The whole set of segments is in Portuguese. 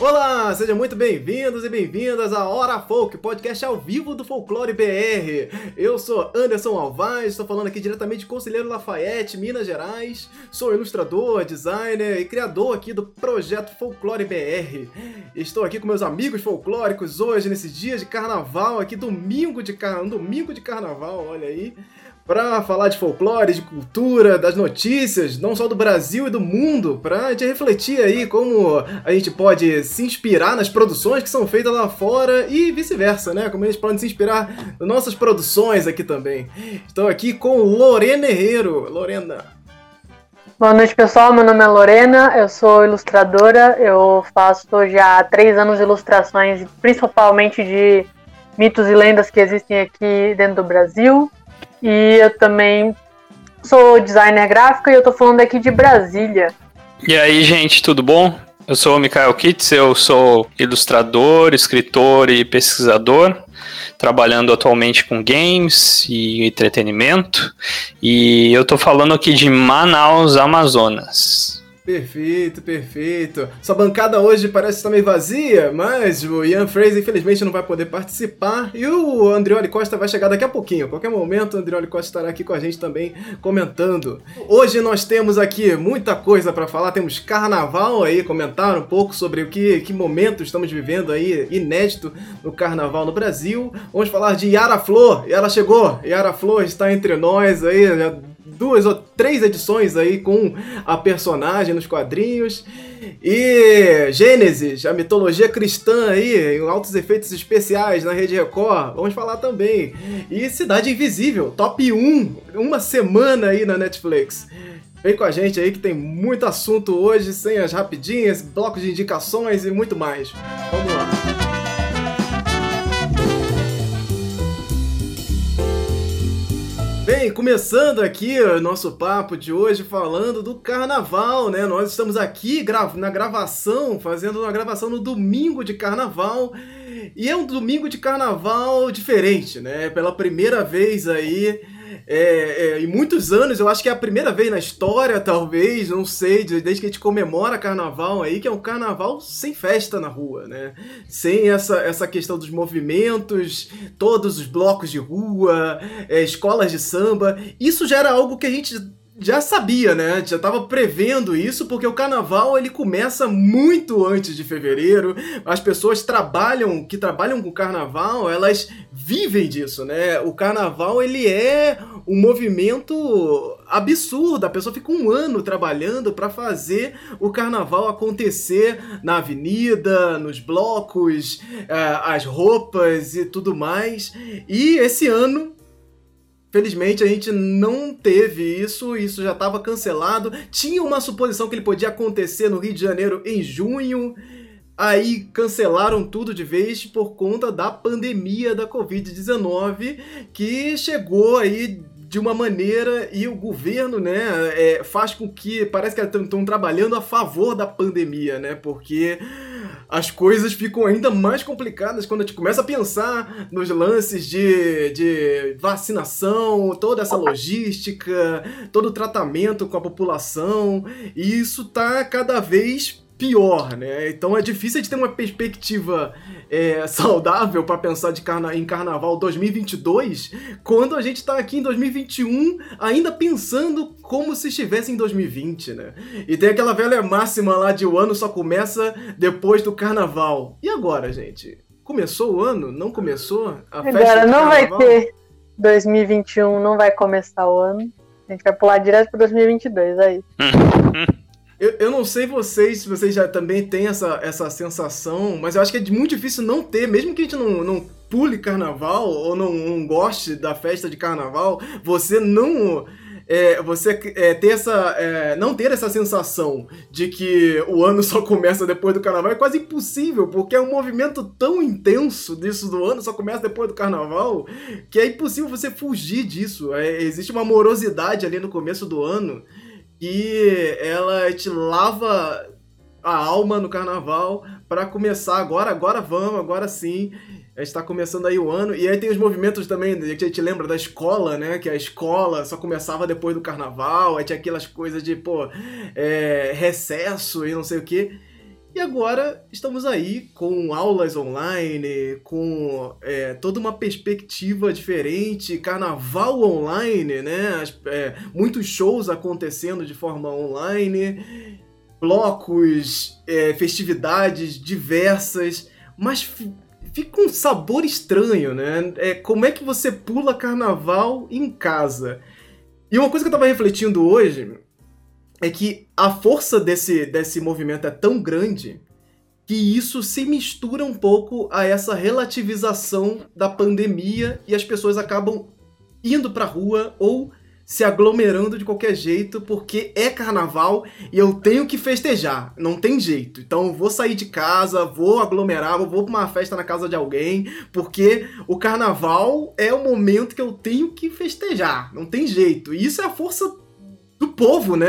Olá, sejam muito bem-vindos e bem-vindas à Hora Folk, podcast ao vivo do Folclore BR. Eu sou Anderson Alvaz, estou falando aqui diretamente de Conselheiro Lafayette, Minas Gerais. Sou ilustrador, designer e criador aqui do projeto Folclore BR. Estou aqui com meus amigos folclóricos hoje, nesse dia de carnaval, aqui domingo de, car... um domingo de carnaval, olha aí para falar de folclore, de cultura, das notícias, não só do Brasil e do mundo, para gente refletir aí como a gente pode se inspirar nas produções que são feitas lá fora e vice-versa, né? Como a gente pode se inspirar nas nossas produções aqui também. Estou aqui com Lorena Herrero. Lorena. Boa noite, pessoal. Meu nome é Lorena, eu sou ilustradora. Eu faço já há três anos ilustrações, principalmente de mitos e lendas que existem aqui dentro do Brasil. E eu também sou designer gráfico e eu tô falando aqui de Brasília. E aí, gente, tudo bom? Eu sou o Mikael Kitts, eu sou ilustrador, escritor e pesquisador, trabalhando atualmente com games e entretenimento. E eu tô falando aqui de Manaus, Amazonas. Perfeito, perfeito. Sua bancada hoje parece meio vazia, mas o Ian Fraser infelizmente não vai poder participar e o Andrioli Costa vai chegar daqui a pouquinho. A qualquer momento o Andrioli Costa estará aqui com a gente também comentando. Hoje nós temos aqui muita coisa para falar, temos carnaval aí, comentar um pouco sobre o que, que momento estamos vivendo aí, inédito no carnaval no Brasil. Vamos falar de Yara Flor, e ela chegou, Yara Flor está entre nós aí, já duas ou três edições aí com a personagem nos quadrinhos. E Gênesis, a mitologia cristã aí, em altos efeitos especiais na Rede Record, vamos falar também. E Cidade Invisível, top 1, uma semana aí na Netflix. Vem com a gente aí que tem muito assunto hoje, sem as rapidinhas, blocos de indicações e muito mais. Vamos lá. Bem, começando aqui o nosso papo de hoje falando do carnaval, né? Nós estamos aqui na gravação, fazendo uma gravação no domingo de carnaval. E é um domingo de carnaval diferente, né? Pela primeira vez aí é, é, em muitos anos, eu acho que é a primeira vez na história, talvez, não sei, desde que a gente comemora carnaval aí, que é um carnaval sem festa na rua, né? Sem essa, essa questão dos movimentos, todos os blocos de rua, é, escolas de samba. Isso já era algo que a gente já sabia, né? Já estava prevendo isso, porque o carnaval ele começa muito antes de fevereiro. As pessoas trabalham, que trabalham com carnaval, elas vivem disso, né? O carnaval ele é um movimento absurdo. A pessoa fica um ano trabalhando para fazer o carnaval acontecer na avenida, nos blocos, eh, as roupas e tudo mais. E esse ano Felizmente a gente não teve isso, isso já estava cancelado. Tinha uma suposição que ele podia acontecer no Rio de Janeiro em junho. Aí cancelaram tudo de vez por conta da pandemia da Covid-19, que chegou aí de uma maneira e o governo, né, é, faz com que parece que estão trabalhando a favor da pandemia, né, porque as coisas ficam ainda mais complicadas quando a gente começa a pensar nos lances de, de vacinação, toda essa logística, todo o tratamento com a população, e isso tá cada vez pior, né? Então é difícil de ter uma perspectiva é, saudável para pensar de carna em Carnaval 2022 quando a gente está aqui em 2021 ainda pensando como se estivesse em 2020, né? E tem aquela velha máxima lá de o ano só começa depois do Carnaval. E agora, gente? Começou o ano? Não começou? A agora não vai ter 2021, não vai começar o ano. A gente vai pular direto para 2022 aí. Eu, eu não sei vocês, se vocês já também têm essa, essa sensação, mas eu acho que é muito difícil não ter, mesmo que a gente não, não pule carnaval ou não, não goste da festa de carnaval, você não. É, você é, ter essa, é, não ter essa sensação de que o ano só começa depois do carnaval é quase impossível, porque é um movimento tão intenso disso do ano só começa depois do carnaval que é impossível você fugir disso. É, existe uma morosidade ali no começo do ano e ela te lava a alma no carnaval para começar agora, agora vamos, agora sim. A gente tá começando aí o ano. E aí tem os movimentos também, que a gente lembra da escola, né? Que a escola só começava depois do carnaval. Aí tinha aquelas coisas de, pô, é, recesso e não sei o quê. E agora estamos aí com aulas online, com é, toda uma perspectiva diferente, carnaval online, né? As, é, muitos shows acontecendo de forma online, blocos, é, festividades diversas, mas fica um sabor estranho, né? É, como é que você pula carnaval em casa? E uma coisa que eu tava refletindo hoje é que a força desse, desse movimento é tão grande que isso se mistura um pouco a essa relativização da pandemia e as pessoas acabam indo pra rua ou se aglomerando de qualquer jeito porque é carnaval e eu tenho que festejar, não tem jeito. Então vou sair de casa, vou aglomerar, vou pra uma festa na casa de alguém, porque o carnaval é o momento que eu tenho que festejar, não tem jeito. E isso é a força do povo, né?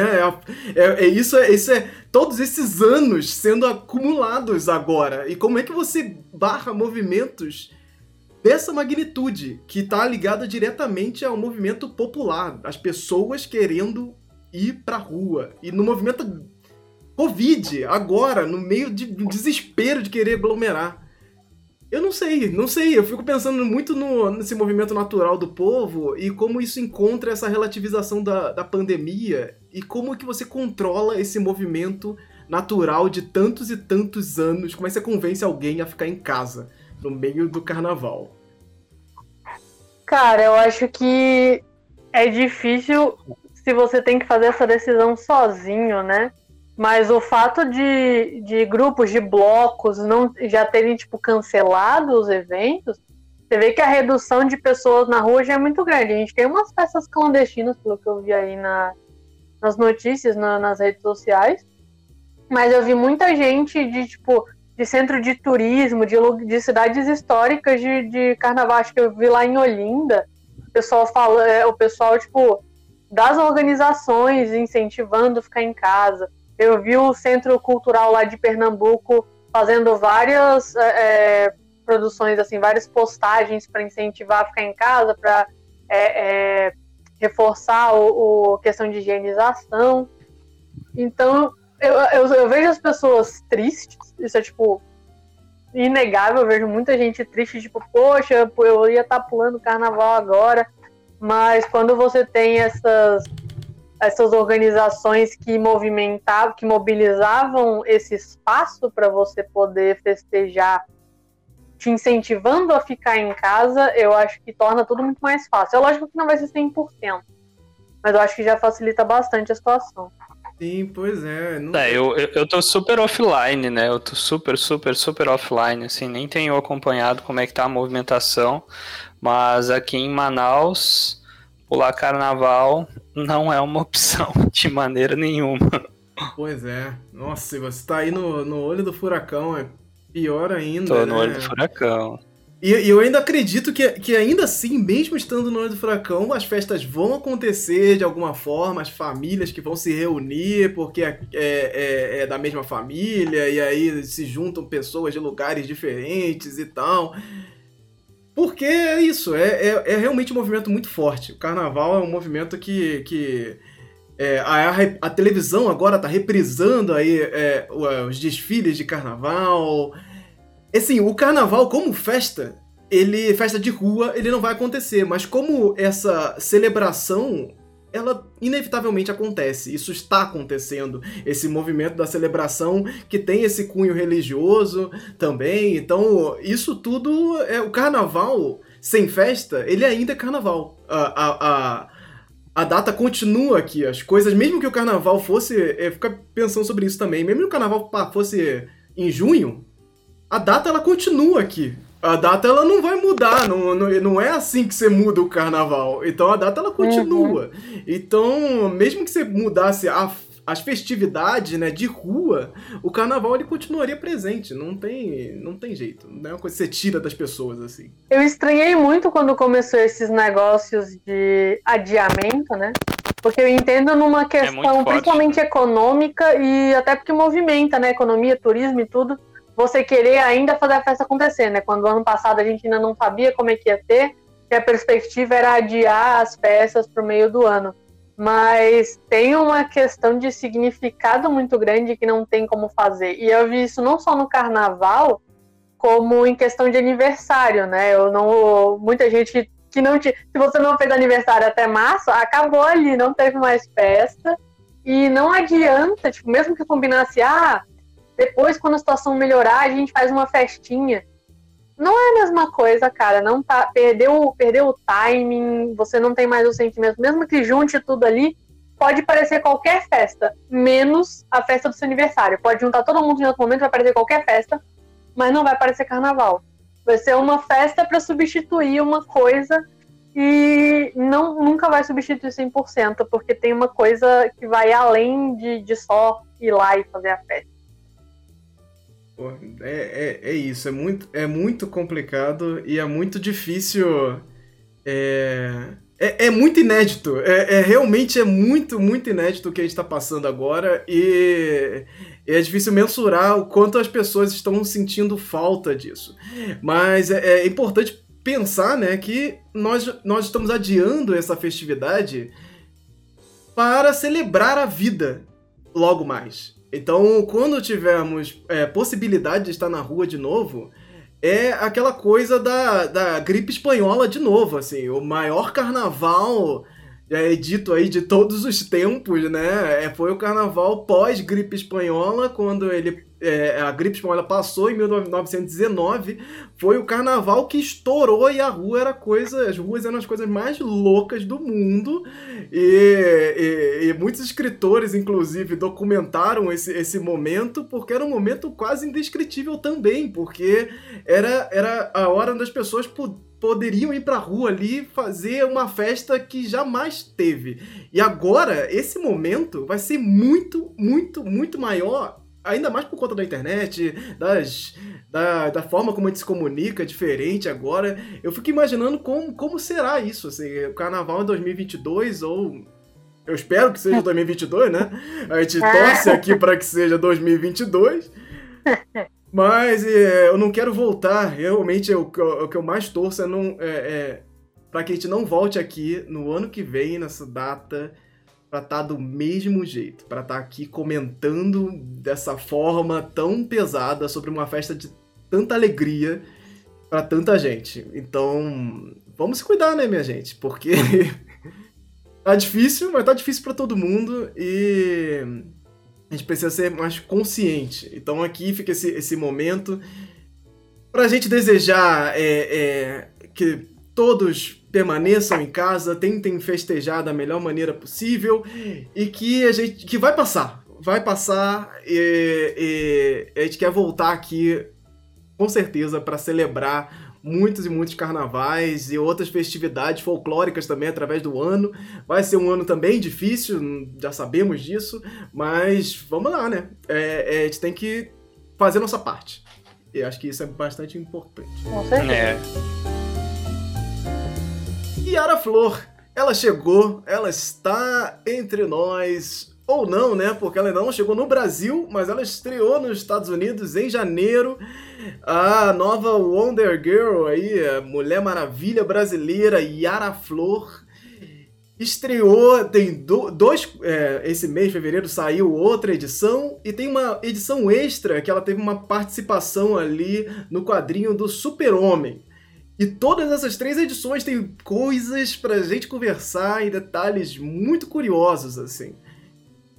É, é, é, isso, é, isso é todos esses anos sendo acumulados agora. E como é que você barra movimentos dessa magnitude que está ligada diretamente ao movimento popular, as pessoas querendo ir pra rua e no movimento Covid agora, no meio de desespero de querer aglomerar. Eu não sei, não sei. Eu fico pensando muito no, nesse movimento natural do povo e como isso encontra essa relativização da, da pandemia e como que você controla esse movimento natural de tantos e tantos anos. Como é que você convence alguém a ficar em casa no meio do carnaval? Cara, eu acho que é difícil se você tem que fazer essa decisão sozinho, né? Mas o fato de, de grupos, de blocos, não já terem, tipo, cancelado os eventos, você vê que a redução de pessoas na rua já é muito grande. A gente tem umas festas clandestinas, pelo que eu vi aí na, nas notícias, na, nas redes sociais. Mas eu vi muita gente de, tipo, de centro de turismo, de, de cidades históricas de, de carnaval. Acho que eu vi lá em Olinda, o pessoal fala, é, o pessoal, tipo, das organizações incentivando ficar em casa. Eu vi o Centro Cultural lá de Pernambuco fazendo várias é, é produções, assim, várias postagens para incentivar a ficar em casa, para é, é, reforçar o, o, questão de higienização. Então, eu, eu, eu, vejo as pessoas tristes, isso é tipo inegável, eu vejo muita gente triste, tipo, poxa, eu ia estar tá pulando carnaval agora, mas quando você tem essas essas organizações que movimentavam, que mobilizavam esse espaço para você poder festejar, te incentivando a ficar em casa, eu acho que torna tudo muito mais fácil. É lógico que não vai ser 100%, mas eu acho que já facilita bastante a situação. Sim, pois é. Não... é eu, eu, eu tô super offline, né? Eu tô super, super, super offline, assim, nem tenho acompanhado como é que tá a movimentação, mas aqui em Manaus pular carnaval não é uma opção de maneira nenhuma. Pois é. Nossa, você tá aí no, no olho do furacão, é pior ainda. Tô né? no olho do furacão. E, e, eu ainda acredito que, que ainda assim, mesmo estando no olho do furacão, as festas vão acontecer de alguma forma, as famílias que vão se reunir porque é, é, é, é da mesma família, e aí se juntam pessoas de lugares diferentes e tal. Porque é isso, é, é, é, realmente um movimento muito forte. O carnaval é um movimento que. que é, a, a, televisão agora está reprisando aí é, os desfiles de carnaval. Assim, o carnaval como festa, ele festa de rua, ele não vai acontecer, mas como essa celebração ela inevitavelmente acontece. Isso está acontecendo. Esse movimento da celebração que tem esse cunho religioso também. Então, isso tudo é o carnaval sem festa, ele ainda é carnaval. A, a, a, a data continua aqui. As coisas, mesmo que o carnaval fosse. É, fica pensando sobre isso também. Mesmo que o carnaval fosse em junho, a data ela continua aqui a data ela não vai mudar, não, não, não é assim que você muda o carnaval. Então a data ela continua. Uhum. Então, mesmo que você mudasse a, as festividades, né, de rua, o carnaval ele continuaria presente. Não tem, não tem jeito. Não é uma coisa que você tira das pessoas assim. Eu estranhei muito quando começou esses negócios de adiamento, né? Porque eu entendo numa é questão é principalmente econômica e até porque movimenta, né, economia, turismo e tudo você querer ainda fazer a festa acontecer, né? Quando ano passado a gente ainda não sabia como é que ia ter, e a perspectiva era adiar as peças para o meio do ano. mas tem uma questão de significado muito grande que não tem como fazer. E eu vi isso não só no carnaval, como em questão de aniversário, né? Eu não. Muita gente que não te. Se você não fez aniversário até março, acabou ali, não teve mais festa. E não adianta, tipo, mesmo que combinasse, ah, depois quando a situação melhorar, a gente faz uma festinha. Não é a mesma coisa, cara. Não tá, perdeu, perdeu o timing, você não tem mais o sentimento. Mesmo que junte tudo ali, pode parecer qualquer festa, menos a festa do seu aniversário. Pode juntar todo mundo em outro momento, vai parecer qualquer festa, mas não vai parecer carnaval. Vai ser uma festa para substituir uma coisa e não nunca vai substituir 100%, porque tem uma coisa que vai além de, de só ir lá e fazer a festa. É, é, é isso, é muito, é muito complicado e é muito difícil. É, é, é muito inédito. É, é, realmente é muito, muito inédito o que a gente está passando agora e é difícil mensurar o quanto as pessoas estão sentindo falta disso. Mas é, é importante pensar né, que nós, nós estamos adiando essa festividade para celebrar a vida logo mais. Então, quando tivermos é, possibilidade de estar na rua de novo, é aquela coisa da, da gripe espanhola de novo, assim, o maior carnaval é dito aí de todos os tempos, né? É, foi o carnaval pós-gripe espanhola, quando ele é, a gripe espanhola passou em 1919, foi o carnaval que estourou e a rua era coisa, as ruas eram as coisas mais loucas do mundo e, e, e muitos escritores, inclusive, documentaram esse, esse momento porque era um momento quase indescritível também, porque era, era a hora onde as pessoas poderiam ir pra rua ali fazer uma festa que jamais teve. E agora, esse momento vai ser muito, muito, muito maior ainda mais por conta da internet, das, da, da forma como a gente se comunica diferente agora. Eu fico imaginando como, como será isso, assim, o carnaval em 2022 ou eu espero que seja 2022, né? A gente torce aqui para que seja 2022. Mas é, eu não quero voltar. Realmente, o, o que eu mais torço é, não, é, é para que a gente não volte aqui no ano que vem, nessa data, para estar tá do mesmo jeito, para estar tá aqui comentando dessa forma tão pesada sobre uma festa de tanta alegria para tanta gente. Então, vamos se cuidar, né, minha gente? Porque tá difícil, mas tá difícil para todo mundo e a gente precisa ser mais consciente. Então aqui fica esse, esse momento pra gente desejar é, é, que todos permaneçam em casa, tentem festejar da melhor maneira possível e que a gente que vai passar, vai passar e, e a gente quer voltar aqui com certeza para celebrar muitos e muitos carnavais e outras festividades folclóricas também através do ano. Vai ser um ano também difícil, já sabemos disso, mas vamos lá, né? É, é, a gente tem que fazer nossa parte. E acho que isso é bastante importante. Com certeza. É. Yara Flor, ela chegou, ela está entre nós, ou não, né? Porque ela ainda não chegou no Brasil, mas ela estreou nos Estados Unidos em janeiro. A nova Wonder Girl aí, a Mulher Maravilha brasileira, Yara Flor. Estreou, tem do, dois. É, esse mês, de fevereiro, saiu outra edição. E tem uma edição extra que ela teve uma participação ali no quadrinho do Super-Homem. E todas essas três edições têm coisas pra gente conversar e detalhes muito curiosos, assim.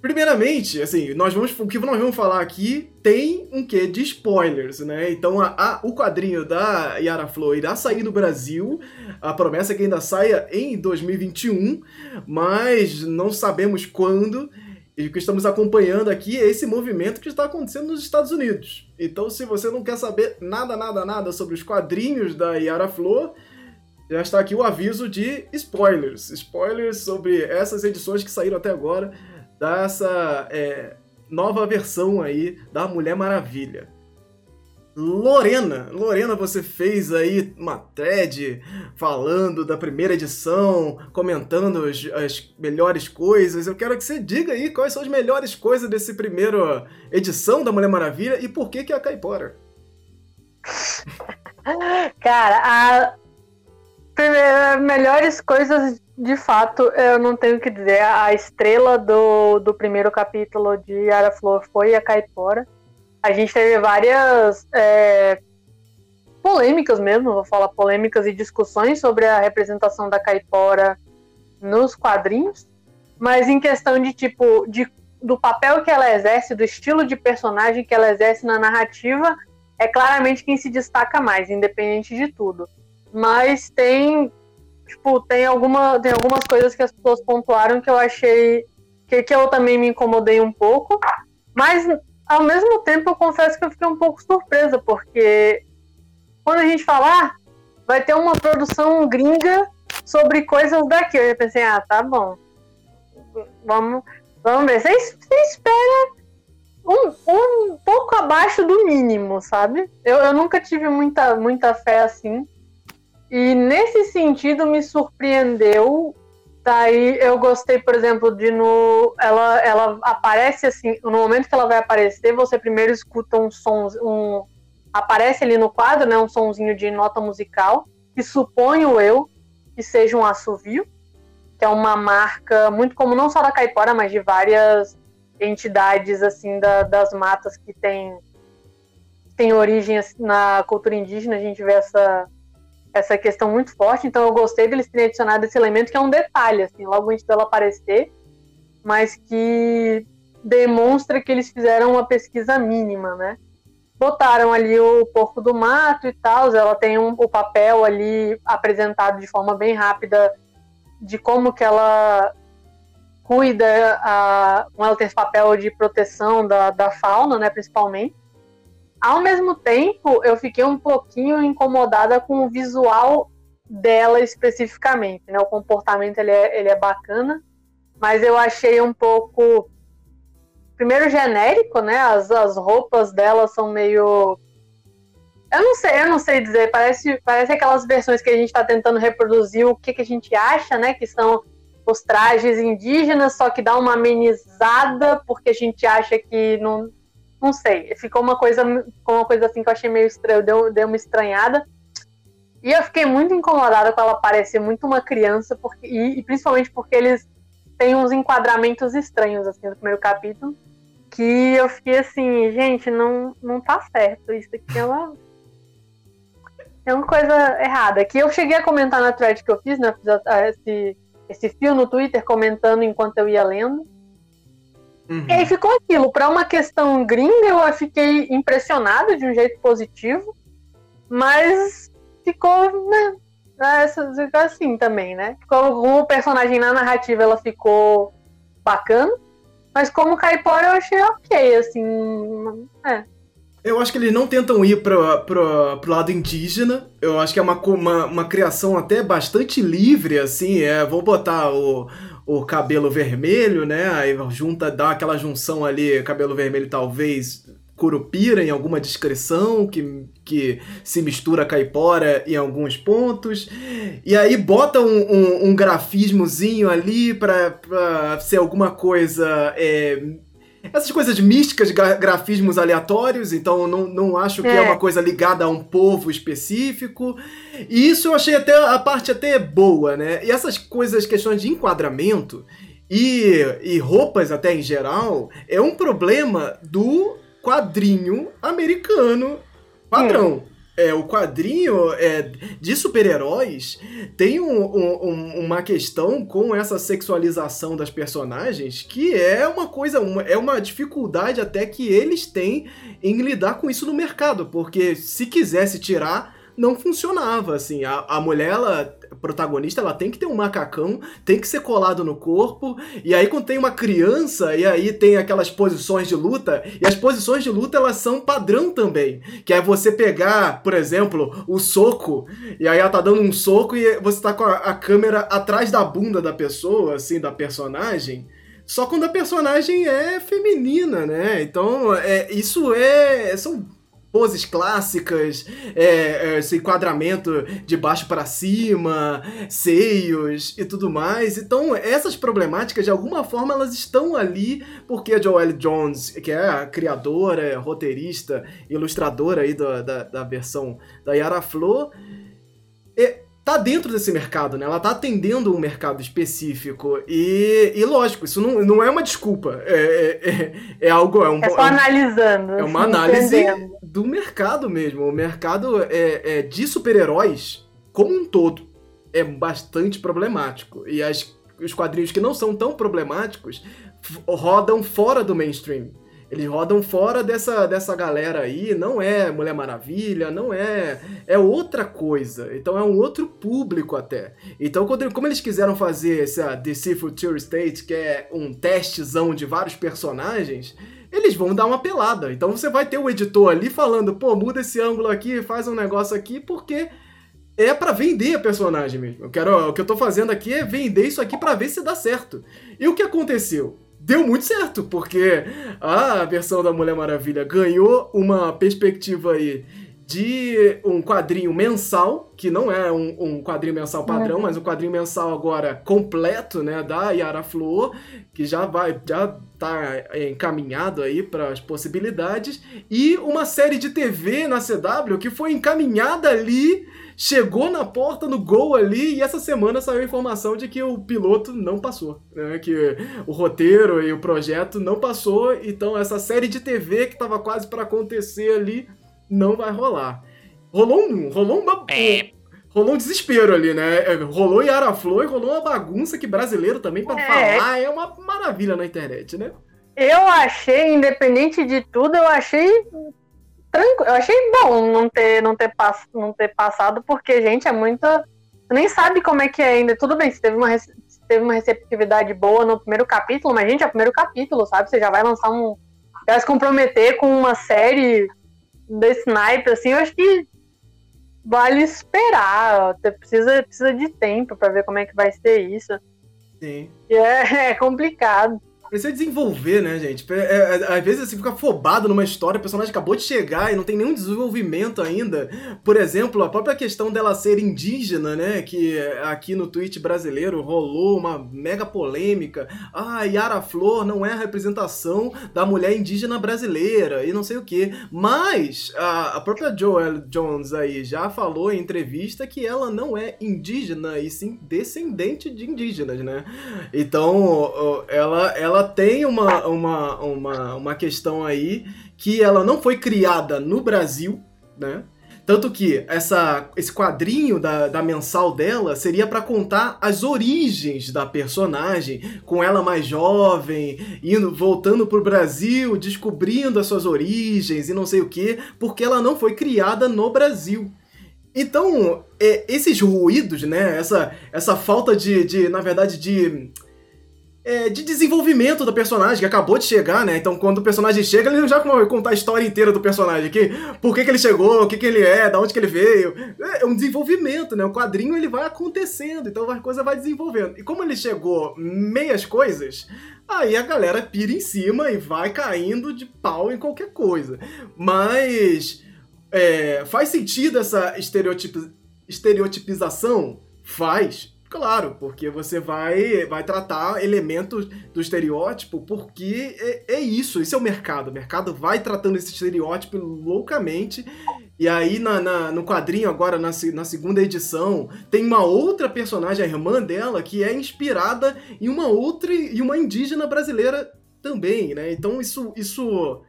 Primeiramente, assim, nós vamos, o que nós vamos falar aqui tem um quê de spoilers, né? Então, a, a, o quadrinho da Yara Flor irá sair no Brasil, a promessa é que ainda saia em 2021, mas não sabemos quando. E o que estamos acompanhando aqui é esse movimento que está acontecendo nos Estados Unidos. Então, se você não quer saber nada, nada, nada sobre os quadrinhos da Yara Flor, já está aqui o aviso de spoilers. Spoilers sobre essas edições que saíram até agora dessa é, nova versão aí da Mulher Maravilha. Lorena, Lorena, você fez aí uma thread falando da primeira edição, comentando as, as, melhores coisas. Eu quero que você diga aí quais são as melhores coisas desse primeiro edição da Mulher Maravilha e por que que é a Caipora. Cara, a primeiro, melhores coisas, de fato, eu não tenho o que dizer. A estrela do, do primeiro capítulo de Yara Flor foi a Caipora. A gente teve várias é, polêmicas mesmo, vou falar polêmicas e discussões sobre a representação da Caipora nos quadrinhos, mas em questão de tipo de, do papel que ela exerce, do estilo de personagem que ela exerce na narrativa, é claramente quem se destaca mais, independente de tudo. Mas tem tipo, tem alguma tem algumas coisas que as pessoas pontuaram que eu achei que, que eu também me incomodei um pouco, mas ao mesmo tempo eu confesso que eu fiquei um pouco surpresa, porque quando a gente falar, ah, vai ter uma produção gringa sobre coisas daqui. Eu já pensei, ah, tá bom. Vamos, vamos ver. Você, você espera um, um pouco abaixo do mínimo, sabe? Eu, eu nunca tive muita, muita fé assim. E nesse sentido me surpreendeu. Daí eu gostei, por exemplo, de no. Ela, ela aparece assim. No momento que ela vai aparecer, você primeiro escuta um som, um, aparece ali no quadro, né, um sonzinho de nota musical, que suponho eu que seja um assovio, que é uma marca muito comum não só da caipora, mas de várias entidades assim da, das matas que tem tem origem assim, na cultura indígena, a gente vê essa essa questão muito forte, então eu gostei deles terem adicionado esse elemento que é um detalhe, assim, logo antes dela aparecer, mas que demonstra que eles fizeram uma pesquisa mínima, né? botaram ali o porco do mato e tal. Ela tem um, o papel ali apresentado de forma bem rápida de como que ela cuida, a, ela tem esse papel de proteção da, da fauna, né, principalmente. Ao mesmo tempo, eu fiquei um pouquinho incomodada com o visual dela especificamente, né? O comportamento ele é, ele é bacana, mas eu achei um pouco primeiro genérico, né? As, as roupas dela são meio. Eu não sei, eu não sei dizer. Parece, parece aquelas versões que a gente está tentando reproduzir o que, que a gente acha, né? Que são os trajes indígenas, só que dá uma amenizada, porque a gente acha que não. Não sei. Ficou uma coisa, uma coisa assim que eu achei meio estranho, deu, deu uma estranhada. E eu fiquei muito incomodada com ela parecer muito uma criança, porque, e, e principalmente porque eles têm uns enquadramentos estranhos assim no primeiro capítulo que eu fiquei assim, gente, não, não tá certo. Isso aqui é uma. É uma coisa errada. Que eu cheguei a comentar na thread que eu fiz, né? Fiz esse, esse fio no Twitter comentando enquanto eu ia lendo. Uhum. E aí ficou aquilo. Para uma questão gringa, eu fiquei impressionada de um jeito positivo, mas ficou, né? Ficou assim também, né? Ficou, como personagem na narrativa, ela ficou bacana. Mas como caipora eu achei ok, assim. É. Eu acho que eles não tentam ir pro, pro, pro lado indígena. Eu acho que é uma, uma, uma criação até bastante livre, assim. É, vou botar o, o cabelo vermelho, né? Aí junta, dá aquela junção ali, cabelo vermelho talvez Curupira em alguma descrição, que, que se mistura caipora em alguns pontos. E aí bota um, um, um grafismozinho ali pra, pra ser alguma coisa. É, essas coisas místicas, grafismos aleatórios, então não, não acho que é. é. uma coisa ligada a um povo específico. E isso eu achei até a parte até boa, né? E essas coisas, questões de enquadramento e, e roupas até em geral, é um problema do quadrinho americano padrão. É, o quadrinho é, de super-heróis tem um, um, uma questão com essa sexualização das personagens que é uma coisa, uma, é uma dificuldade até que eles têm em lidar com isso no mercado, porque se quisesse tirar não funcionava, assim. A, a mulher, ela, protagonista, ela tem que ter um macacão, tem que ser colado no corpo, e aí quando tem uma criança, e aí tem aquelas posições de luta, e as posições de luta, elas são padrão também. Que é você pegar, por exemplo, o soco, e aí ela tá dando um soco e você tá com a, a câmera atrás da bunda da pessoa, assim, da personagem, só quando a personagem é feminina, né? Então, é, isso é. São poses clássicas, é, é, esse enquadramento de baixo para cima, seios e tudo mais. Então, essas problemáticas, de alguma forma, elas estão ali porque a Joelle Jones, que é a criadora, roteirista, ilustradora aí da, da, da versão da Yara Flor, é, tá dentro desse mercado, né? Ela tá atendendo um mercado específico. E, e lógico, isso não, não é uma desculpa. É, é, é, é algo. É, um, é só analisando. É uma análise entendendo. do mercado mesmo. O mercado é, é de super-heróis, como um todo, é bastante problemático. E as, os quadrinhos que não são tão problemáticos rodam fora do mainstream. Eles rodam fora dessa, dessa galera aí, não é Mulher Maravilha, não é. É outra coisa. Então é um outro público até. Então, quando, como eles quiseram fazer essa DC Future State, que é um testezão de vários personagens, eles vão dar uma pelada. Então você vai ter o editor ali falando, pô, muda esse ângulo aqui, faz um negócio aqui, porque é para vender a personagem mesmo. Eu quero, o que eu tô fazendo aqui é vender isso aqui para ver se dá certo. E o que aconteceu? Deu muito certo, porque a versão da Mulher Maravilha ganhou uma perspectiva aí de um quadrinho mensal, que não é um, um quadrinho mensal padrão, uhum. mas um quadrinho mensal agora completo, né, da Yara Flor, que já vai, já tá encaminhado aí para as possibilidades, e uma série de TV na CW que foi encaminhada ali chegou na porta no gol ali e essa semana saiu a informação de que o piloto não passou, né? Que o roteiro e o projeto não passou, então essa série de TV que estava quase para acontecer ali não vai rolar. Rolou um, rolou uma é. rolou um desespero ali, né? É, rolou Yara Flor e rolou uma bagunça que brasileiro também para é. falar é uma maravilha na internet, né? Eu achei, independente de tudo, eu achei tranquilo. Eu achei bom não ter, não, ter pass, não ter passado, porque, gente, é muita. Você nem sabe como é que é ainda. Tudo bem, se teve uma, teve uma receptividade boa no primeiro capítulo, mas, gente, é o primeiro capítulo, sabe? Você já vai lançar um. Vai se comprometer com uma série desse naipe, assim, eu acho que vale esperar. Você precisa, precisa de tempo para ver como é que vai ser isso. Sim. E é, é complicado. Precisa desenvolver, né, gente? É, é, às vezes você fica afobado numa história, o personagem acabou de chegar e não tem nenhum desenvolvimento ainda. Por exemplo, a própria questão dela ser indígena, né? Que aqui no tweet brasileiro rolou uma mega polêmica. Ah, Yara Flor não é a representação da mulher indígena brasileira e não sei o que. Mas a, a própria Joel Jones aí já falou em entrevista que ela não é indígena e sim descendente de indígenas, né? Então, ela, ela ela tem uma, uma, uma, uma questão aí que ela não foi criada no Brasil, né? Tanto que essa, esse quadrinho da, da mensal dela seria para contar as origens da personagem, com ela mais jovem, indo voltando pro Brasil, descobrindo as suas origens e não sei o que, porque ela não foi criada no Brasil. Então, é, esses ruídos, né? Essa, essa falta de, de, na verdade, de é, de desenvolvimento do personagem, que acabou de chegar, né? Então, quando o personagem chega, ele já vai contar a história inteira do personagem aqui. Por que, que ele chegou, o que, que ele é, da onde que ele veio. É, um desenvolvimento, né? O quadrinho ele vai acontecendo, então a coisa vai desenvolvendo. E como ele chegou meias coisas, aí a galera pira em cima e vai caindo de pau em qualquer coisa. Mas é, faz sentido essa estereotipização? Faz Claro, porque você vai, vai tratar elementos do estereótipo, porque é, é, isso, esse é o mercado. O mercado vai tratando esse estereótipo loucamente. E aí, na, na no quadrinho, agora, na, na segunda edição, tem uma outra personagem, a irmã dela, que é inspirada em uma outra, e uma indígena brasileira também, né? Então isso, isso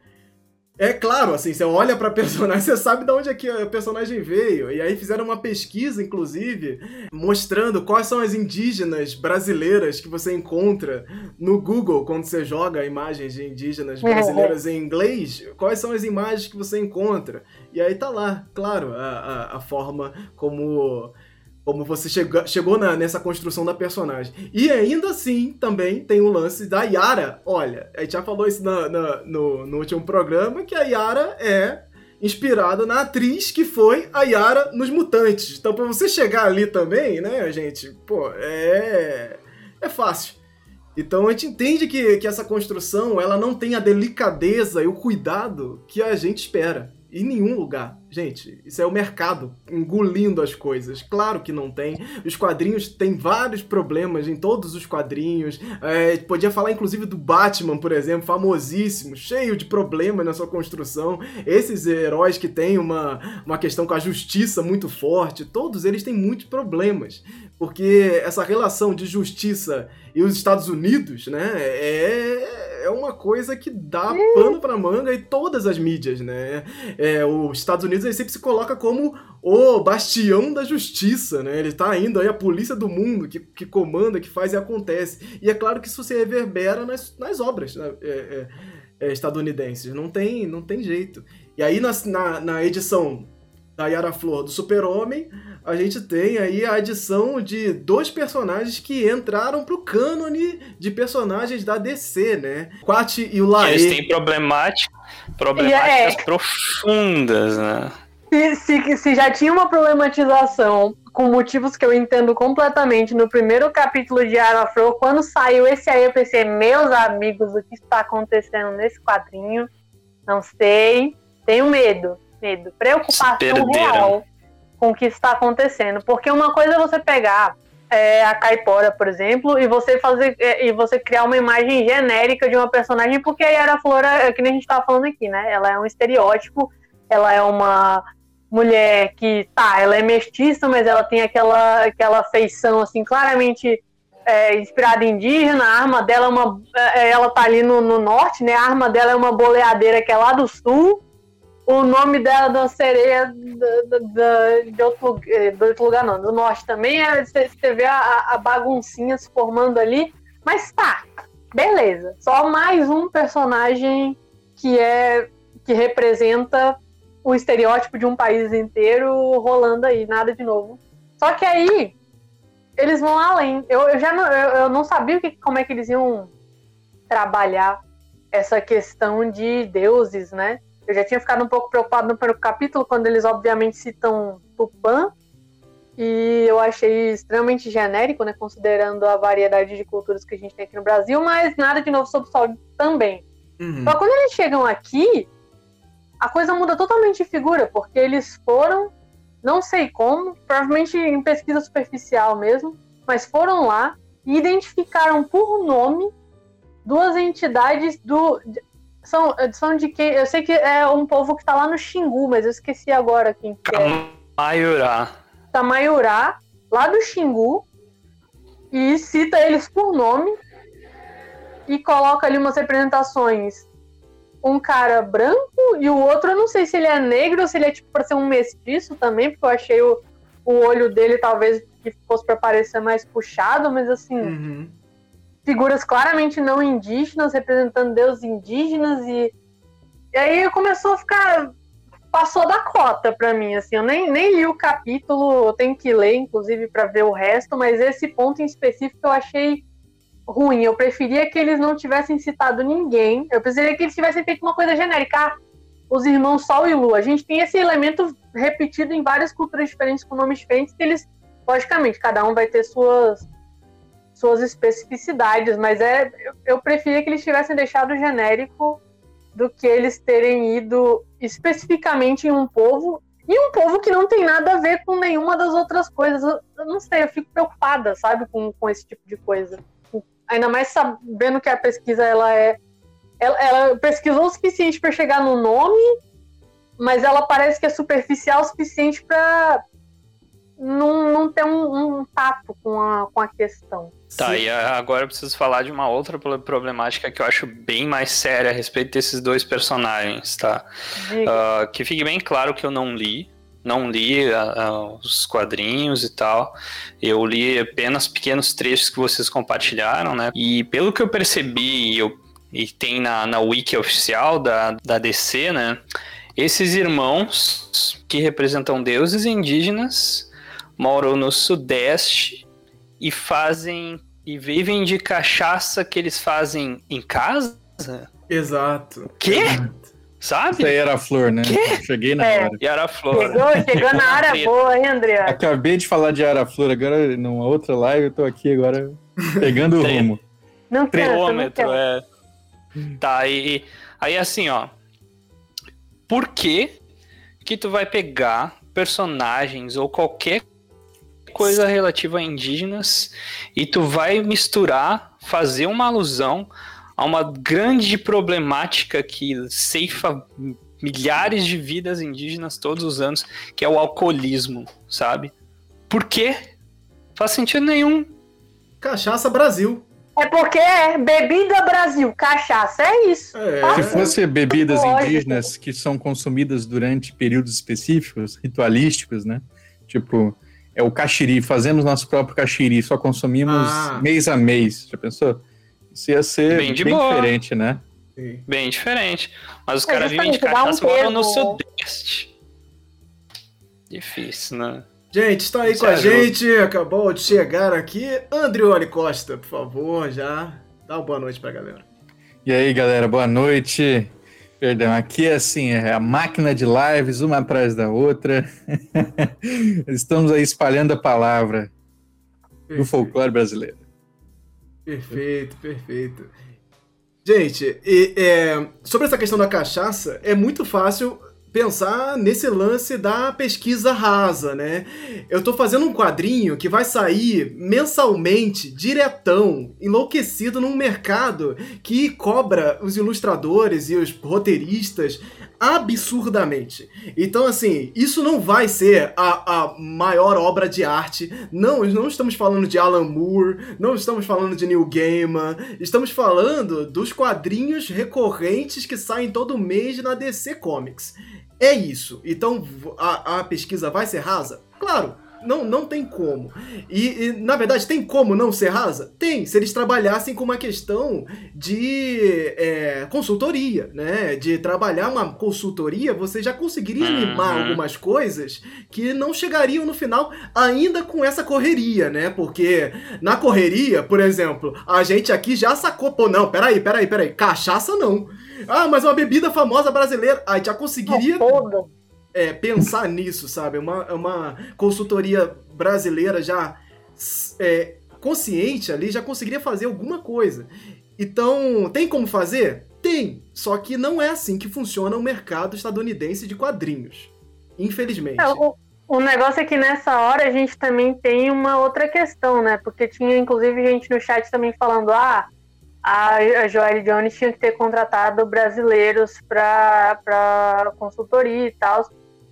é claro, assim, você olha pra personagem, você sabe de onde é que a personagem veio. E aí fizeram uma pesquisa, inclusive, mostrando quais são as indígenas brasileiras que você encontra no Google quando você joga imagens de indígenas é. brasileiras em inglês. Quais são as imagens que você encontra? E aí tá lá, claro, a, a, a forma como como você chegou, chegou na, nessa construção da personagem. E ainda assim, também tem o lance da Yara. Olha, a gente já falou isso na, na, no, no último programa, que a Yara é inspirada na atriz que foi a Yara nos Mutantes. Então, pra você chegar ali também, né, gente, pô, é. É fácil. Então a gente entende que, que essa construção ela não tem a delicadeza e o cuidado que a gente espera. Em nenhum lugar. Gente, isso é o mercado engolindo as coisas. Claro que não tem. Os quadrinhos têm vários problemas em todos os quadrinhos. É, podia falar inclusive do Batman, por exemplo, famosíssimo, cheio de problemas na sua construção. Esses heróis que têm uma, uma questão com a justiça muito forte, todos eles têm muitos problemas. Porque essa relação de justiça e os Estados Unidos, né, é, é uma coisa que dá pano pra manga em todas as mídias, né? É, os Estados Unidos ele sempre se coloca como o bastião da justiça, né? Ele tá indo aí a polícia do mundo que, que comanda, que faz e acontece. E é claro que isso se reverbera nas, nas obras né? é, é, é estadunidenses. Não tem, não tem jeito. E aí na, na, na edição da Yara Flor do Super-Homem, a gente tem aí a adição de dois personagens que entraram pro cânone de personagens da DC, né? Quat e o Laê. Eles têm problemática, problemáticas é... profundas, né? Se, se, se já tinha uma problematização com motivos que eu entendo completamente no primeiro capítulo de Arafro, quando saiu esse aí, eu pensei, meus amigos, o que está acontecendo nesse quadrinho? Não sei, tenho medo, medo, preocupação real com o que está acontecendo. Porque uma coisa é você pegar é, a Caipora, por exemplo, e você fazer é, e você criar uma imagem genérica de uma personagem, porque a Yara Flora, é que nem a gente estava falando aqui, né? Ela é um estereótipo, ela é uma mulher que, tá, ela é mestiça, mas ela tem aquela, aquela feição, assim, claramente é, inspirada indígena, a arma dela é uma. É, ela tá ali no, no norte, né? A arma dela é uma boleadeira que é lá do sul o nome dela da sereia da, da, de, outro, eh, de outro lugar, não, do norte também. É, você, você vê a, a baguncinha se formando ali. Mas tá, beleza. Só mais um personagem que é que representa o estereótipo de um país inteiro rolando aí, nada de novo. Só que aí eles vão além. Eu, eu já não, eu, eu não sabia que, como é que eles iam trabalhar essa questão de deuses, né? Eu já tinha ficado um pouco preocupado no primeiro capítulo, quando eles obviamente citam Tupã, e eu achei extremamente genérico, né, considerando a variedade de culturas que a gente tem aqui no Brasil, mas nada de novo sobre o sol também. Uhum. Só quando eles chegam aqui, a coisa muda totalmente de figura, porque eles foram, não sei como, provavelmente em pesquisa superficial mesmo, mas foram lá e identificaram por nome duas entidades do são, são de quem? Eu sei que é um povo que tá lá no Xingu, mas eu esqueci agora quem que é. Tamaiurá. Tamaiurá, lá do Xingu, e cita eles por nome e coloca ali umas representações. Um cara branco e o outro, eu não sei se ele é negro ou se ele é tipo pra ser um mestiço também, porque eu achei o, o olho dele talvez que fosse para parecer mais puxado, mas assim. Uhum figuras claramente não indígenas, representando deuses indígenas, e, e aí começou a ficar. Passou da cota para mim, assim. Eu nem, nem li o capítulo, eu tenho que ler, inclusive, para ver o resto, mas esse ponto em específico eu achei ruim. Eu preferia que eles não tivessem citado ninguém. Eu preferia que eles tivessem feito uma coisa genérica. Ah, os irmãos Sol e Lua. A gente tem esse elemento repetido em várias culturas diferentes, com nomes diferentes, que eles, logicamente, cada um vai ter suas suas especificidades, mas é eu, eu preferia que eles tivessem deixado genérico do que eles terem ido especificamente em um povo e um povo que não tem nada a ver com nenhuma das outras coisas. Eu, eu não sei, eu fico preocupada, sabe, com, com esse tipo de coisa. Ainda mais sabendo que a pesquisa ela é ela, ela pesquisou o suficiente para chegar no nome, mas ela parece que é superficial o suficiente para não, não ter um, um tato com a, com a questão. Tá, Sim. e agora eu preciso falar de uma outra problemática que eu acho bem mais séria a respeito desses dois personagens, tá? Uh, que fique bem claro que eu não li, não li uh, os quadrinhos e tal. Eu li apenas pequenos trechos que vocês compartilharam, né? E pelo que eu percebi, eu, e tem na, na wiki oficial da, da DC, né? Esses irmãos que representam deuses indígenas moram no Sudeste e fazem e vivem de cachaça que eles fazem em casa? Exato. Quê? Sabe? Isso aí era a flor, né? Quê? Cheguei na é. hora. E era a flor. Chegou, chegou na área boa, hein, André? Acabei de falar de Ara Flor, agora numa outra live eu tô aqui agora pegando o rumo. Não não é. Tá, e aí assim, ó. Por que que tu vai pegar personagens ou qualquer coisa relativa a indígenas e tu vai misturar, fazer uma alusão a uma grande problemática que ceifa milhares de vidas indígenas todos os anos, que é o alcoolismo, sabe? Por quê? Faz sentido nenhum. Cachaça Brasil. É porque é bebida Brasil, cachaça, é isso. É. Se fosse bebidas indígenas que são consumidas durante períodos específicos, ritualísticos, né? Tipo, é o caxiri, fazemos nosso próprio caxiri, só consumimos ah. mês a mês. Já pensou? Isso ia ser bem, bem diferente, né? Sim. Bem diferente. Mas os caras vivem de cachaça um moram no sudeste. Difícil, né? Gente, está aí com a gente, acabou de chegar aqui. Andrioli Costa, por favor, já dá uma boa noite pra galera. E aí, galera, boa noite. Perdão, aqui é assim, é a máquina de lives, uma atrás da outra. Estamos aí espalhando a palavra perfeito. do folclore brasileiro. Perfeito, perfeito. Gente, e, é, sobre essa questão da cachaça, é muito fácil pensar nesse lance da pesquisa rasa, né? Eu tô fazendo um quadrinho que vai sair mensalmente, diretão, enlouquecido num mercado que cobra os ilustradores e os roteiristas absurdamente. Então, assim, isso não vai ser a, a maior obra de arte. Não, não estamos falando de Alan Moore, não estamos falando de Neil Gaiman, estamos falando dos quadrinhos recorrentes que saem todo mês na DC Comics. É isso. Então a, a pesquisa vai ser rasa? Claro, não, não tem como. E, e, na verdade, tem como não ser rasa? Tem, se eles trabalhassem com uma questão de é, consultoria, né? De trabalhar uma consultoria, você já conseguiria uhum. limar algumas coisas que não chegariam no final ainda com essa correria, né? Porque na correria, por exemplo, a gente aqui já sacou, pô, não, peraí, peraí, peraí, cachaça não. Ah, mas uma bebida famosa brasileira. Aí já conseguiria é, pensar nisso, sabe? Uma, uma consultoria brasileira já é, consciente ali já conseguiria fazer alguma coisa. Então, tem como fazer? Tem. Só que não é assim que funciona o mercado estadunidense de quadrinhos. Infelizmente. É, o, o negócio é que nessa hora a gente também tem uma outra questão, né? Porque tinha inclusive gente no chat também falando: ah, a, Joelle Jones tinha que ter contratado brasileiros para consultoria e tal.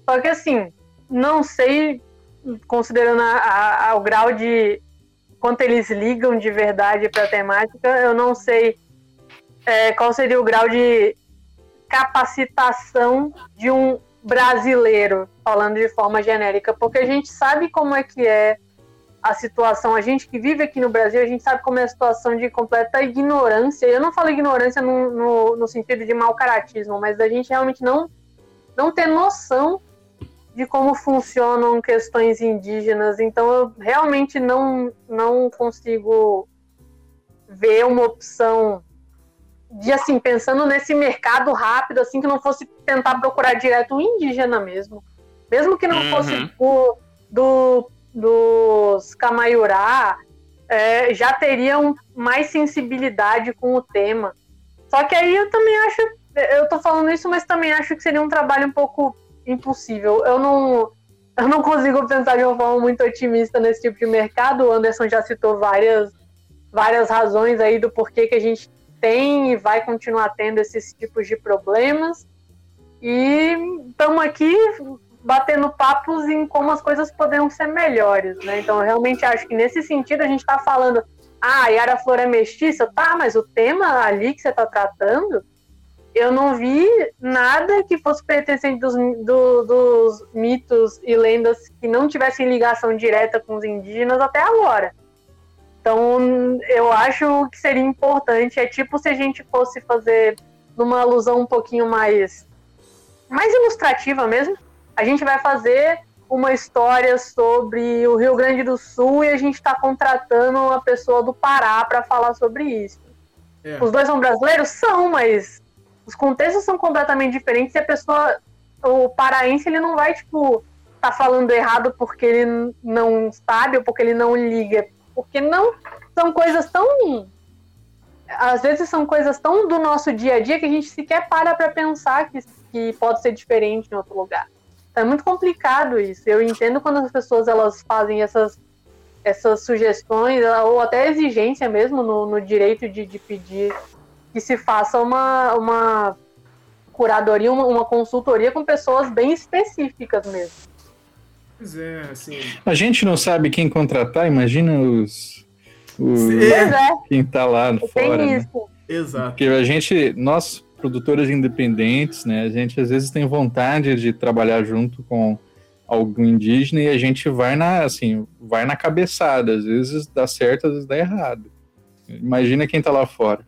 Só que assim, não sei, considerando a, a, o grau de quanto eles ligam de verdade para a temática, eu não sei é, qual seria o grau de capacitação de um brasileiro, falando de forma genérica, porque a gente sabe como é que é a situação, a gente que vive aqui no Brasil, a gente sabe como é a situação de completa ignorância. Eu não falo ignorância no, no, no sentido de mau caratismo, mas da gente realmente não, não ter noção de como funcionam questões indígenas. Então eu realmente não, não consigo ver uma opção de assim, pensando nesse mercado rápido, assim, que não fosse tentar procurar direto o indígena mesmo. Mesmo que não uhum. fosse o, do dos Kamaiurá é, já teriam mais sensibilidade com o tema. Só que aí eu também acho, eu tô falando isso, mas também acho que seria um trabalho um pouco impossível. Eu não, eu não consigo pensar de uma forma muito otimista nesse tipo de mercado. O Anderson já citou várias, várias razões aí do porquê que a gente tem e vai continuar tendo esses tipos de problemas. E estamos aqui batendo papos em como as coisas poderiam ser melhores, né? Então, eu realmente acho que nesse sentido a gente está falando, ah, Yara Flor é mestiça, tá, mas o tema ali que você está tratando, eu não vi nada que fosse pertencente dos, do, dos mitos e lendas que não tivessem ligação direta com os indígenas até agora. Então, eu acho que seria importante, é tipo se a gente fosse fazer numa alusão um pouquinho mais mais ilustrativa mesmo, a gente vai fazer uma história sobre o Rio Grande do Sul e a gente está contratando uma pessoa do Pará para falar sobre isso. É. Os dois são brasileiros? São, mas os contextos são completamente diferentes e a pessoa, o paraense, ele não vai, tipo, tá falando errado porque ele não sabe ou porque ele não liga. Porque não são coisas tão. Às vezes são coisas tão do nosso dia a dia que a gente sequer para para pensar que, que pode ser diferente em outro lugar. É muito complicado isso. Eu entendo quando as pessoas elas fazem essas, essas sugestões ou até exigência mesmo no, no direito de, de pedir que se faça uma, uma curadoria, uma, uma consultoria com pessoas bem específicas mesmo. Pois é, assim. A gente não sabe quem contratar, imagina os. os é. Quem tá lá Tem fora. Né? Exato. Porque a gente, nós, produtores independentes, né, a gente às vezes tem vontade de trabalhar junto com algum indígena e a gente vai na, assim, vai na cabeçada. Às vezes dá certo, às vezes dá errado. Imagina quem tá lá fora.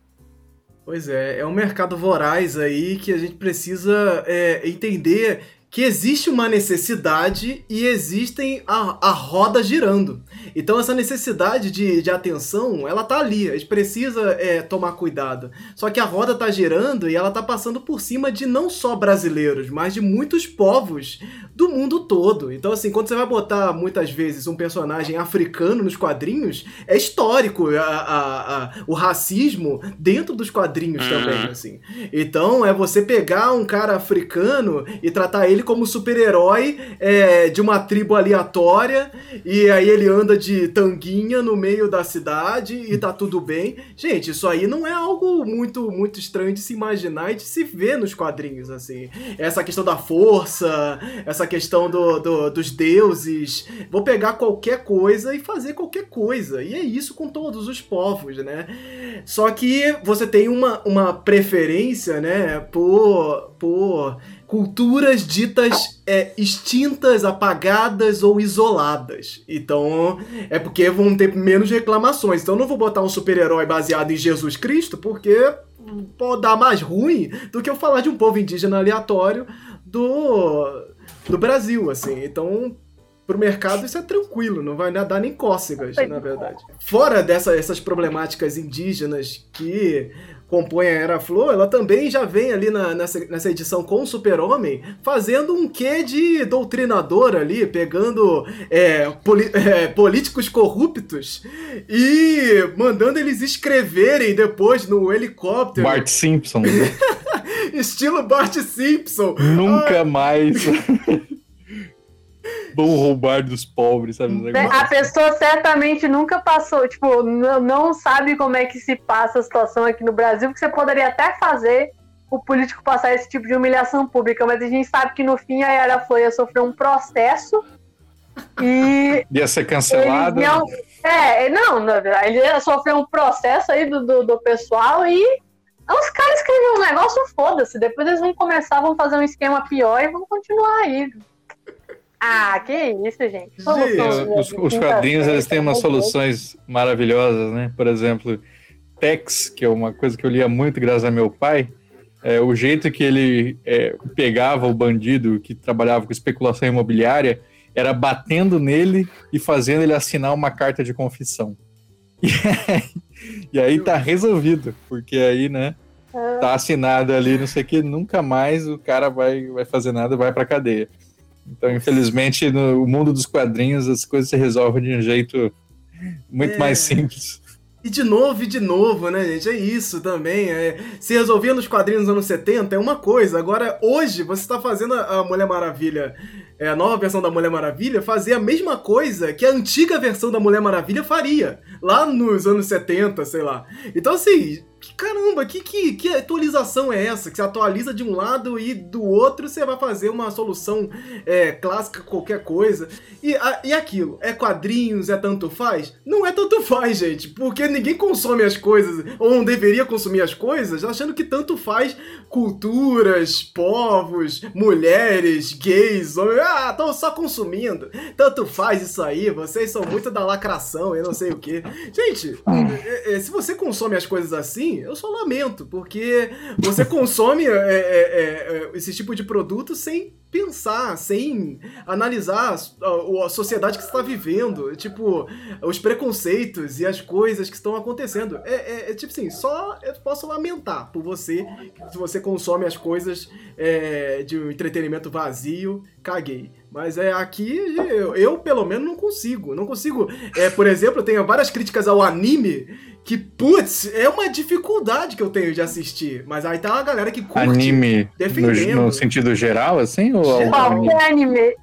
Pois é, é um mercado voraz aí que a gente precisa é, entender que existe uma necessidade e existem a, a roda girando. Então essa necessidade de, de atenção, ela tá ali, a gente precisa é, tomar cuidado. Só que a roda tá girando e ela tá passando por cima de não só brasileiros, mas de muitos povos do mundo todo. Então assim, quando você vai botar muitas vezes um personagem africano nos quadrinhos, é histórico a, a, a o racismo dentro dos quadrinhos uhum. também, assim. Então é você pegar um cara africano e tratar ele ele como super-herói é, de uma tribo aleatória, e aí ele anda de tanguinha no meio da cidade e tá tudo bem. Gente, isso aí não é algo muito, muito estranho de se imaginar e de se ver nos quadrinhos, assim. Essa questão da força, essa questão do, do dos deuses. Vou pegar qualquer coisa e fazer qualquer coisa. E é isso com todos os povos, né? Só que você tem uma, uma preferência, né, por, por culturas ditas é, extintas, apagadas ou isoladas. Então, é porque vão ter menos reclamações. Então, eu não vou botar um super-herói baseado em Jesus Cristo, porque pode dar mais ruim do que eu falar de um povo indígena aleatório do, do Brasil, assim. Então, pro mercado isso é tranquilo, não vai dar nem cócegas, na verdade. Fora dessas problemáticas indígenas que compõe a Era Flor, ela também já vem ali na, nessa, nessa edição com o Super-Homem, fazendo um quê de doutrinador ali, pegando é, poli, é, políticos corruptos e mandando eles escreverem depois no helicóptero. Bart Simpson. Estilo Bart Simpson. Nunca Ai. mais. vão roubar dos pobres, sabe? A pessoa certamente nunca passou, tipo, não sabe como é que se passa a situação aqui no Brasil, porque você poderia até fazer o político passar esse tipo de humilhação pública, mas a gente sabe que no fim a Yara Flor ia sofrer um processo e. Ia ser cancelado. Iam, é, não, ele ia sofrer um processo aí do, do, do pessoal e. Os caras escreveram um negócio, foda-se. Depois eles vão começar, vão fazer um esquema pior e vão continuar aí. Ah, que isso, gente. os, os quadrinhos eles têm umas soluções maravilhosas, né? Por exemplo, Tex, que é uma coisa que eu lia muito graças a meu pai, é, o jeito que ele é, pegava o bandido que trabalhava com especulação imobiliária era batendo nele e fazendo ele assinar uma carta de confissão. E aí, e aí tá resolvido, porque aí, né, tá assinado ali, não sei o que, nunca mais o cara vai, vai fazer nada, vai pra cadeia. Então, infelizmente, no mundo dos quadrinhos, as coisas se resolvem de um jeito muito é. mais simples. E de novo e de novo, né, gente? É isso também. É, se resolvia nos quadrinhos dos anos 70 é uma coisa. Agora, hoje, você está fazendo a Mulher Maravilha, é, a nova versão da Mulher Maravilha, fazer a mesma coisa que a antiga versão da Mulher Maravilha faria. Lá nos anos 70, sei lá. Então, assim, caramba, que, que, que atualização é essa? Que você atualiza de um lado e do outro você vai fazer uma solução é, clássica, qualquer coisa. E, a, e aquilo, é quadrinhos, é tanto faz? Não é tanto faz, gente, porque ninguém consome as coisas, ou não deveria consumir as coisas, achando que tanto faz culturas, povos, mulheres, gays, homens, ah, estão só consumindo. Tanto faz isso aí, vocês são muito da lacração, eu não sei o que. Gente, é, é, se você consome as coisas assim, eu só lamento, porque você consome é, é, é, é, esse tipo de produto sem pensar, sem analisar a, a sociedade que você está vivendo, tipo, os preconceitos e as coisas que estão acontecendo. É, é, é, tipo assim, só eu posso lamentar por você, se você consome as coisas é, de um entretenimento vazio, caguei. Mas é aqui eu, eu, pelo menos não consigo. Não consigo. É, por exemplo, eu tenho várias críticas ao anime que, putz, é uma dificuldade que eu tenho de assistir. Mas aí tá uma galera que curte. Anime no, no, sentido geral, assim? Ou geral. Qualquer anime.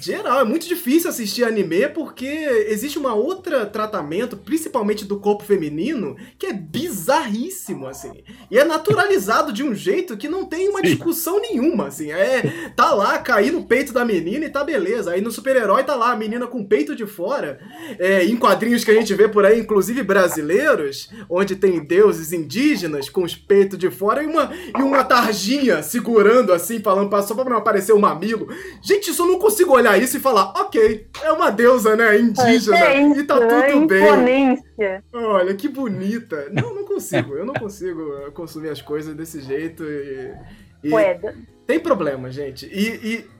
Geral, é muito difícil assistir anime porque existe uma outra tratamento, principalmente do corpo feminino, que é bizarríssimo, assim. E é naturalizado de um jeito que não tem uma Sim. discussão nenhuma, assim. É, tá lá, cair no peito da menina e tá beleza. Aí no super-herói tá lá, a menina com o peito de fora. É, em quadrinhos que a gente vê por aí, inclusive brasileiros, onde tem deuses indígenas com os peitos de fora e uma, e uma tarjinha segurando assim, falando só pra não aparecer o mamilo. Gente, isso não consigo olhar isso e falar, ok, é uma deusa, né, indígena, é e tá tudo bem. Olha, que bonita. Não, não consigo, eu não consigo consumir as coisas desse jeito e... e tem problema, gente. E, e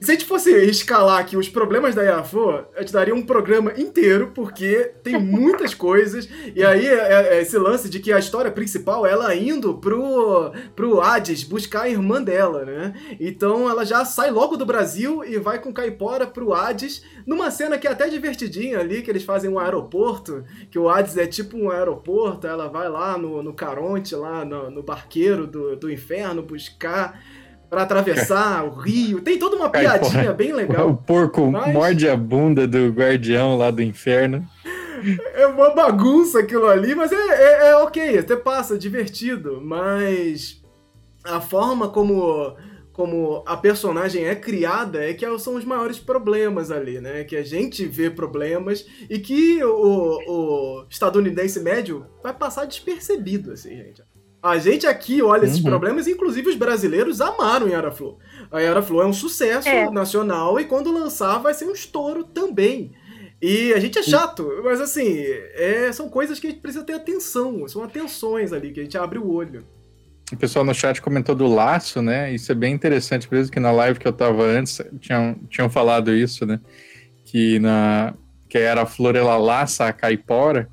se a gente fosse escalar aqui os problemas da Yafo, eu te daria um programa inteiro, porque tem muitas coisas. E aí, é, é, é esse lance de que a história principal, ela indo pro, pro Hades buscar a irmã dela, né? Então ela já sai logo do Brasil e vai com Caipora pro Hades, numa cena que é até divertidinha ali, que eles fazem um aeroporto, que o Hades é tipo um aeroporto, ela vai lá no, no Caronte, lá no, no barqueiro do, do inferno, buscar para atravessar o rio. Tem toda uma piadinha bem legal. O porco mas... morde a bunda do guardião lá do inferno. É uma bagunça aquilo ali, mas é, é, é ok, até passa, divertido. Mas a forma como como a personagem é criada é que são os maiores problemas ali, né? Que a gente vê problemas e que o, o estadunidense médio vai passar despercebido, assim, gente. A gente aqui olha esses uhum. problemas, inclusive os brasileiros amaram Yara Flor. A Yara Flor é um sucesso é. nacional e quando lançar vai ser um estouro também. E a gente é chato, mas assim, é, são coisas que a gente precisa ter atenção, são atenções ali, que a gente abre o olho. O pessoal no chat comentou do laço, né? Isso é bem interessante, por isso que na live que eu tava antes tinham, tinham falado isso, né? Que, na, que a Flor ela laça a caipora,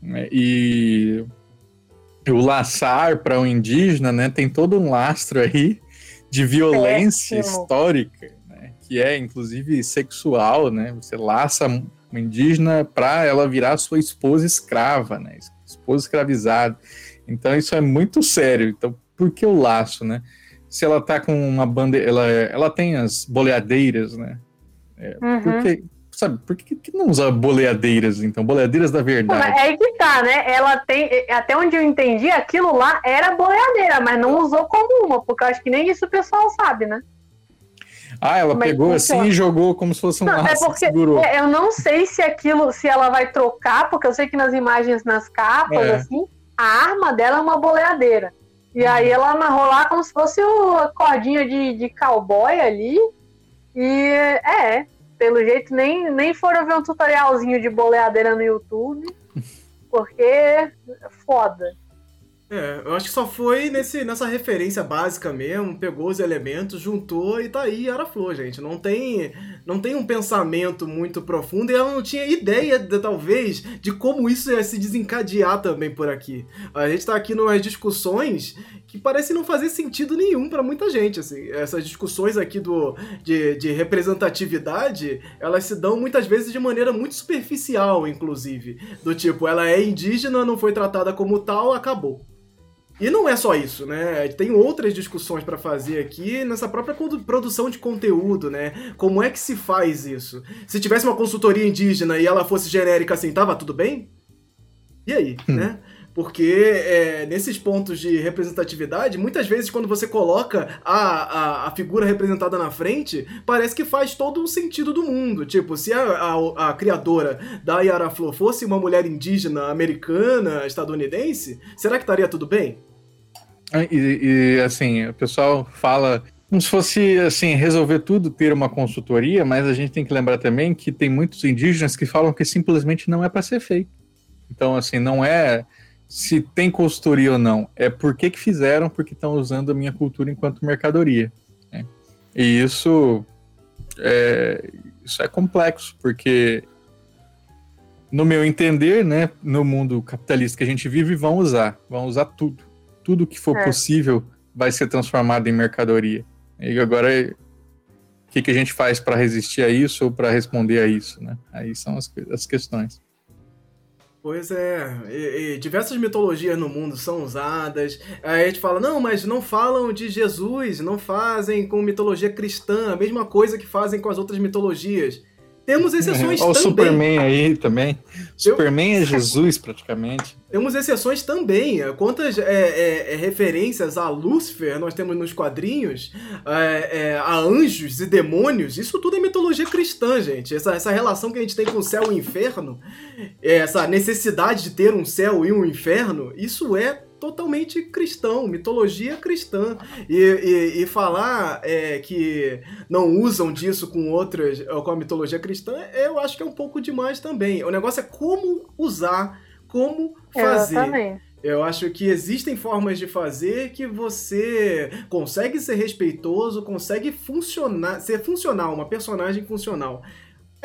né? e o laçar para um indígena, né, tem todo um lastro aí de violência Péssimo. histórica, né, que é inclusive sexual, né? Você laça uma indígena para ela virar sua esposa escrava, né? Esposa escravizada. Então isso é muito sério. Então por que o laço, né? Se ela tá com uma bandeira, ela, ela tem as boleadeiras, né? É, uhum. Porque sabe, por que, que não usa boleadeiras, então? Boleadeiras da verdade. É que tá, né? Ela tem, até onde eu entendi, aquilo lá era boleadeira, mas não usou como uma, porque eu acho que nem isso o pessoal sabe, né? Ah, ela mas pegou assim e jogou como se fosse um não, laço é porque segurou. É, eu não sei se aquilo, se ela vai trocar, porque eu sei que nas imagens, nas capas, é. assim, a arma dela é uma boleadeira. E uhum. aí ela amarrou lá como se fosse a cordinha de, de cowboy ali. E é, pelo jeito, nem, nem foram ver um tutorialzinho de boleadeira no YouTube, porque é foda. É, eu acho que só foi nesse, nessa referência básica mesmo, pegou os elementos, juntou e tá aí era flor, gente. Não tem, não tem um pensamento muito profundo e ela não tinha ideia, de, talvez, de como isso ia se desencadear também por aqui. A gente tá aqui numas discussões que parecem não fazer sentido nenhum para muita gente, assim. Essas discussões aqui do, de, de representatividade, elas se dão muitas vezes de maneira muito superficial, inclusive. Do tipo, ela é indígena, não foi tratada como tal, acabou. E não é só isso, né? Tem outras discussões para fazer aqui nessa própria produção de conteúdo, né? Como é que se faz isso? Se tivesse uma consultoria indígena e ela fosse genérica assim, tava tudo bem? E aí, hum. né? Porque é, nesses pontos de representatividade, muitas vezes quando você coloca a, a, a, figura representada na frente, parece que faz todo o sentido do mundo. Tipo, se a, a, a criadora da Yara Flor fosse uma mulher indígena, americana, estadunidense, será que estaria tudo bem? Ah, e, e assim, o pessoal fala como se fosse assim resolver tudo ter uma consultoria, mas a gente tem que lembrar também que tem muitos indígenas que falam que simplesmente não é para ser feito. Então, assim, não é se tem consultoria ou não, é por que, que fizeram, porque estão usando a minha cultura enquanto mercadoria. Né? E isso é, isso é complexo, porque no meu entender, né, no mundo capitalista que a gente vive, vão usar, vão usar tudo. Tudo que for é. possível vai ser transformado em mercadoria. E agora, o que, que a gente faz para resistir a isso ou para responder a isso, né? Aí são as, as questões. Pois é, e, e diversas mitologias no mundo são usadas. Aí a gente fala, não, mas não falam de Jesus, não fazem com mitologia cristã, a mesma coisa que fazem com as outras mitologias. Temos exceções é, também. o Superman aí também. Superman é Jesus, praticamente. Temos exceções também. Quantas é, é, é, referências a Lúcifer nós temos nos quadrinhos, é, é, a anjos e demônios, isso tudo é mitologia cristã, gente. Essa, essa relação que a gente tem com o céu e o inferno, essa necessidade de ter um céu e um inferno, isso é totalmente cristão, mitologia cristã. E, e, e falar é, que não usam disso com outras, com a mitologia cristã, eu acho que é um pouco demais também. O negócio é como usar, como fazer. Exatamente. Eu acho que existem formas de fazer que você consegue ser respeitoso, consegue funcionar, ser funcional, uma personagem funcional.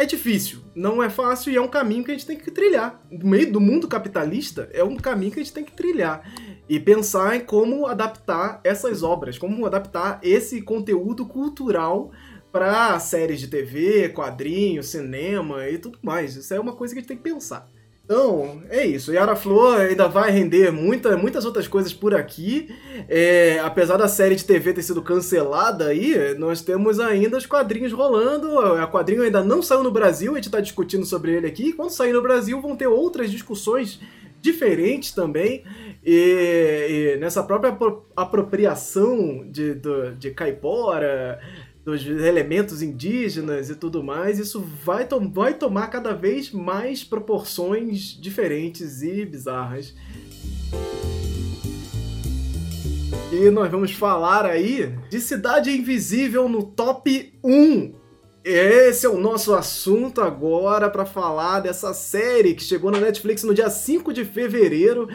É difícil, não é fácil e é um caminho que a gente tem que trilhar. No meio do mundo capitalista, é um caminho que a gente tem que trilhar. E pensar em como adaptar essas obras, como adaptar esse conteúdo cultural para séries de TV, quadrinhos, cinema e tudo mais. Isso é uma coisa que a gente tem que pensar. Então, é isso. Yara Flor ainda vai render muita, muitas outras coisas por aqui. É, apesar da série de TV ter sido cancelada aí, nós temos ainda os quadrinhos rolando. A quadrinho ainda não saiu no Brasil, a gente está discutindo sobre ele aqui. Quando sair no Brasil, vão ter outras discussões diferentes também. E, e nessa própria apropriação de, de, de caipora dos elementos indígenas e tudo mais, isso vai, to vai tomar cada vez mais proporções diferentes e bizarras. E nós vamos falar aí de Cidade Invisível no top 1. Esse é o nosso assunto agora para falar dessa série que chegou na Netflix no dia 5 de fevereiro,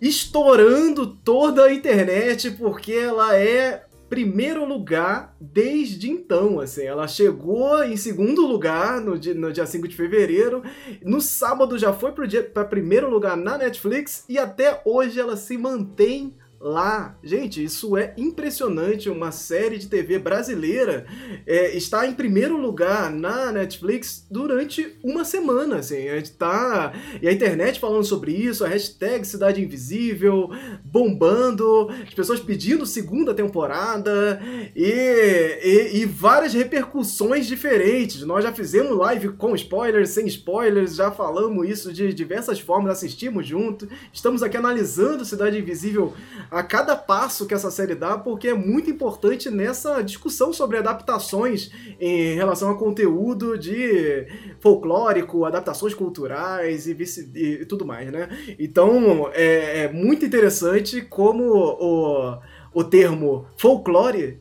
estourando toda a internet porque ela é primeiro lugar desde então, assim. Ela chegou em segundo lugar no dia, no dia 5 de fevereiro. No sábado já foi para primeiro lugar na Netflix e até hoje ela se mantém lá. Gente, isso é impressionante. Uma série de TV brasileira é, está em primeiro lugar na Netflix durante uma semana. Assim. A gente tá. E a internet falando sobre isso, a hashtag Cidade Invisível bombando, as pessoas pedindo segunda temporada e, e, e várias repercussões diferentes. Nós já fizemos live com spoilers, sem spoilers, já falamos isso de diversas formas, assistimos junto. Estamos aqui analisando Cidade Invisível a cada passo que essa série dá, porque é muito importante nessa discussão sobre adaptações em relação a conteúdo de folclórico, adaptações culturais e, vice, e tudo mais, né? Então é, é muito interessante como o, o termo folclore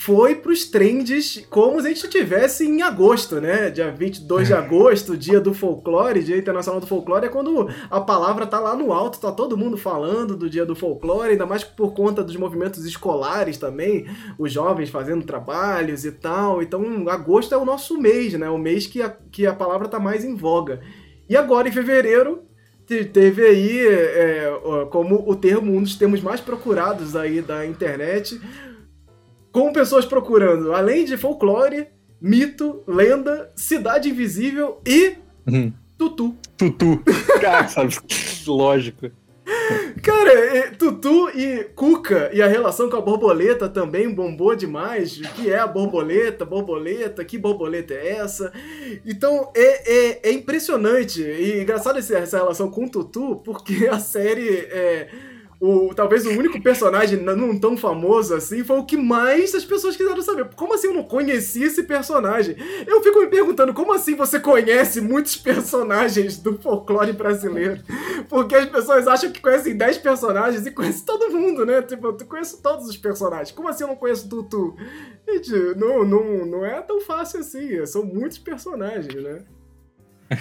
foi pros trends como se a gente estivesse em agosto, né? Dia 22 de agosto, dia do folclore, dia internacional do folclore, é quando a palavra tá lá no alto, tá todo mundo falando do dia do folclore, ainda mais por conta dos movimentos escolares também, os jovens fazendo trabalhos e tal. Então, agosto é o nosso mês, né? O mês que a, que a palavra tá mais em voga. E agora, em fevereiro, teve aí é, como o termo, um dos termos mais procurados aí da internet, com pessoas procurando, além de folclore, mito, lenda, cidade invisível e uhum. tutu. Tutu. Cara, sabe? Lógico. Cara, Tutu e Cuca e a relação com a borboleta também bombou demais. O que é a borboleta? Borboleta? Que borboleta é essa? Então é, é, é impressionante e engraçado essa relação com Tutu, porque a série é o, talvez o único personagem não tão famoso assim foi o que mais as pessoas quiseram saber. Como assim eu não conhecia esse personagem? Eu fico me perguntando, como assim você conhece muitos personagens do folclore brasileiro? Porque as pessoas acham que conhecem 10 personagens e conhecem todo mundo, né? Tipo, eu conheço todos os personagens. Como assim eu não conheço Tutu? Gente, não, não, não é tão fácil assim. São muitos personagens, né?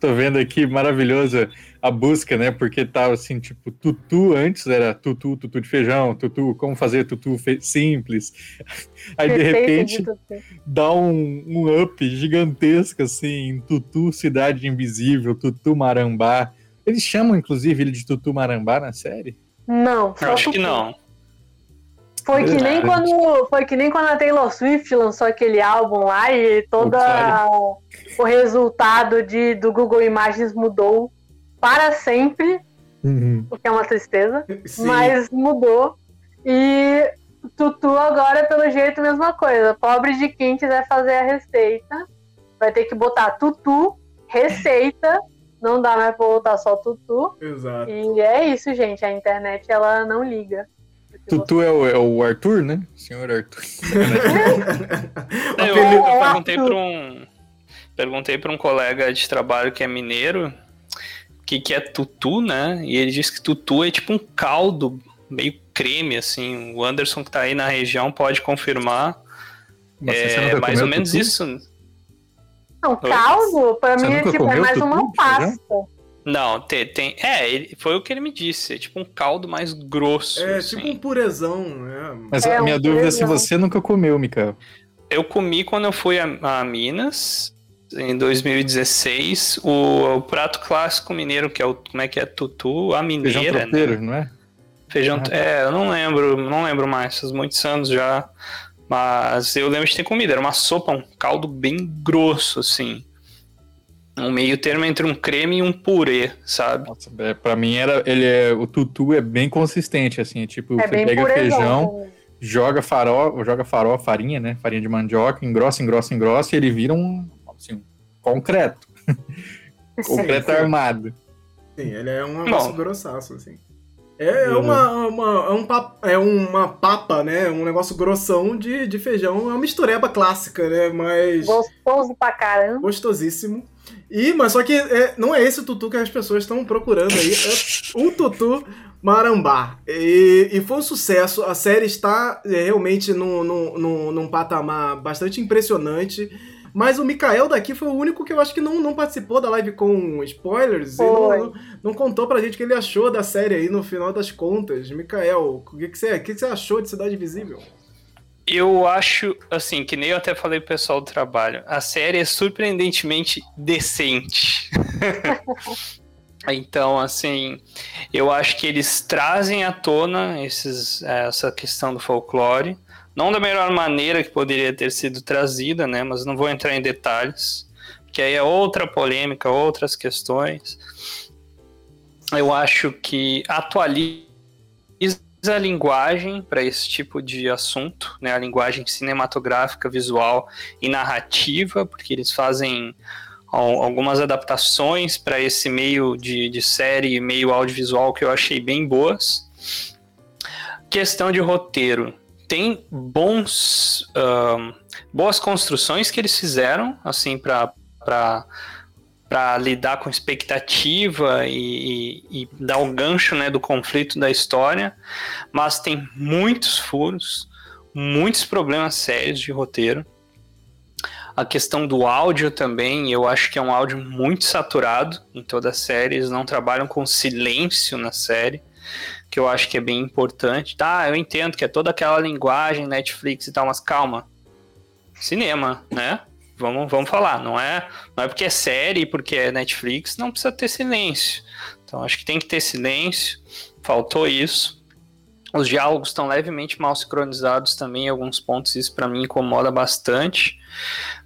Tô vendo aqui, maravilhoso a busca, né? Porque tava assim, tipo, tutu antes era tutu, tutu de feijão, tutu, como fazer tutu simples. Aí de repente de dá um, um up gigantesco assim, em tutu cidade invisível, tutu marambá. Eles chamam inclusive ele de tutu marambá na série? Não, Eu acho que não. Foi que, nem quando, foi que nem quando a Taylor Swift lançou aquele álbum lá e todo o resultado de, do Google Imagens mudou para sempre, uhum. o que é uma tristeza, Sim. mas mudou. E Tutu agora, pelo jeito, mesma coisa. Pobre de quem quiser fazer a receita, vai ter que botar Tutu, receita, não dá mais pra botar só Tutu. Exato. E é isso, gente, a internet ela não liga. Tutu você... é, o, é o Arthur, né? Senhor Arthur. eu, eu perguntei para um perguntei para um colega de trabalho que é mineiro que, que é tutu, né? E ele disse que tutu é tipo um caldo meio creme, assim. O Anderson que tá aí na região pode confirmar. Mas é mais ou menos tutu? isso. Não, caldo, para mim é, tipo, é mais uma pasta. Não, tem, tem. É, ele, foi o que ele me disse. É tipo um caldo mais grosso. É, assim. tipo um purezão, né? Mas é, a minha um dúvida purezão. é se você nunca comeu, Mikael. Eu comi quando eu fui a, a Minas, em 2016, o, o, prato clássico mineiro, que é o. Como é que é? Tutu, a mineira. Feijão tropeiro, né? não é? Feijão. Ah. É, eu não lembro, não lembro mais, faz muitos anos já. Mas eu lembro de ter comido. Era uma sopa, um caldo bem grosso, assim um meio termo entre um creme e um purê, sabe? Nossa, é, pra mim era. Ele é, o tutu é bem consistente, assim. É tipo, é você pega feijão, joga farol, joga farol, farinha, né? Farinha de mandioca, engrossa, engrossa, engrossa, e ele vira um, assim, concreto. concreto sim, armado. Sim, ele é um negócio grossaço, assim. É, é uma, uma, é, um papa, é uma papa, né? Um negócio grossão de, de feijão. É uma mistureba clássica, né? Mas. Gostoso pra caramba. Gostosíssimo. E, mas só que é, não é esse o tutu que as pessoas estão procurando aí. É um tutu marambá. E, e foi um sucesso. A série está é, realmente num, num, num patamar bastante impressionante. Mas o Mikael daqui foi o único que eu acho que não, não participou da live com spoilers. E não, não, não, contou pra gente o que ele achou da série aí no final das contas. Mikael, o que, que, você, o que, que você achou de Cidade Visível? Eu acho, assim, que nem eu até falei pro pessoal do trabalho, a série é surpreendentemente decente. então, assim, eu acho que eles trazem à tona esses, essa questão do folclore, não da melhor maneira que poderia ter sido trazida, né? Mas não vou entrar em detalhes, que aí é outra polêmica, outras questões. Eu acho que atualiza a linguagem para esse tipo de assunto, né? A linguagem cinematográfica, visual e narrativa, porque eles fazem algumas adaptações para esse meio de, de série, meio audiovisual que eu achei bem boas. Questão de roteiro. Tem bons, uh, boas construções que eles fizeram, assim, para para lidar com expectativa e, e, e, dar o gancho né, do conflito da história, mas tem muitos furos, muitos problemas sérios de roteiro. A questão do áudio também, eu acho que é um áudio muito saturado em toda a série. Eles não trabalham com silêncio na série, que eu acho que é bem importante. Tá, eu entendo que é toda aquela linguagem Netflix e tal, mas calma. Cinema, né? vamos, vamos falar, não é, não é porque é série, porque é Netflix, não precisa ter silêncio. Então acho que tem que ter silêncio, faltou isso. Os diálogos estão levemente mal sincronizados também em alguns pontos, isso para mim incomoda bastante.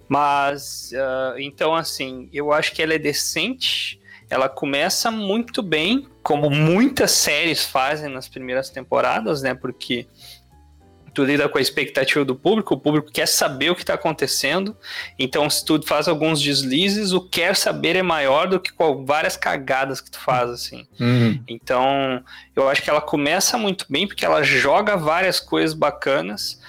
Mas, uh, então assim, eu acho que ela é decente, ela começa muito bem, como muitas séries fazem nas primeiras temporadas, né? Porque tu lida com a expectativa do público, o público quer saber o que está acontecendo, então se tu faz alguns deslizes, o quer saber é maior do que várias cagadas que tu faz, assim. Uhum. Então, eu acho que ela começa muito bem, porque ela joga várias coisas bacanas,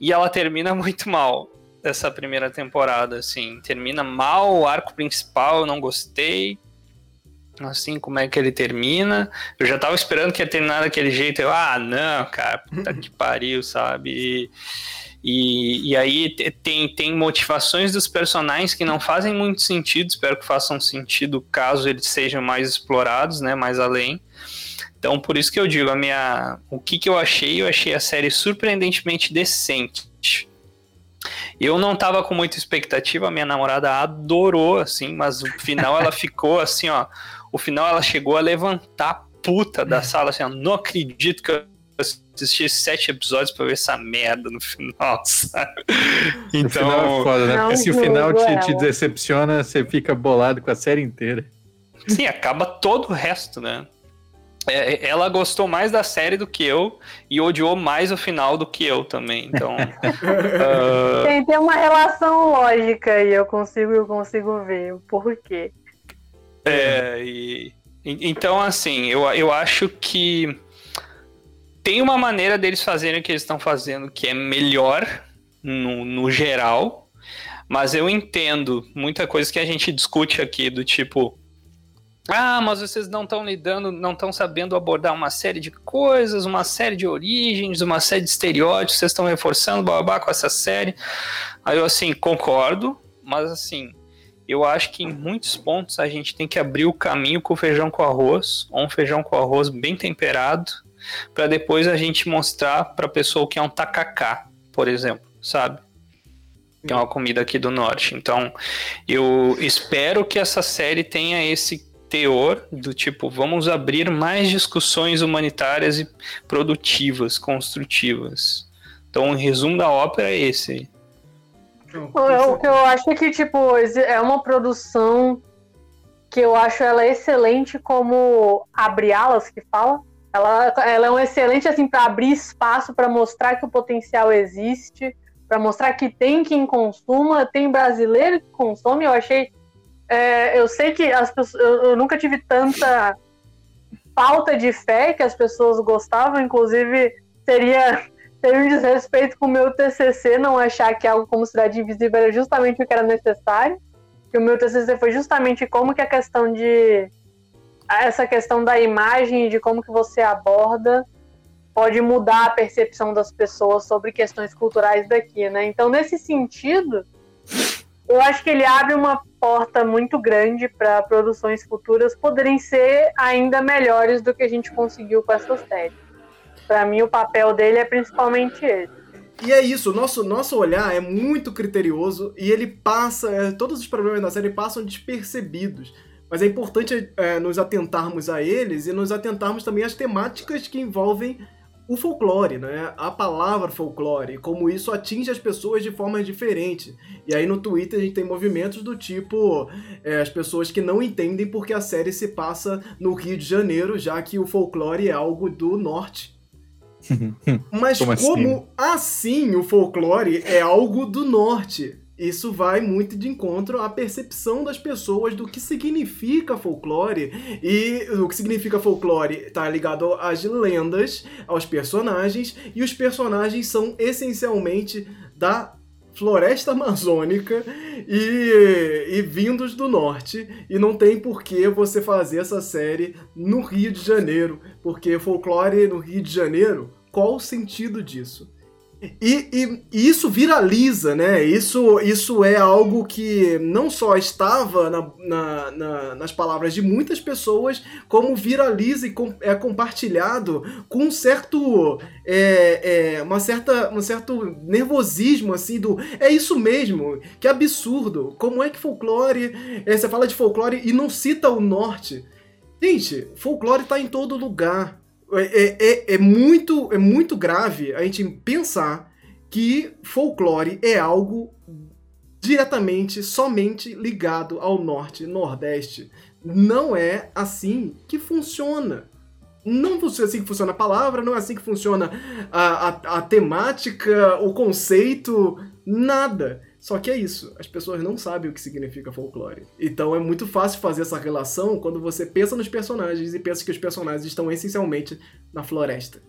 e ela termina muito mal essa primeira temporada, assim. Termina mal, o arco principal eu não gostei, assim como é que ele termina. Eu já tava esperando que ia terminar daquele jeito. Eu, ah, não, cara, puta que pariu, sabe? E, e aí tem, tem motivações dos personagens que não fazem muito sentido. Espero que façam sentido caso eles sejam mais explorados, né? Mais além. Então, por isso que eu digo, a minha, o que, que eu achei? Eu achei a série surpreendentemente decente. Eu não tava com muita expectativa, a minha namorada adorou, assim, mas no final ela ficou assim, ó o final ela chegou a levantar puta da sala, assim, não acredito que eu assistir sete episódios pra ver essa merda no final, sabe? Então. O final é foda, né? Porque se o final te, te, decepciona, você fica bolado com a série inteira. Sim, acaba todo o resto, né? É, ela gostou mais da série do que eu e odiou mais o final do que eu também. Então. uh... tem, tem uma relação lógica e eu consigo, eu consigo ver o porquê. É, e, então, assim, eu, eu acho que tem uma maneira deles fazerem o que eles estão fazendo que é melhor no, no geral, mas eu entendo muita coisa que a gente discute aqui, do tipo. Ah, mas vocês não estão lidando, não estão sabendo abordar uma série de coisas, uma série de origens, uma série de estereótipos, vocês estão reforçando babá com essa série. Aí eu assim, concordo, mas assim, eu acho que em muitos pontos a gente tem que abrir o caminho com o feijão com arroz, ou um feijão com arroz bem temperado, para depois a gente mostrar para a pessoa que é um tacacá, por exemplo, sabe? Que é uma comida aqui do norte. Então, eu espero que essa série tenha esse teor do tipo, vamos abrir mais discussões humanitárias e produtivas, construtivas. Então, o resumo da ópera é esse. O que eu acho é que, tipo, é uma produção que eu acho ela excelente como abre alas que fala, ela, ela é um excelente assim para abrir espaço para mostrar que o potencial existe, para mostrar que tem quem consuma, tem brasileiro que consome. Eu achei, é, eu sei que as pessoas, eu, eu nunca tive tanta falta de fé que as pessoas gostavam, inclusive seria ter um desrespeito com o meu TCC não achar que algo como Cidade Invisível era justamente o que era necessário. Que o meu TCC foi justamente como que a questão de essa questão da imagem de como que você aborda pode mudar a percepção das pessoas sobre questões culturais daqui, né? Então, nesse sentido, eu acho que ele abre uma porta muito grande para produções futuras poderem ser ainda melhores do que a gente conseguiu com essa série. Para mim, o papel dele é principalmente esse. E é isso, nosso nosso olhar é muito criterioso e ele passa, é, todos os problemas da série passam despercebidos. Mas é importante é, nos atentarmos a eles e nos atentarmos também às temáticas que envolvem o folclore, né? A palavra folclore, como isso atinge as pessoas de formas diferentes. E aí no Twitter a gente tem movimentos do tipo é, as pessoas que não entendem porque a série se passa no Rio de Janeiro, já que o folclore é algo do norte. Mas como, como assim? assim o folclore é algo do norte? isso vai muito de encontro à percepção das pessoas do que significa folclore. E o que significa folclore está ligado às lendas, aos personagens, e os personagens são essencialmente da floresta amazônica e, e vindos do norte. E não tem por que você fazer essa série no Rio de Janeiro, porque folclore no Rio de Janeiro, qual o sentido disso? E, e, e, isso viraliza, né? Isso, isso é algo que não só estava na, na, na, nas palavras de muitas pessoas, como viraliza e com, é compartilhado com um certo, é, é, uma certa, um certo nervosismo, assim, do é isso mesmo, que absurdo. Como é que folclore, é, você fala de folclore e não cita o norte? Gente, folclore está em todo lugar. É, é, é, é, muito, é muito grave a gente pensar que folclore é algo diretamente, somente ligado ao norte, nordeste. Não é assim que funciona. Não é assim que funciona a palavra, não é assim que funciona a, a, a temática, o conceito, nada. Só que é isso, as pessoas não sabem o que significa folclore. Então é muito fácil fazer essa relação quando você pensa nos personagens e pensa que os personagens estão essencialmente na floresta.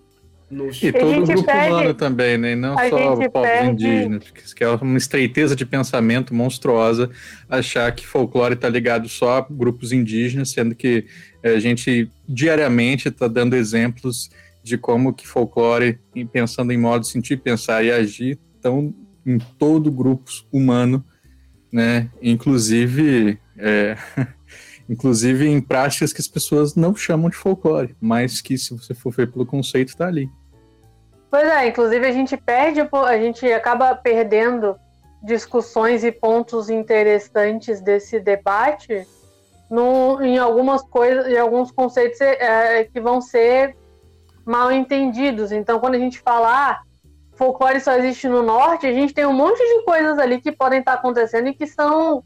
Nos... E todo o grupo perde... humano também, né? E não a só o povo perde... indígena, que é uma estreiteza de pensamento monstruosa achar que folclore está ligado só a grupos indígenas, sendo que a gente diariamente está dando exemplos de como que folclore, pensando em modo de sentir, pensar e agir, estão em todo grupo humano, né? Inclusive, é, inclusive em práticas que as pessoas não chamam de folclore, mas que se você for ver pelo conceito está ali. Pois é, inclusive a gente perde, a gente acaba perdendo discussões e pontos interessantes desse debate no, em algumas coisas, em alguns conceitos é, que vão ser mal entendidos. Então, quando a gente fala, ah, folclore só existe no norte, a gente tem um monte de coisas ali que podem estar acontecendo e que são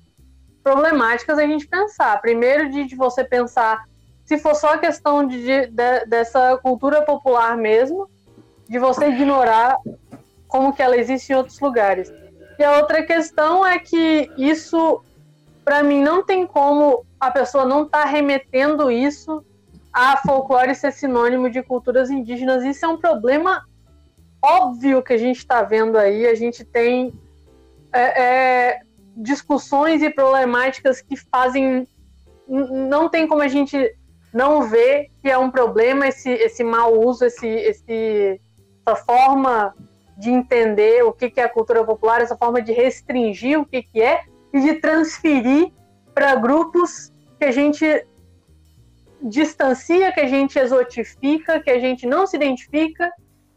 problemáticas a gente pensar. Primeiro, de, de você pensar se for só a questão de, de, dessa cultura popular mesmo, de você ignorar como que ela existe em outros lugares. E a outra questão é que isso, para mim, não tem como a pessoa não estar tá remetendo isso a folclore ser sinônimo de culturas indígenas. Isso é um problema óbvio que a gente está vendo aí. A gente tem é, é, discussões e problemáticas que fazem. Não tem como a gente não ver que é um problema esse, esse mau uso, esse, esse, essa forma de entender o que, que é a cultura popular, essa forma de restringir o que, que é e de transferir para grupos que a gente distancia, que a gente exotifica, que a gente não se identifica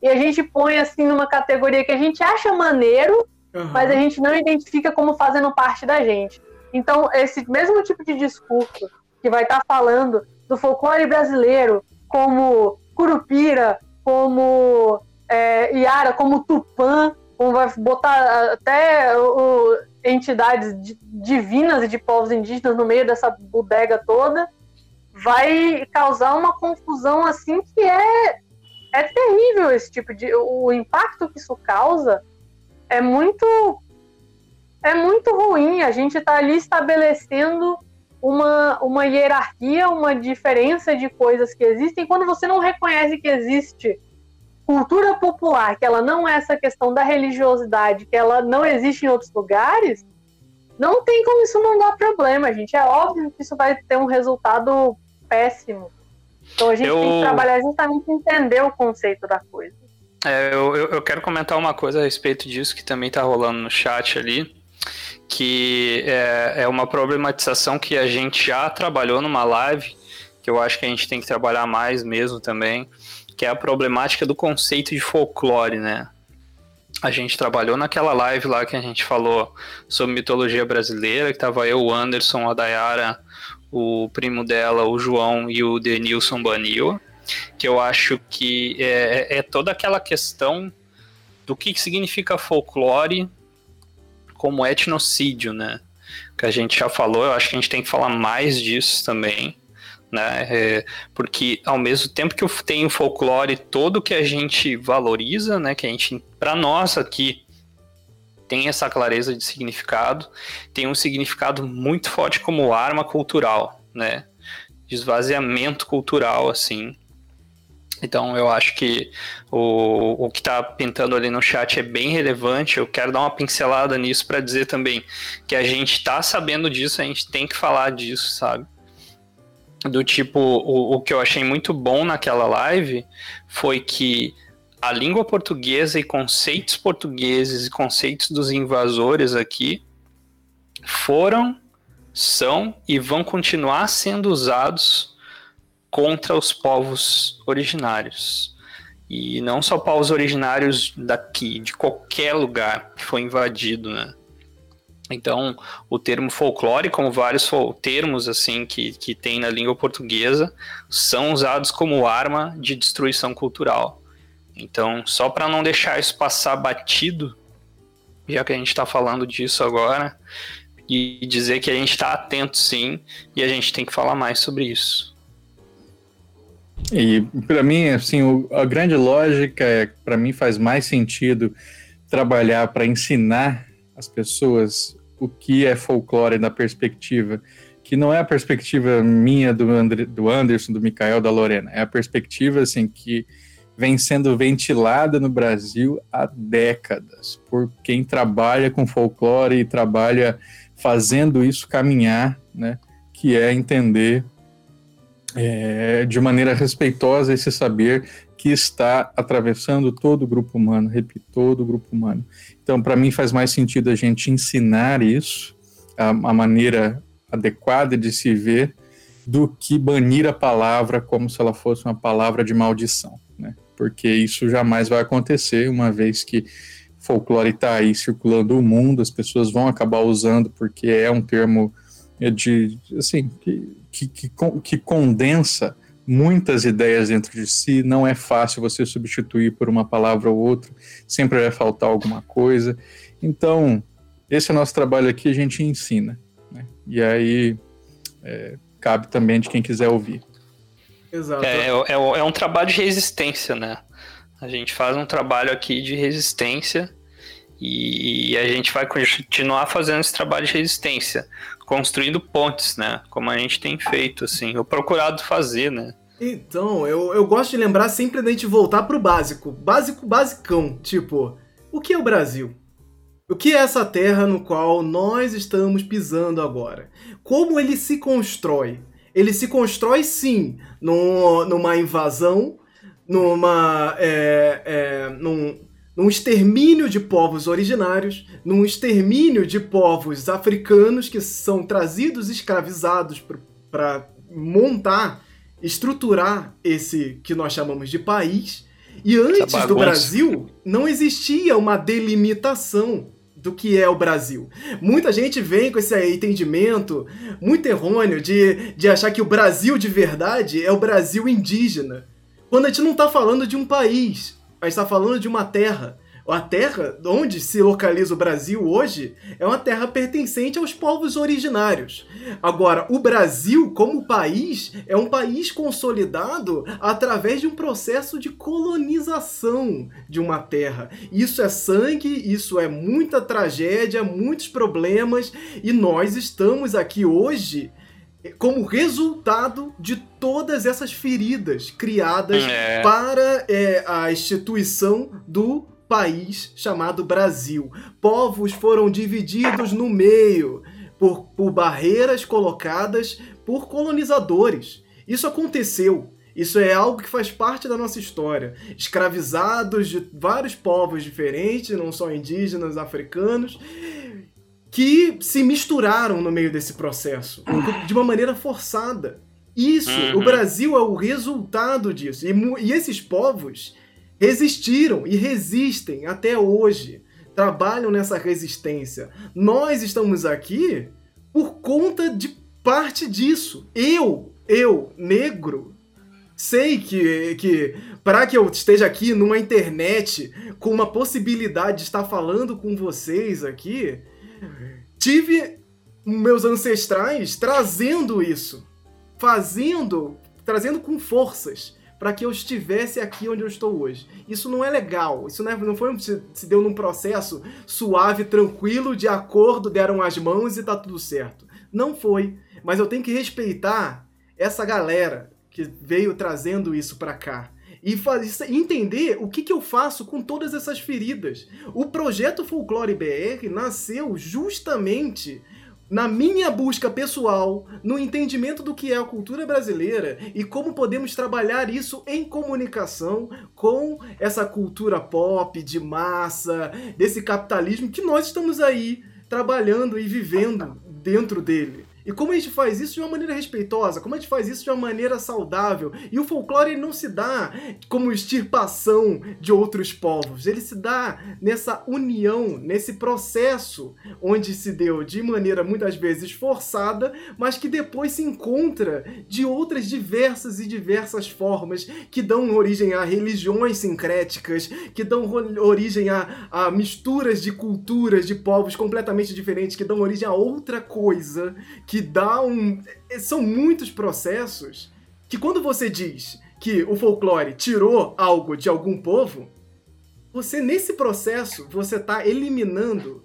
e a gente põe assim numa categoria que a gente acha maneiro, uhum. mas a gente não identifica como fazendo parte da gente. Então, esse mesmo tipo de discurso que vai estar tá falando do folclore brasileiro como Curupira, como é, Iara, como Tupã, como vai botar até o, entidades divinas e de povos indígenas no meio dessa bodega toda, vai causar uma confusão assim que é é terrível esse tipo de o impacto que isso causa é muito é muito ruim. A gente está ali estabelecendo uma, uma hierarquia, uma diferença de coisas que existem. Quando você não reconhece que existe cultura popular, que ela não é essa questão da religiosidade, que ela não existe em outros lugares, não tem como isso não dar problema, gente. É óbvio que isso vai ter um resultado péssimo. Então a gente eu... tem que trabalhar justamente entender o conceito da coisa. É, eu, eu quero comentar uma coisa a respeito disso que também está rolando no chat ali que é, é uma problematização que a gente já trabalhou numa live, que eu acho que a gente tem que trabalhar mais mesmo também, que é a problemática do conceito de folclore, né? A gente trabalhou naquela live lá que a gente falou sobre mitologia brasileira, que tava eu, o Anderson, a Dayara, o primo dela, o João e o Denilson Banil, que eu acho que é, é toda aquela questão do que significa folclore como etnocídio, né? Que a gente já falou, eu acho que a gente tem que falar mais disso também, né? É, porque ao mesmo tempo que eu tenho folclore todo que a gente valoriza, né? Que a gente, para nós aqui, tem essa clareza de significado, tem um significado muito forte como arma cultural, né? Esvaziamento cultural, assim, então eu acho que o, o que está pintando ali no chat é bem relevante. Eu quero dar uma pincelada nisso para dizer também que a gente está sabendo disso, a gente tem que falar disso, sabe? Do tipo, o, o que eu achei muito bom naquela live foi que a língua portuguesa e conceitos portugueses e conceitos dos invasores aqui foram, são e vão continuar sendo usados contra os povos originários. E não só povos originários daqui, de qualquer lugar que foi invadido, né? Então, o termo folclore, como vários termos assim que, que tem na língua portuguesa, são usados como arma de destruição cultural. Então, só para não deixar isso passar batido, já que a gente está falando disso agora, e dizer que a gente está atento sim, e a gente tem que falar mais sobre isso. E para mim, assim, o, a grande lógica é, para mim faz mais sentido trabalhar para ensinar as pessoas o que é folclore na perspectiva que não é a perspectiva minha do, André, do Anderson, do Mikael, da Lorena, é a perspectiva assim que vem sendo ventilada no Brasil há décadas por quem trabalha com folclore e trabalha fazendo isso caminhar, né? Que é entender é, de maneira respeitosa esse saber que está atravessando todo o grupo humano, repito, todo o grupo humano. Então, para mim, faz mais sentido a gente ensinar isso, a, a maneira adequada de se ver, do que banir a palavra como se ela fosse uma palavra de maldição? Porque isso jamais vai acontecer, uma vez que folclore está aí circulando o mundo, as pessoas vão acabar usando porque é um termo de, assim, que que, que, que condensa muitas ideias dentro de si, não é fácil você substituir por uma palavra ou outra, sempre vai faltar alguma coisa. Então, esse é o nosso trabalho aqui, a gente ensina. Né? E aí é, cabe também de quem quiser ouvir. Exato. É, é, é, um trabalho de resistência, né? A gente faz um trabalho aqui de resistência e a gente vai continuar fazendo esse trabalho de resistência, construindo pontes, né? Como a gente tem feito, assim, ou procurado fazer, né? Então, eu, eu gosto de lembrar sempre da gente voltar pro básico. Básico, basicão. Tipo, o que é o Brasil? O que é essa terra no qual nós estamos pisando agora? Como ele se constrói? Ele se constrói sim num, numa invasão, numa, é, é, num, num extermínio de povos originários, num extermínio de povos africanos que são trazidos escravizados para montar, estruturar esse que nós chamamos de país. E antes do Brasil, não existia uma delimitação do que é o Brasil. Muita gente vem com esse entendimento muito errôneo de, de achar que o Brasil de verdade é o Brasil indígena. Quando a gente não está falando de um país, gente está falando de uma terra. A terra onde se localiza o Brasil hoje é uma terra pertencente aos povos originários. Agora, o Brasil, como país, é um país consolidado através de um processo de colonização de uma terra. Isso é sangue, isso é muita tragédia, muitos problemas, e nós estamos aqui hoje como resultado de todas essas feridas criadas é. para é, a instituição do país chamado Brasil. Povos foram divididos no meio por, por barreiras colocadas por colonizadores. Isso aconteceu. Isso é algo que faz parte da nossa história. Escravizados de vários povos diferentes, não só indígenas, africanos, que se misturaram no meio desse processo de uma maneira forçada. Isso, uhum. o Brasil é o resultado disso. E, e esses povos, resistiram e resistem até hoje, trabalham nessa resistência. Nós estamos aqui por conta de parte disso. Eu, eu, negro, sei que, que para que eu esteja aqui numa internet com uma possibilidade de estar falando com vocês aqui, tive meus ancestrais trazendo isso, fazendo, trazendo com forças para que eu estivesse aqui onde eu estou hoje. Isso não é legal. Isso não, é, não foi se, se deu num processo suave, tranquilo, de acordo, deram as mãos e tá tudo certo. Não foi. Mas eu tenho que respeitar essa galera que veio trazendo isso para cá e entender o que, que eu faço com todas essas feridas. O projeto Folclore BR nasceu justamente na minha busca pessoal, no entendimento do que é a cultura brasileira e como podemos trabalhar isso em comunicação com essa cultura pop, de massa, desse capitalismo que nós estamos aí trabalhando e vivendo dentro dele. E como a gente faz isso de uma maneira respeitosa, como a gente faz isso de uma maneira saudável. E o folclore não se dá como extirpação de outros povos, ele se dá nessa união, nesse processo onde se deu de maneira muitas vezes forçada, mas que depois se encontra de outras diversas e diversas formas que dão origem a religiões sincréticas, que dão origem a, a misturas de culturas de povos completamente diferentes, que dão origem a outra coisa que dá um. São muitos processos que quando você diz que o folclore tirou algo de algum povo, você nesse processo você está eliminando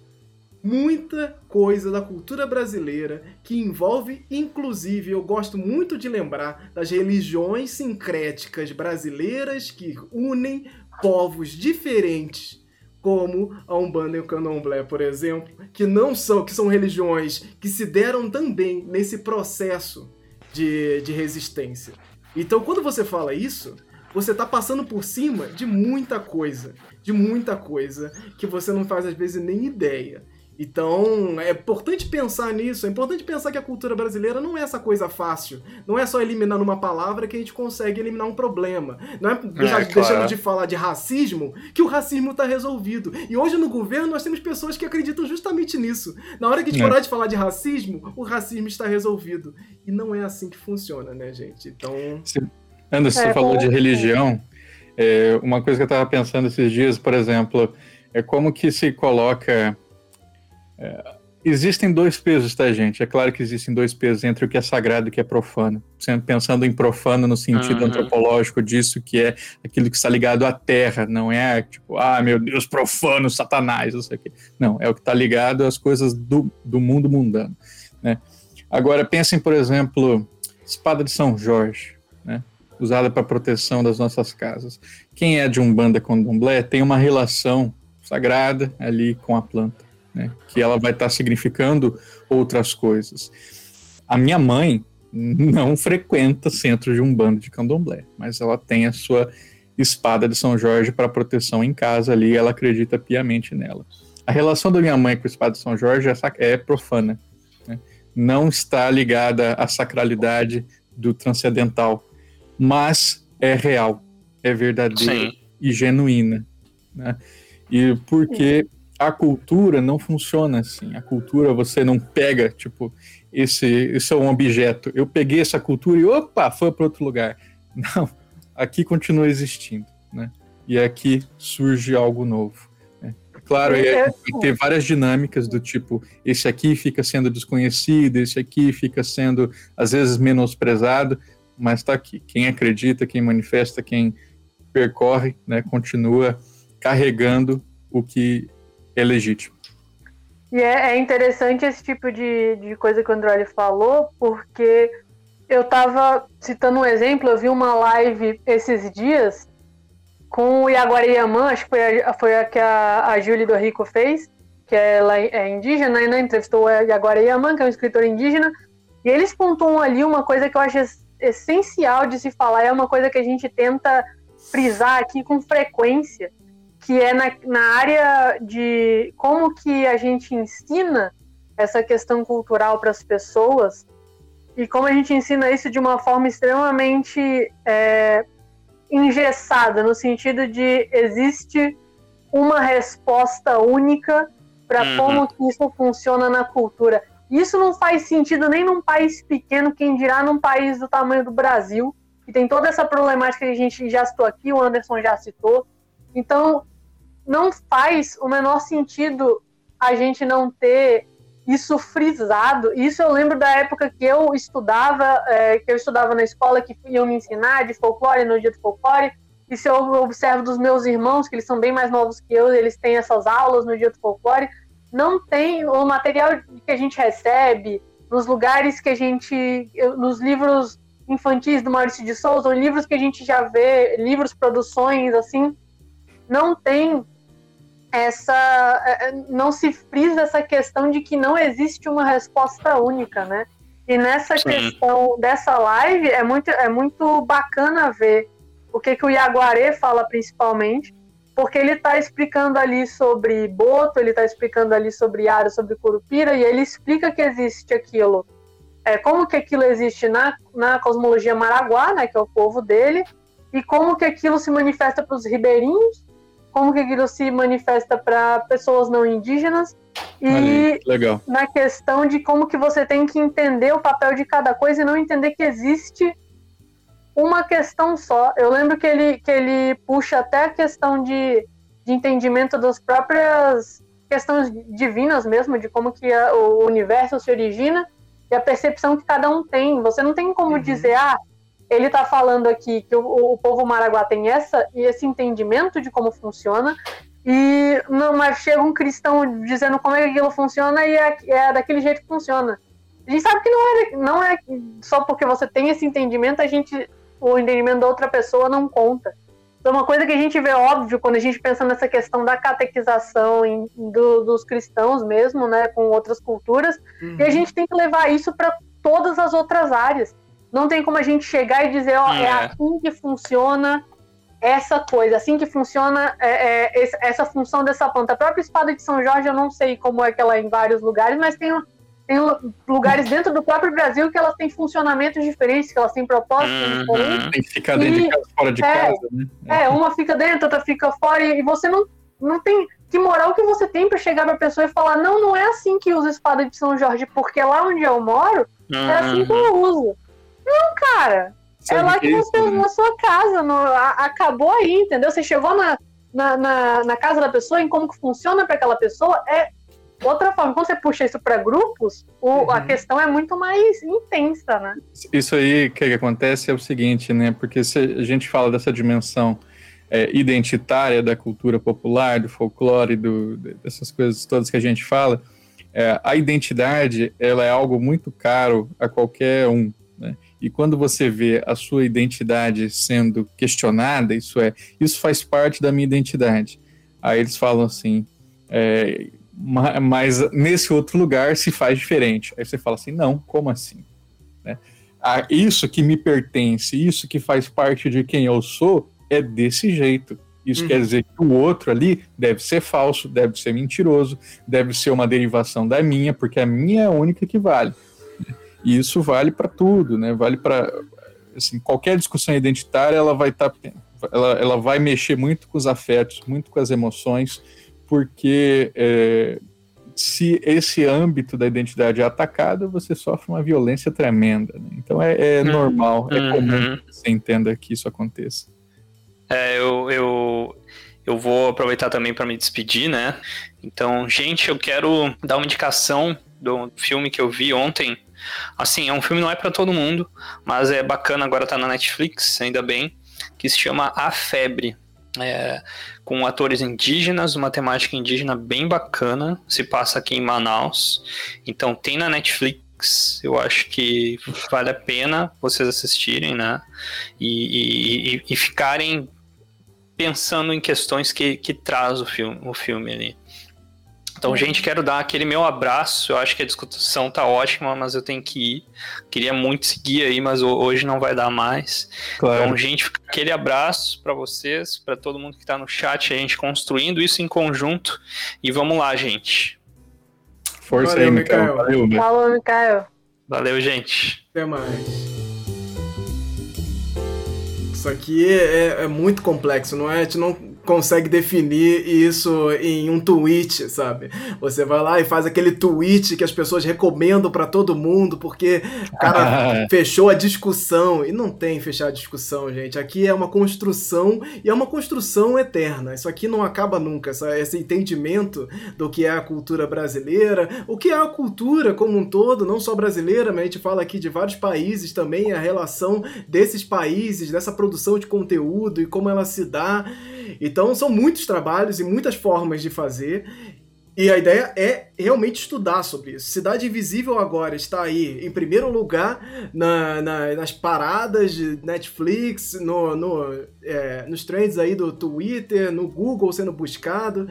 muita coisa da cultura brasileira que envolve, inclusive, eu gosto muito de lembrar das religiões sincréticas brasileiras que unem povos diferentes como a Umbanda e o Candomblé, por exemplo, que não são, que são religiões que se deram também nesse processo de, de resistência. Então, quando você fala isso, você está passando por cima de muita coisa, de muita coisa que você não faz às vezes nem ideia. Então, é importante pensar nisso, é importante pensar que a cultura brasileira não é essa coisa fácil. Não é só eliminar numa palavra que a gente consegue eliminar um problema. Não é, é deixando de falar de racismo que o racismo está resolvido. E hoje no governo nós temos pessoas que acreditam justamente nisso. Na hora que a gente é. parar de falar de racismo, o racismo está resolvido. E não é assim que funciona, né, gente? Então. Se, Anderson, é, você falou de religião. É, uma coisa que eu estava pensando esses dias, por exemplo, é como que se coloca. É, existem dois pesos, tá, gente? É claro que existem dois pesos entre o que é sagrado e o que é profano. Sempre pensando em profano no sentido uhum. antropológico disso, que é aquilo que está ligado à terra, não é tipo, ah, meu Deus, profano, satanás, não sei o quê. Não, é o que está ligado às coisas do, do mundo mundano, né? Agora, pensem, por exemplo, espada de São Jorge, né? usada para proteção das nossas casas. Quem é de Umbanda com Domblé tem uma relação sagrada ali com a planta, né? que ela vai estar tá significando outras coisas. A minha mãe não frequenta centro de Umbanda de Candomblé, mas ela tem a sua espada de São Jorge para proteção em casa ali, ela acredita piamente nela. A relação da minha mãe com a espada de São Jorge é, é profana, né? não está ligada à sacralidade do transcendental, mas é real, é verdadeira Sim. e genuína. Né? E porque a cultura não funciona assim. A cultura você não pega, tipo, esse, esse é um objeto. Eu peguei essa cultura e opa, foi para outro lugar. Não, aqui continua existindo, né? E aqui surge algo novo. Né? Claro, é, é, ter várias dinâmicas do tipo, esse aqui fica sendo desconhecido, esse aqui fica sendo às vezes menosprezado, mas está aqui. Quem acredita, quem manifesta, quem percorre, né, continua carregando o que é legítimo. E é, é interessante esse tipo de, de coisa que o André falou, porque eu estava citando um exemplo, eu vi uma live esses dias com o Yaguariamã, acho que foi a, foi a que a, a Julie do Rico fez, que ela é indígena, né, entrevistou o Yaguariamã, que é um escritor indígena, e eles pontuam ali uma coisa que eu acho essencial de se falar, é uma coisa que a gente tenta frisar aqui com frequência, que é na, na área de como que a gente ensina essa questão cultural para as pessoas e como a gente ensina isso de uma forma extremamente é, engessada, no sentido de existe uma resposta única para uhum. como que isso funciona na cultura. Isso não faz sentido nem num país pequeno, quem dirá num país do tamanho do Brasil, que tem toda essa problemática que a gente já citou aqui, o Anderson já citou. Então, não faz o menor sentido a gente não ter isso frisado. Isso eu lembro da época que eu estudava, é, que eu estudava na escola, que iam me ensinar de folclore no dia do folclore. Se eu observo dos meus irmãos, que eles são bem mais novos que eu, eles têm essas aulas no dia do folclore não tem o material que a gente recebe nos lugares que a gente, nos livros infantis do Maurício de Souza, ou livros que a gente já vê, livros, produções, assim, não tem essa, é, é, não se frisa essa questão de que não existe uma resposta única, né? E nessa Sim. questão dessa live é muito, é muito bacana ver o que, que o Iaguaré fala principalmente, porque ele está explicando ali sobre Boto, ele está explicando ali sobre Ara, sobre Curupira, e ele explica que existe aquilo. É, como que aquilo existe na, na cosmologia Maraguá, né, que é o povo dele, e como que aquilo se manifesta para os ribeirinhos, como que aquilo se manifesta para pessoas não indígenas, e legal. na questão de como que você tem que entender o papel de cada coisa e não entender que existe uma questão só. Eu lembro que ele, que ele puxa até a questão de, de entendimento das próprias questões divinas mesmo, de como que a, o universo se origina e a percepção que cada um tem. Você não tem como uhum. dizer, ah, ele está falando aqui que o, o, povo maraguá tem essa e esse entendimento de como funciona, e não, mas chega um cristão dizendo como é que aquilo funciona e é, é daquele jeito que funciona. A gente sabe que não é, não é só porque você tem esse entendimento, a gente o entendimento da outra pessoa não conta. Então, uma coisa que a gente vê óbvio quando a gente pensa nessa questão da catequização em, do, dos cristãos mesmo, né, com outras culturas, uhum. e a gente tem que levar isso para todas as outras áreas. Não tem como a gente chegar e dizer, ó, é, é assim que funciona essa coisa, assim que funciona é, é, essa função dessa planta. A própria espada de São Jorge, eu não sei como é que ela é em vários lugares, mas tem tem lugares dentro do próprio Brasil que elas têm funcionamentos diferentes, que elas têm propósitos uhum. diferentes. Tem que ficar dentro de casa, fora de é, casa, né? É, uma fica dentro, outra fica fora, e você não, não tem. Que moral que você tem para chegar pra pessoa e falar: não, não é assim que usa espada de São Jorge, porque lá onde eu moro, uhum. é assim que eu uso. Não, cara. é lá que é você usa na sua casa. No, a, acabou aí, entendeu? Você chegou na, na, na, na casa da pessoa, em como que funciona para aquela pessoa, é outra forma. Quando você puxa isso para grupos, o, uhum. a questão é muito mais intensa, né? Isso aí que, que acontece é o seguinte, né? Porque se a gente fala dessa dimensão é, identitária da cultura popular, do folclore, do, dessas coisas todas que a gente fala, é, a identidade ela é algo muito caro a qualquer um. E quando você vê a sua identidade sendo questionada, isso é, isso faz parte da minha identidade. Aí eles falam assim, é, mas nesse outro lugar se faz diferente. Aí você fala assim, não, como assim? Né? Ah, isso que me pertence, isso que faz parte de quem eu sou, é desse jeito. Isso uhum. quer dizer que o outro ali deve ser falso, deve ser mentiroso, deve ser uma derivação da minha, porque a minha é a única que vale. E isso vale para tudo, né? Vale para assim, qualquer discussão identitária, ela vai estar tá, ela, ela vai mexer muito com os afetos, muito com as emoções, porque é, se esse âmbito da identidade é atacado, você sofre uma violência tremenda. Né? Então é, é uhum. normal, é uhum. comum que você entenda que isso aconteça. É, eu, eu, eu vou aproveitar também para me despedir, né? Então, gente, eu quero dar uma indicação do filme que eu vi ontem. Assim, é um filme não é para todo mundo, mas é bacana, agora tá na Netflix, ainda bem, que se chama A Febre. É, com atores indígenas, uma temática indígena bem bacana, se passa aqui em Manaus. Então tem na Netflix, eu acho que vale a pena vocês assistirem, né? E, e, e ficarem pensando em questões que, que traz o filme, o filme ali. Então, gente, quero dar aquele meu abraço. Eu acho que a discussão tá ótima, mas eu tenho que ir. Queria muito seguir aí, mas hoje não vai dar mais. Claro. Então, gente, aquele abraço para vocês, para todo mundo que tá no chat, a gente construindo isso em conjunto. E vamos lá, gente. Força Valeu, aí, Mikael. Valeu, Falou, Mikael. Valeu, gente. Até mais. Isso aqui é, é, muito complexo, não é? A gente não consegue definir isso em um tweet, sabe? Você vai lá e faz aquele tweet que as pessoas recomendam para todo mundo porque o cara fechou a discussão. E não tem fechar a discussão, gente. Aqui é uma construção e é uma construção eterna. Isso aqui não acaba nunca. Essa, esse entendimento do que é a cultura brasileira, o que é a cultura como um todo, não só brasileira, mas a gente fala aqui de vários países também, a relação desses países, dessa produção de conteúdo e como ela se dá. Então são muitos trabalhos e muitas formas de fazer. E a ideia é realmente estudar sobre isso. Cidade Invisível agora está aí em primeiro lugar na, na, nas paradas de Netflix, no, no, é, nos trends aí do Twitter, no Google sendo buscado.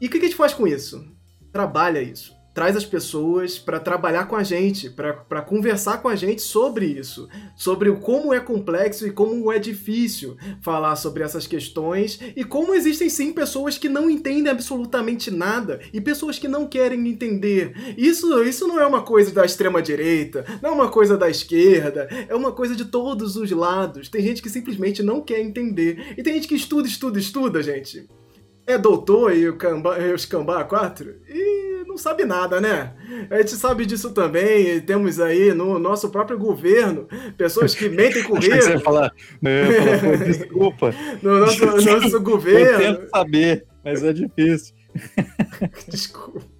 E o que a gente faz com isso? Trabalha isso traz as pessoas para trabalhar com a gente, para conversar com a gente sobre isso, sobre o como é complexo e como é difícil falar sobre essas questões e como existem sim pessoas que não entendem absolutamente nada e pessoas que não querem entender. Isso, isso não é uma coisa da extrema direita, não é uma coisa da esquerda, é uma coisa de todos os lados. Tem gente que simplesmente não quer entender e tem gente que estuda, estuda, estuda, gente. É doutor e, o e os Kambá 4 e não sabe nada, né? A gente sabe disso também. Temos aí no nosso próprio governo pessoas que mentem com o risco. Você falar, falar desculpa. No nosso, nosso governo. Eu tento saber, mas é difícil. Desculpa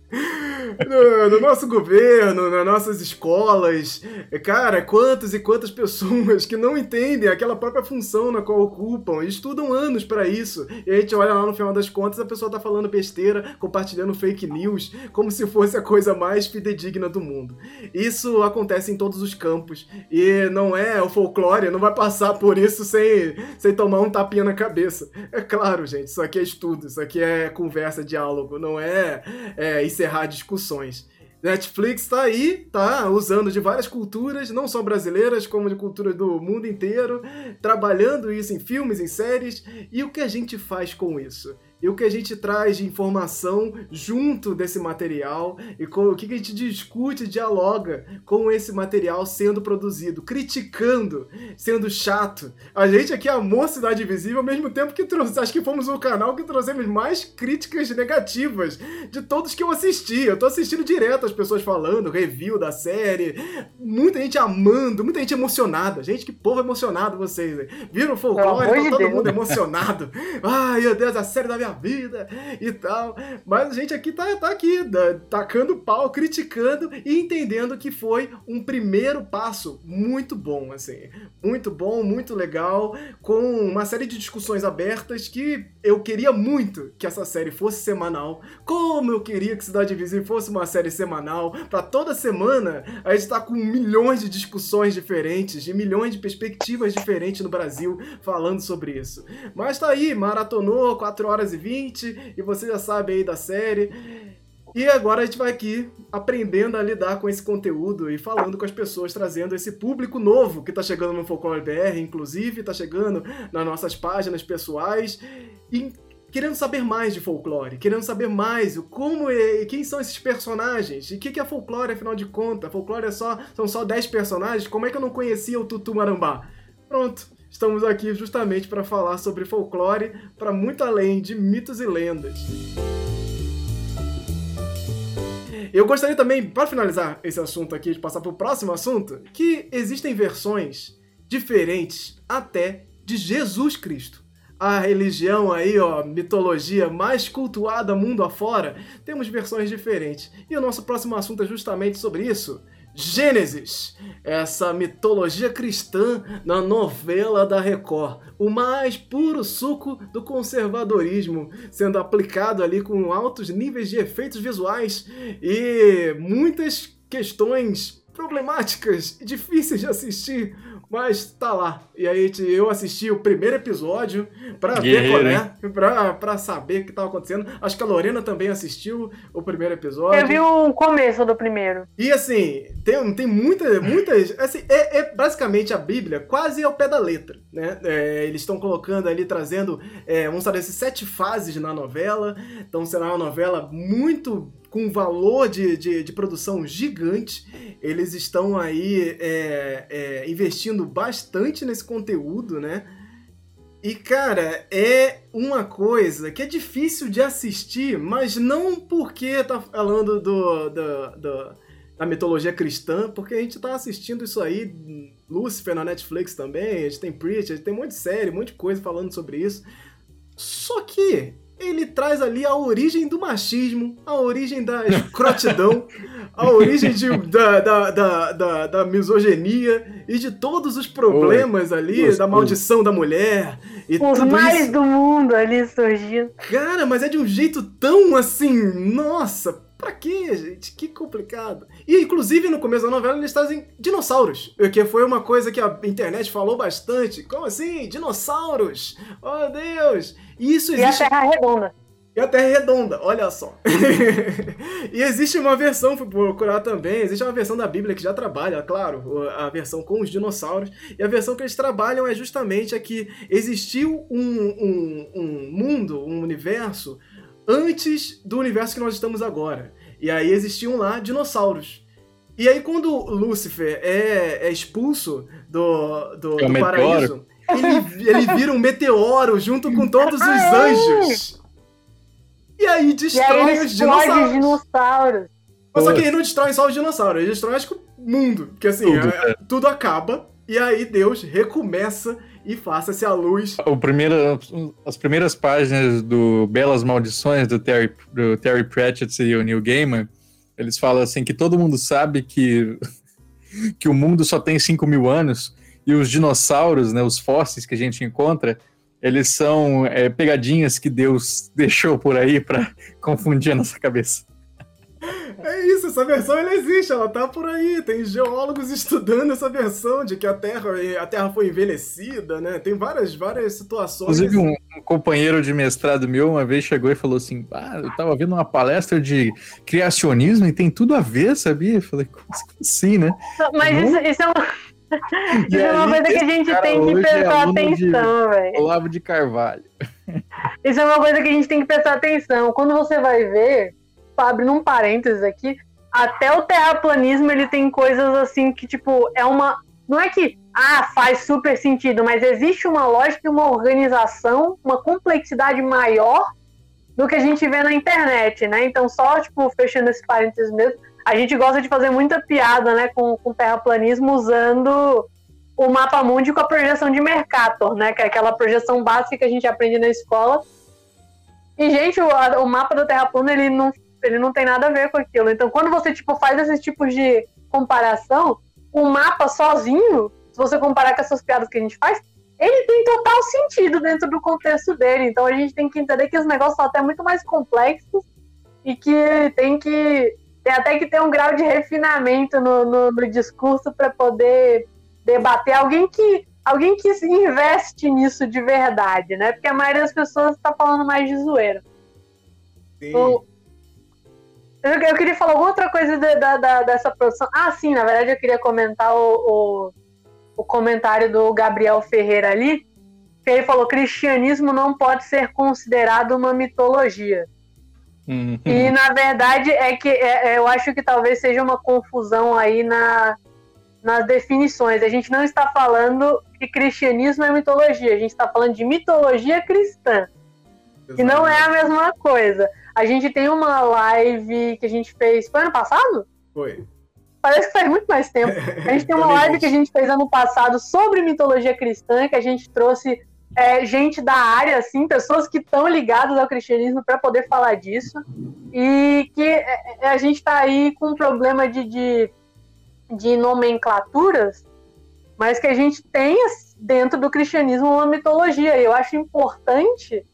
no, no, nosso governo, nas nossas escolas. Cara, quantas e quantas pessoas que não entendem aquela própria função na qual ocupam e estudam anos para isso. E a gente olha lá no final das contas, a pessoa tá falando besteira, compartilhando fake news, como se fosse a coisa mais fidedigna do mundo. Isso acontece em todos os campos. E não é o folclore, não vai passar por isso sem, sem tomar um tapinha na cabeça. É claro, gente, isso aqui é estudo, isso aqui é conversa, diálogo, não é, é encerrar discussões. Netflix está aí, tá usando de várias culturas, não só brasileiras, como de culturas do mundo inteiro, trabalhando isso em filmes, em séries. E o que a gente faz com isso? E o que a gente traz de informação junto desse material e com o que a gente discute, dialoga com esse material sendo produzido, criticando, sendo chato. A gente aqui amou Cidade Invisível ao mesmo tempo que trouxe, acho que fomos o canal que trouxemos mais críticas negativas de todos que eu assisti. Eu tô assistindo direto as pessoas falando, review da série, muita gente amando, muita gente emocionada. Gente, que povo emocionado vocês. Né? Viram o folclore? Tá todo Deus. mundo emocionado. Ai, meu Deus, a série da minha vida e tal. Mas a gente aqui tá, tá aqui, tacando pau, criticando e entendendo que foi um primeiro passo muito bom, assim. Muito bom, muito legal, com uma série de discussões abertas que eu queria muito que essa série fosse semanal. Como eu queria que Cidade Invisível fosse uma série semanal, para toda semana a gente tá com milhões de discussões diferentes, de milhões de perspectivas diferentes no Brasil falando sobre isso. Mas tá aí, maratonou 4 horas e 20 e você já sabe aí da série. E agora a gente vai aqui aprendendo a lidar com esse conteúdo e falando com as pessoas, trazendo esse público novo que está chegando no Folclore BR, inclusive, está chegando nas nossas páginas pessoais. E querendo saber mais de folclore, querendo saber mais como é, quem são esses personagens, e o que, que é folclore afinal de contas. Folclore é só, são só 10 personagens, como é que eu não conhecia o Tutu Marambá? Pronto, estamos aqui justamente para falar sobre folclore para muito além de mitos e lendas. Eu gostaria também, para finalizar esse assunto aqui, de passar para o próximo assunto, que existem versões diferentes até de Jesus Cristo. A religião aí, ó, mitologia mais cultuada mundo afora, temos versões diferentes. E o nosso próximo assunto é justamente sobre isso. Gênesis, essa mitologia cristã na novela da Record, o mais puro suco do conservadorismo, sendo aplicado ali com altos níveis de efeitos visuais e muitas questões problemáticas e difíceis de assistir, mas tá lá. E aí eu assisti o primeiro episódio pra ver qual é, pra, pra saber o que tava acontecendo. Acho que a Lorena também assistiu o primeiro episódio. Eu vi o começo do primeiro. E assim, tem, tem muita, muitas. Assim, é, é basicamente a Bíblia quase ao pé da letra. Né? É, eles estão colocando ali, trazendo, é, vamos saber, sete fases na novela. Então será uma novela muito com valor de, de, de produção gigante. Eles estão aí é, é, investindo bastante nesse conteúdo, né? E, cara, é uma coisa que é difícil de assistir, mas não porque tá falando do, do, do, da mitologia cristã, porque a gente tá assistindo isso aí, Lucifer na Netflix também, a gente tem Preach, a gente tem um monte de série, um monte de coisa falando sobre isso. Só que ele traz ali a origem do machismo, a origem da escrotidão, a origem de, da, da, da, da, da misoginia e de todos os problemas Oi. ali, da maldição da mulher. E os males do mundo ali surgindo. Cara, mas é de um jeito tão assim, nossa, Pra quê, gente? Que complicado. E, inclusive, no começo da novela, eles trazem dinossauros. Que foi uma coisa que a internet falou bastante. Como assim? Dinossauros? Oh, Deus! E isso existe... E a Terra Redonda. E a Terra é redonda, olha só. e existe uma versão, fui procurar também, existe uma versão da Bíblia que já trabalha, claro, a versão com os dinossauros. E a versão que eles trabalham é justamente a que existiu um, um, um mundo, um universo antes do universo que nós estamos agora. E aí existiam lá dinossauros. E aí quando Lúcifer é, é expulso do, do, é do paraíso, ele, ele vira um meteoro junto com todos os anjos. E aí destrói e aí os dinossauros. Os dinossauros. Mas só que ele não destrói só os dinossauros, ele destrói acho que o mundo. Porque assim, tudo, é, é. tudo acaba e aí Deus recomeça e faça-se a luz. O primeiro, as primeiras páginas do Belas Maldições do Terry, do Terry Pratchett e o Neil Gaiman, eles falam assim que todo mundo sabe que, que o mundo só tem 5 mil anos e os dinossauros, né, os fósseis que a gente encontra, eles são é, pegadinhas que Deus deixou por aí para confundir a nossa cabeça. É isso, essa versão ela existe, ela tá por aí. Tem geólogos estudando essa versão de que a Terra, a terra foi envelhecida, né? Tem várias, várias situações. Inclusive, um, um companheiro de mestrado meu uma vez chegou e falou assim: ah, eu tava vendo uma palestra de criacionismo e tem tudo a ver, sabia? Eu falei, como assim, né? Mas isso, isso é uma. Isso é uma coisa que a gente tem que prestar é atenção, velho. Olavo de Carvalho. Isso é uma coisa que a gente tem que prestar atenção. Quando você vai ver, abrindo um parênteses aqui, até o terraplanismo ele tem coisas assim que, tipo, é uma. Não é que ah, faz super sentido, mas existe uma lógica e uma organização, uma complexidade maior do que a gente vê na internet, né? Então, só, tipo, fechando esse parênteses mesmo, a gente gosta de fazer muita piada, né, com, com terraplanismo usando o mapa mundi com a projeção de Mercator, né? Que é aquela projeção básica que a gente aprende na escola. E, gente, o, o mapa do Terra plana, ele não, ele não tem nada a ver com aquilo. Então, quando você, tipo, faz esses tipos de comparação, o mapa sozinho, se você comparar com essas piadas que a gente faz, ele tem total sentido dentro do contexto dele. Então, a gente tem que entender que os negócios são até muito mais complexos e que tem que tem até que ter um grau de refinamento no, no, no discurso para poder debater alguém que alguém que investe nisso de verdade, né? Porque a maioria das pessoas está falando mais de zoeira. Sim. O, eu, eu, queria falar alguma outra coisa da, da, dessa produção. Ah, sim, na verdade eu queria comentar o, o, o comentário do Gabriel Ferreira ali, que ele falou: cristianismo não pode ser considerado uma mitologia. Uhum. E na verdade é que é, é, eu acho que talvez seja uma confusão aí na, nas definições. A gente não está falando que cristianismo é mitologia, a gente está falando de mitologia cristã. Exatamente. Que não é a mesma coisa. A gente tem uma live que a gente fez. Foi ano passado? Foi. Parece que faz muito mais tempo. A gente tem uma live que a gente fez ano passado sobre mitologia cristã, que a gente trouxe é, gente da área, assim, pessoas que estão ligadas ao cristianismo para poder falar disso. E que é, é, a gente está aí com um problema de, de, de, nomenclaturas, mas que a gente tem dentro do cristianismo uma mitologia. E eu acho importante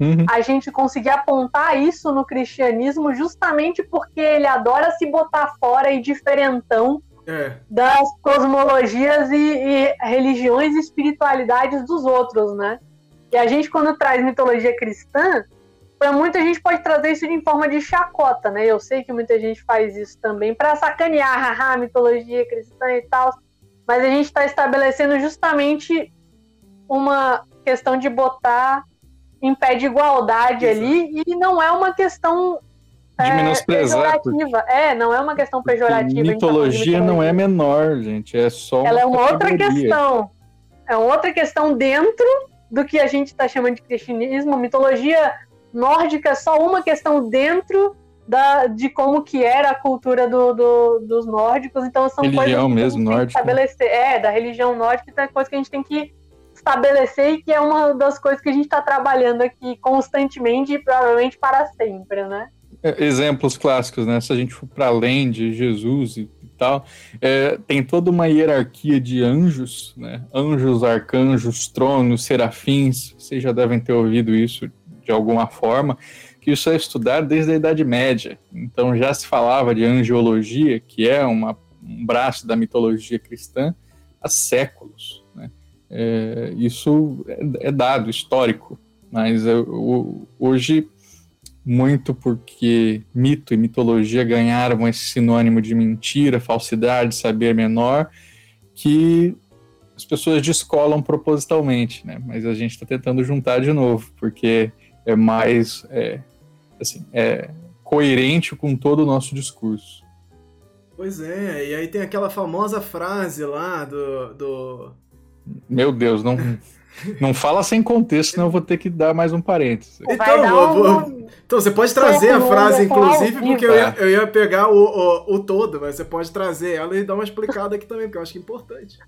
uhum. a gente conseguir apontar isso no cristianismo justamente porque ele adora se botar fora e diferentão é. das cosmologias e, e, religiões e espiritualidades dos outros, né? E a gente, quando traz mitologia cristã, para muita gente pode trazer isso em forma de chacota, né? Eu sei que muita gente faz isso também para sacanear, haha, mitologia cristã e tal, mas a gente está estabelecendo justamente uma questão de botar em pé de igualdade Exato. ali e não é uma questão de menosprezar. Pejorativa. É, não é uma questão pejorativa. Mitologia, não é menor, gente. É só. Ela é uma outra questão. É uma outra questão dentro do que a gente está chamando de cristianismo. Mitologia nórdica é só uma questão dentro da, de como que era a cultura do, do, dos nórdicos. Então são religião coisas que mesmo, nórdica. estabelecer. É, da religião nórdica, então é coisa que a gente tem que estabelecer e que é uma das coisas que a gente está trabalhando aqui constantemente e provavelmente para sempre, né? É, exemplos clássicos, né? Se a gente for para além de Jesus e, tal, é, tem toda uma hierarquia de anjos, né? Anjos, arcanjos, tronos, serafins. Vocês já devem ter ouvido isso de alguma forma. Que isso é estudado desde a Idade Média. Então já se falava de angiologia, que é uma, um braço da mitologia cristã, há séculos. É, isso é, é, dado histórico, mas é, hoje muito porque mito e mitologia ganharam esse sinônimo de mentira, falsidade, saber menor, que as pessoas descolam propositalmente, né? Mas a gente está tentando juntar de novo, porque é mais é, assim, é coerente com todo o nosso discurso. Pois é, e aí tem aquela famosa frase lá do. do... Meu Deus, não. Não fala sem contexto, senão eu vou ter que dar mais um parênteses. Então, vou, então você pode trazer a frase, inclusive, porque eu ia, eu ia pegar o, o, o, todo, mas você pode trazer ela e dar uma explicada aqui também, porque eu acho que é importante.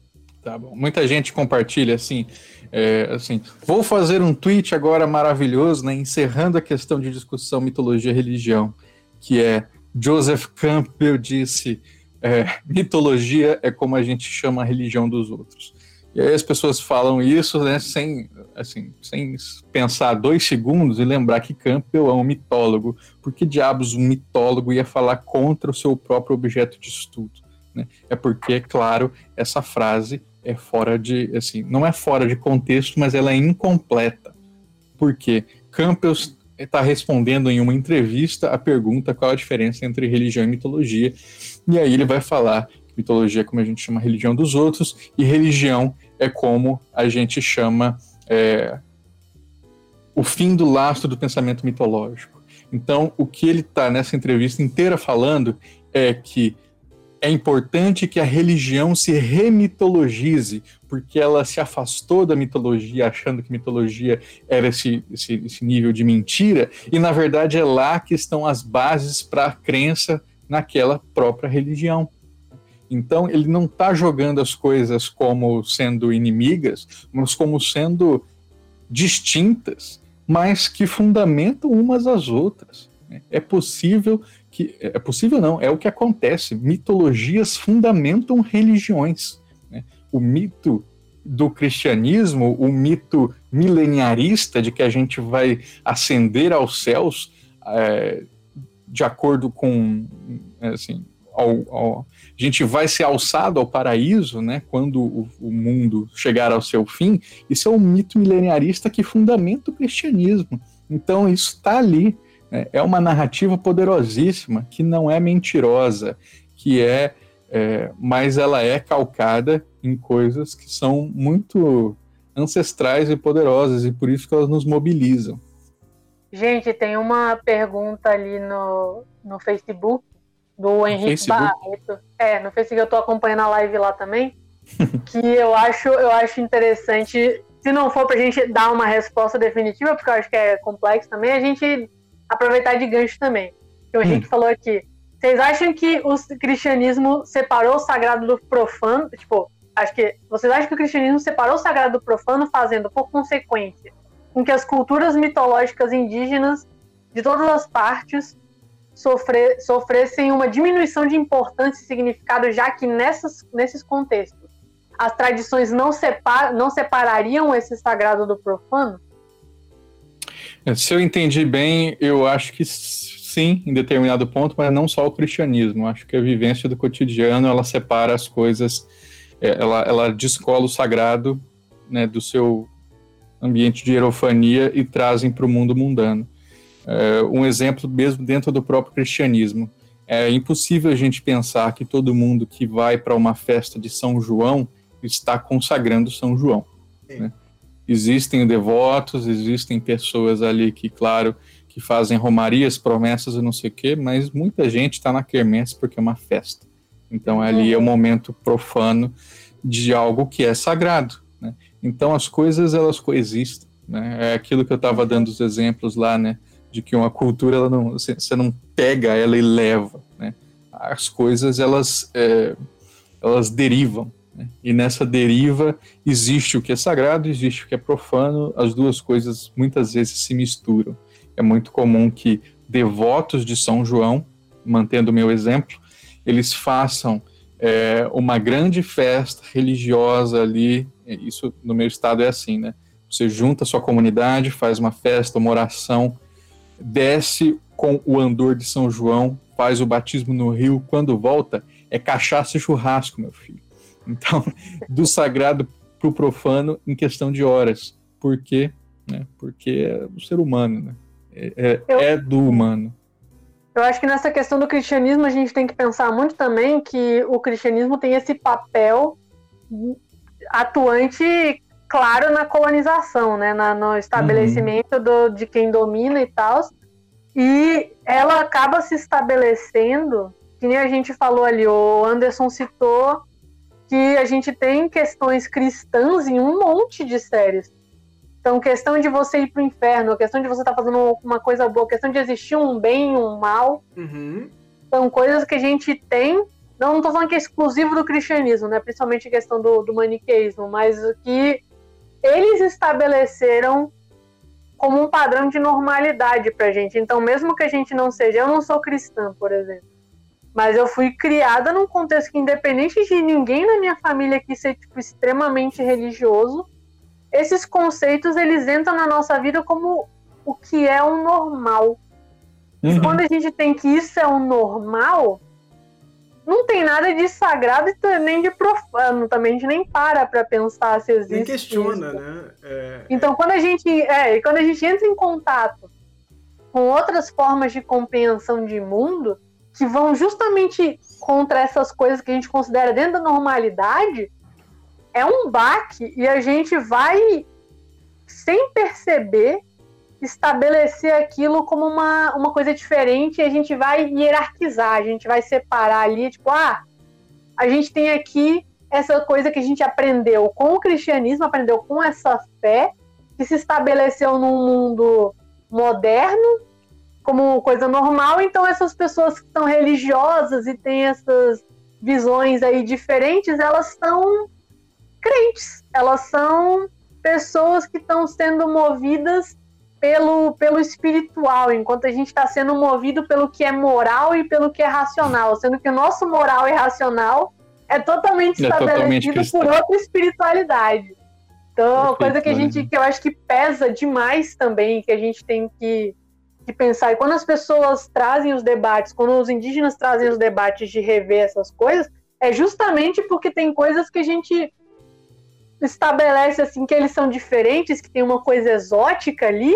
Tá bom. Muita gente compartilha assim, é, assim, vou fazer um tweet agora maravilhoso, né, encerrando a questão de discussão mitologia e religião, que é Joseph Campbell disse, é, mitologia é como a gente chama a religião dos outros. E aí as pessoas falam isso, né, sem, assim, sem pensar dois segundos e lembrar que Campbell é um mitólogo. Por que diabos um mitólogo ia falar contra o seu próprio objeto de estudo? Né? É porque, é claro, essa frase é fora de, assim, não é fora de contexto, mas ela é incompleta. Porque Campbell está respondendo em uma entrevista a pergunta qual a diferença entre religião e mitologia, e aí ele vai falar mitologia é como a gente chama a religião dos outros, e religião é como a gente chama é, o fim do lastro do pensamento mitológico. Então, o que ele está nessa entrevista inteira falando é que é importante que a religião se remitologize, porque ela se afastou da mitologia, achando que mitologia era esse, esse, esse nível de mentira, e na verdade é lá que estão as bases para a crença naquela própria religião. Então, ele não está jogando as coisas como sendo inimigas, mas como sendo distintas, mas que fundamentam umas às outras. É possível que é possível não, é o que acontece. Mitologias fundamentam religiões. Né? O mito do cristianismo, o mito mileniarista de que a gente vai ascender aos céus é, de acordo com assim, ao, ao, a gente vai ser alçado ao paraíso, né, quando o, o, mundo chegar ao seu fim, isso é um mito mileniarista que fundamenta o cristianismo. Então isso está ali. Né, é uma narrativa poderosíssima que não é mentirosa, que é, é, mas ela é calcada em coisas que são muito ancestrais e poderosas e por isso que elas nos mobilizam. Gente, tem uma pergunta ali no, no Facebook do Henrique Barreto. É, no Facebook eu tô acompanhando a live lá também. que eu acho, eu acho interessante. Se não for pra gente dar uma resposta definitiva, porque eu acho que é complexo também, a gente aproveitar de gancho também. Que o Henrique hum. falou aqui. Vocês acham que o cristianismo separou o sagrado do profano? Tipo, acho que vocês acham que o cristianismo separou o sagrado do profano, fazendo, por consequência, com que as culturas mitológicas indígenas de todas as partes sofressem uma diminuição de importância e significado, já que nessas, nesses contextos as tradições não, separ, não separariam esse sagrado do profano? É, se eu entendi bem, eu acho que sim, em determinado ponto, mas não só o cristianismo. Acho que a vivência do cotidiano ela separa as coisas, é, ela, ela descola o sagrado né, do seu ambiente de hierofania e trazem para o mundo mundano. É, um exemplo mesmo dentro do próprio cristianismo. É impossível a gente pensar que todo mundo que vai para uma festa de São João está consagrando São João. Né? Existem devotos, existem pessoas ali que, claro, que fazem romarias, promessas e não sei o quê, mas muita gente está na quermesse porque é uma festa. Então ali é o momento profano de algo que é sagrado. Né? Então as coisas elas coexistem. Né? É aquilo que eu estava dando os exemplos lá, né? De que uma cultura ela não você não pega ela e leva né? as coisas elas é, elas derivam né? e nessa deriva existe o que é sagrado existe o que é profano as duas coisas muitas vezes se misturam é muito comum que devotos de São João mantendo o meu exemplo eles façam é, uma grande festa religiosa ali isso no meu estado é assim né você junta a sua comunidade faz uma festa uma oração desce com o andor de São João, faz o batismo no rio, quando volta, é cachaça e churrasco, meu filho. Então, do sagrado para o profano em questão de horas. Por quê? Né? Porque é o ser humano, né? É, é, eu, é do humano. Eu acho que nessa questão do cristianismo a gente tem que pensar muito também que o cristianismo tem esse papel atuante claro na colonização, né, na, no estabelecimento uhum. do, de quem domina e tal. E ela acaba se estabelecendo, que nem a gente falou ali, o Anderson citou que a gente tem questões cristãs em um monte de séries. Então, questão de você ir pro inferno, questão de você estar tá fazendo uma coisa boa, questão de existir um bem e um mal. Uhum. São coisas que a gente tem. Não, não tô falando que é exclusivo do cristianismo, né? Principalmente a questão do, do maniqueísmo, mas que eles estabeleceram como um padrão de normalidade pra gente. Então, mesmo que a gente não seja, eu não sou cristã, por exemplo, mas eu fui criada num contexto que, independente de ninguém na minha família aqui ser tipo, extremamente religioso, esses conceitos eles entram na nossa vida como o que é o normal. Uhum. E quando a gente tem que isso é o normal, não tem nada de sagrado e nem de profano também. A gente nem para para pensar se existe. Nem questiona, isso. né? É, então, é... quando a gente é, quando a gente entra em contato com outras formas de compreensão de mundo que vão justamente contra essas coisas que a gente considera dentro da normalidade, é um baque e a gente vai sem perceber estabelecer aquilo como uma, uma coisa diferente e a gente vai hierarquizar, a gente vai separar ali, tipo, ah, a gente tem aqui essa coisa que a gente aprendeu com o cristianismo, aprendeu com essa fé, que se estabeleceu num mundo moderno como coisa normal, então essas pessoas que são religiosas e têm essas visões aí diferentes, elas são crentes, elas são pessoas que estão sendo movidas pelo, pelo espiritual, enquanto a gente está sendo movido pelo que é moral e pelo que é racional, sendo que o nosso moral e racional é totalmente é estabelecido totalmente por outra espiritualidade. Então, é uma coisa que a gente, que eu acho que pesa demais também, que a gente tem que, que pensar. E quando as pessoas trazem os debates, quando os indígenas trazem os debates de rever essas coisas, é justamente porque tem coisas que a gente estabelece assim que eles são diferentes, que tem uma coisa exótica ali,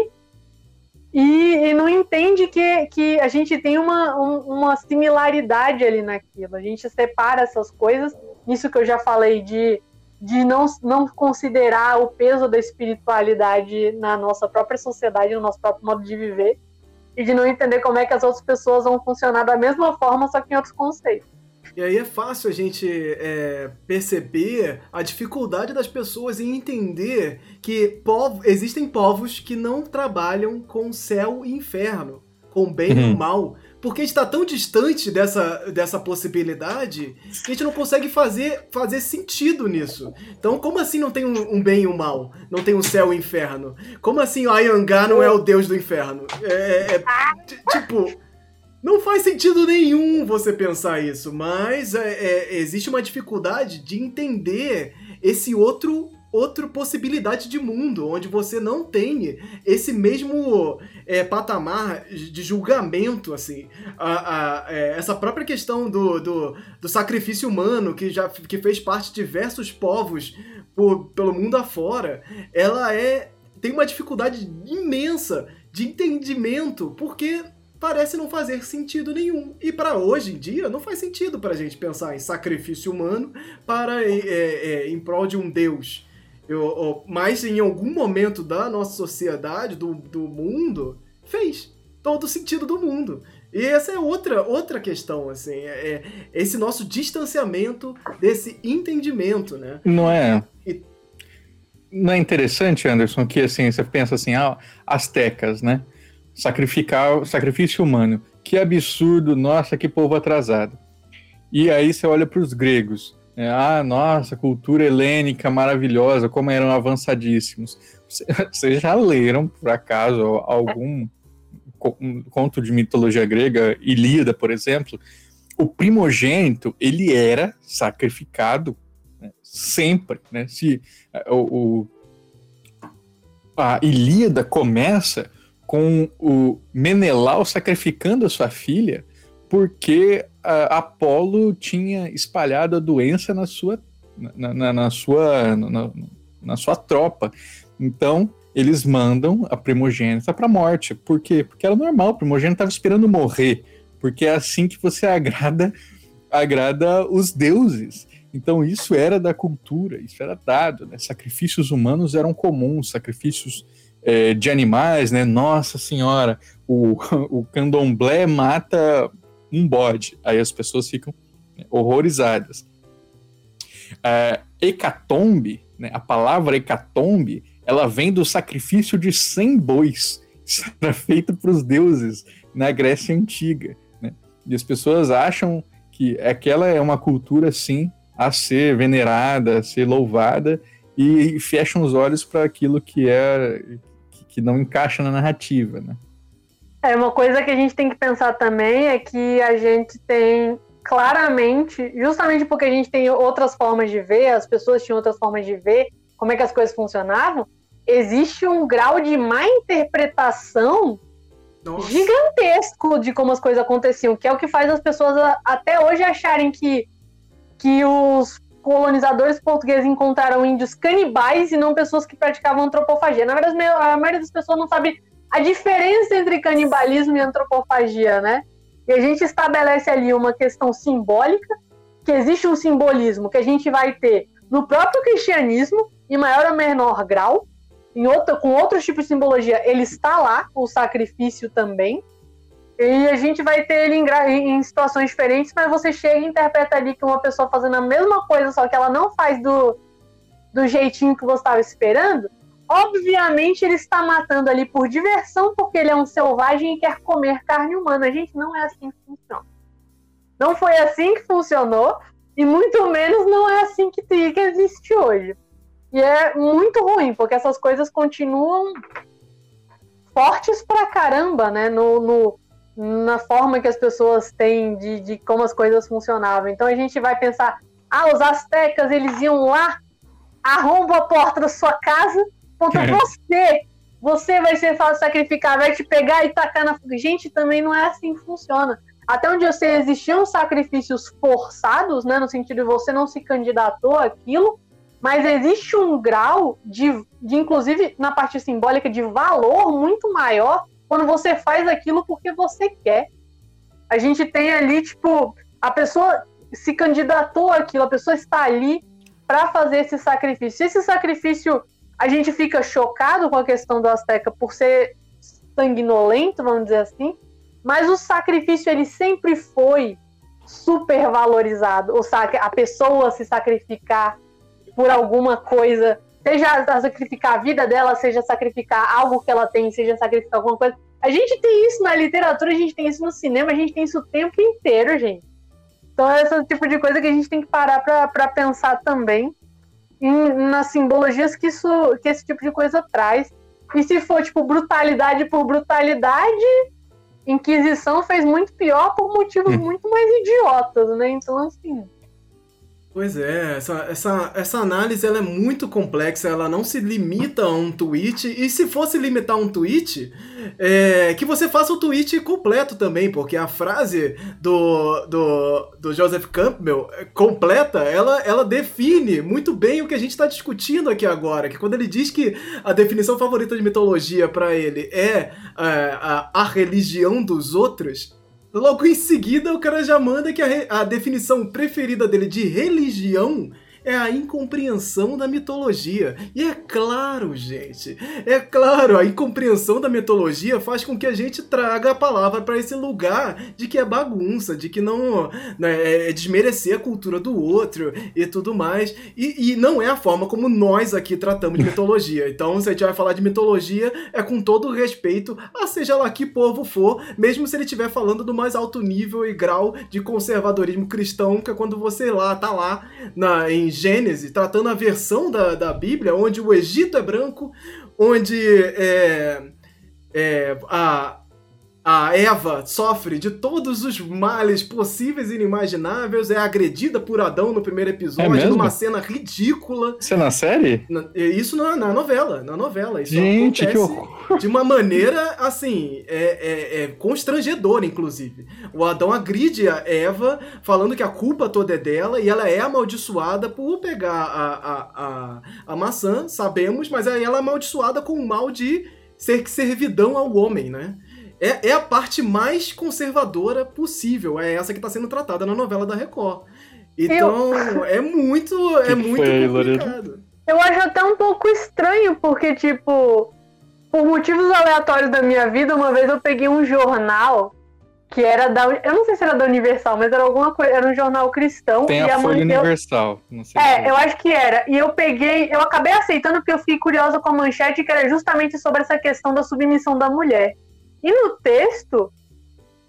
e, e não entende que, que a gente tem uma, um, uma similaridade ali naquilo. A gente separa essas coisas, isso que eu já falei de, de não, não considerar o peso da espiritualidade na nossa própria sociedade, no nosso próprio modo de viver, e de não entender como é que as outras pessoas vão funcionar da mesma forma, só que em outros conceitos. E aí é fácil a gente é, perceber a dificuldade das pessoas em entender que povo, existem povos que não trabalham com céu e inferno, com bem uhum. e mal, porque a gente está tão distante dessa, dessa possibilidade que a gente não consegue fazer, fazer sentido nisso. Então, como assim não tem um, um bem e um mal? Não tem um céu e um inferno? Como assim o Ayangá não é o deus do inferno? É, é, é tipo não faz sentido nenhum você pensar isso, mas é, é, existe uma dificuldade de entender esse outro outra possibilidade de mundo, onde você não tem esse mesmo é, patamar de julgamento, assim. A, a, é, essa própria questão do, do, do, sacrifício humano, que já que fez parte de diversos povos por, pelo mundo afora, ela é tem uma dificuldade imensa de entendimento, porque parece não fazer sentido nenhum. E para hoje em dia, não faz sentido para a gente pensar em sacrifício humano para é, é, em prol de um Deus. Eu, mas em algum momento da nossa sociedade, do, do mundo, fez todo o sentido do mundo. E essa é outra, outra questão, assim, é, é esse nosso distanciamento desse entendimento, né? Não é? E... Não é interessante, Anderson, que assim, você pensa assim, ah, astecas, né? Sacrificar sacrifício humano. Que absurdo, nossa, que povo atrasado. E aí você olha para os gregos. Né? Ah, nossa, cultura helênica maravilhosa, como eram avançadíssimos. Vocês já leram, por acaso, algum conto de mitologia grega, Ilíada, por exemplo? O primogênito, ele era sacrificado né? sempre. Né? Se o, o a Ilíada começa com o Menelau sacrificando a sua filha porque a Apolo tinha espalhado a doença na sua, na, na, na sua, na, na, sua tropa. Então, eles mandam a primogênita para a morte. Por quê? Porque era normal, o primogênito estava esperando morrer. Porque é assim que você agrada, agrada os deuses. Então, isso era da cultura, isso era dado. Né? Sacrifícios humanos eram comuns, sacrifícios é, de animais, né? Nossa senhora, o, o candomblé mata um bode. Aí as pessoas ficam né, horrorizadas. É, hecatombe, né, a palavra hecatombe, ela vem do sacrifício de 100 bois. Isso era feito para os deuses na Grécia Antiga. Né? E as pessoas acham que aquela é uma cultura, sim, a ser venerada, a ser louvada, e fecham os olhos para aquilo que é que não encaixa na narrativa, né? É, uma coisa que a gente tem que pensar também é que a gente tem claramente, justamente porque a gente tem outras formas de ver, as pessoas tinham outras formas de ver como é que as coisas funcionavam, existe um grau de má interpretação Nossa. gigantesco de como as coisas aconteciam, que é o que faz as pessoas até hoje acharem que, que os colonizadores portugueses encontraram índios canibais e não pessoas que praticavam antropofagia. Na verdade, a maioria das pessoas não sabe a diferença entre canibalismo e antropofagia, né? E a gente estabelece ali uma questão simbólica, que existe um simbolismo que a gente vai ter no próprio cristianismo, em maior ou menor grau, em outra, com outros tipos de simbologia, ele está lá, o sacrifício também. E a gente vai ter ele em, em, situações diferentes, mas você chega e interpreta ali que uma pessoa fazendo a mesma coisa, só que ela não faz do, do jeitinho que você estava esperando. Obviamente ele está matando ali por diversão, porque ele é um selvagem e quer comer carne humana. Gente, não é assim que funciona. Não foi assim que funcionou, e muito menos não é assim que, que existe hoje. E é muito ruim, porque essas coisas continuam fortes pra caramba, né? No, no, na forma que as pessoas têm de, de como as coisas funcionavam. Então a gente vai pensar, ah, os astecas, eles iam lá, arrombam a porta da sua casa, contra você. Você vai ser sacrificar, vai te pegar e tacar na. Gente, também não é assim que funciona. Até onde eu sei, existiam sacrifícios forçados, né? No sentido de você não se candidatou àquilo, mas existe um grau de, de, inclusive na parte simbólica, de valor muito maior quando você faz aquilo porque você quer. A gente tem ali, tipo, a pessoa se candidatou àquilo, a pessoa está ali para fazer esse sacrifício. Se esse sacrifício a gente fica chocado com a questão do Azteca por ser sanguinolento, vamos dizer assim, mas o sacrifício ele sempre foi super valorizado. O sac a pessoa se sacrificar por alguma coisa, seja sacrificar a vida dela, seja sacrificar algo que ela tem, seja sacrificar alguma coisa. A gente tem isso na literatura, a gente tem isso no cinema, a gente tem isso o tempo inteiro, gente. Então, é esse tipo de coisa que a gente tem que parar para pensar também em, nas simbologias que, isso, que esse tipo de coisa traz. E se for, tipo, brutalidade por brutalidade, Inquisição fez muito pior por motivos hum. muito mais idiotas, né? Então, assim. Pois é, essa, essa, essa análise ela é muito complexa, ela não se limita a um tweet, e se fosse limitar um tweet, é, que você faça o tweet completo também, porque a frase do, do, do Joseph Campbell é, completa, ela, ela define muito bem o que a gente está discutindo aqui agora, que quando ele diz que a definição favorita de mitologia para ele é, é a, a religião dos outros, Logo em seguida, o cara já manda que a, a definição preferida dele de religião é a incompreensão da mitologia. E é claro, gente, é claro, a incompreensão da mitologia faz com que a gente traga a palavra para esse lugar de que é bagunça, de que não né, é desmerecer a cultura do outro e tudo mais. E, e, não é a forma como nós aqui tratamos de mitologia. Então, se a gente vai falar de mitologia, é com todo o respeito a seja lá que povo for, mesmo se ele estiver falando do mais alto nível e grau de conservadorismo cristão, que é quando você lá tá lá na, em Gênesis, tratando a versão da, da Bíblia onde o Egito é branco, onde é, é, a, a Eva sofre de todos os males possíveis e inimagináveis, é agredida por Adão no primeiro episódio, é numa cena ridícula. Isso é na série? Na, isso na, na, novela, na novela. Isso Gente, que horror. De uma maneira, assim, é, é, é, constrangedora, inclusive. O Adão agride a Eva, falando que a culpa toda é dela, e ela é amaldiçoada por pegar a, a, a, a maçã, sabemos, mas aí ela é amaldiçoada com o mal de ser servidão ao homem, né? É, é a parte mais conservadora possível. É essa que está sendo tratada na novela da Record. Então, eu... é muito, que é muito foi, complicado. Eu acho até um pouco estranho, porque, tipo, por motivos aleatórios da minha vida, uma vez eu peguei um jornal que era da. Eu não sei se era da Universal, mas era alguma coisa. Era um jornal cristão. Tem e a, a Folha Universal. Não sei é, eu acho que era. E eu peguei. Eu acabei aceitando porque eu fiquei curiosa com a manchete, que era justamente sobre essa questão da submissão da mulher. E no texto,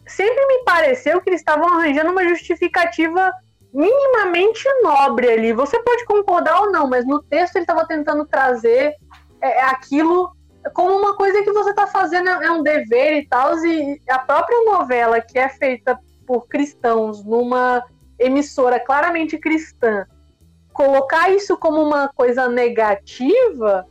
sempre me pareceu que eles estavam arranjando uma justificativa minimamente nobre ali. Você pode concordar ou não, mas no texto ele estava tentando trazer é, aquilo como uma coisa que você está fazendo é um dever e tal. E a própria novela, que é feita por cristãos numa emissora claramente cristã, colocar isso como uma coisa negativa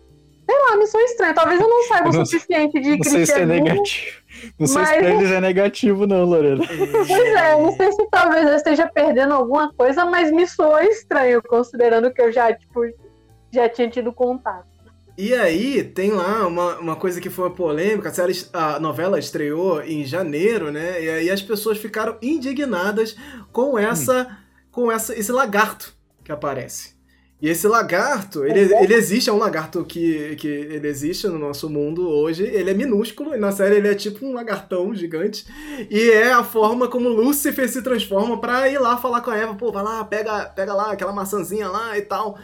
Sei lá, me sou estranho. Talvez eu não saiba o suficiente de não cristianismo. Não sei se é negativo. Não sei mas... se pra eles é negativo, não, Lorena. Pois é, não sei se talvez eu esteja perdendo alguma coisa, mas me soa estranho, considerando que eu já, tipo, já tinha tido contato. E aí, tem lá uma, uma coisa que foi uma polêmica, a, série, a novela estreou em janeiro, né? E aí as pessoas ficaram indignadas com essa. Hum. com essa, esse lagarto que aparece. E esse lagarto, ele, ele existe, é um lagarto que, que ele existe no nosso mundo hoje. Ele é minúsculo, e na série ele é tipo um lagartão gigante. E é a forma como Lúcifer se transforma pra ir lá falar com a Eva. Pô, vai lá, pega, pega lá aquela maçãzinha lá e tal.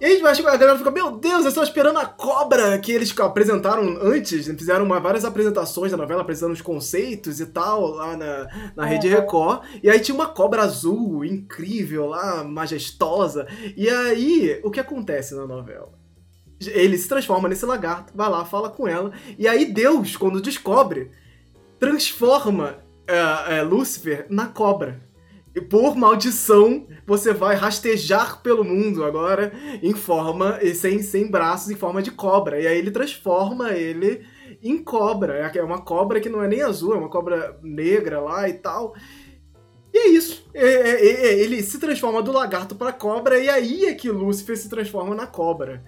E aí a galera fica, meu Deus, eu estou esperando a cobra que eles apresentaram antes, fizeram uma, várias apresentações da novela, apresentando os conceitos e tal, lá na, na Rede Record. E aí tinha uma cobra azul, incrível lá, majestosa. E aí, o que acontece na novela? Ele se transforma nesse lagarto, vai lá, fala com ela. E aí Deus, quando descobre, transforma é, é, Lúcifer na cobra. E por maldição, você vai rastejar pelo mundo agora em forma, sem, sem braços, em forma de cobra. E aí ele transforma ele em cobra. É, é uma cobra que não é nem azul, é uma cobra negra lá e tal. E é isso. É, é, é, ele se transforma do lagarto para cobra e aí é que Lúcifer se transforma na cobra.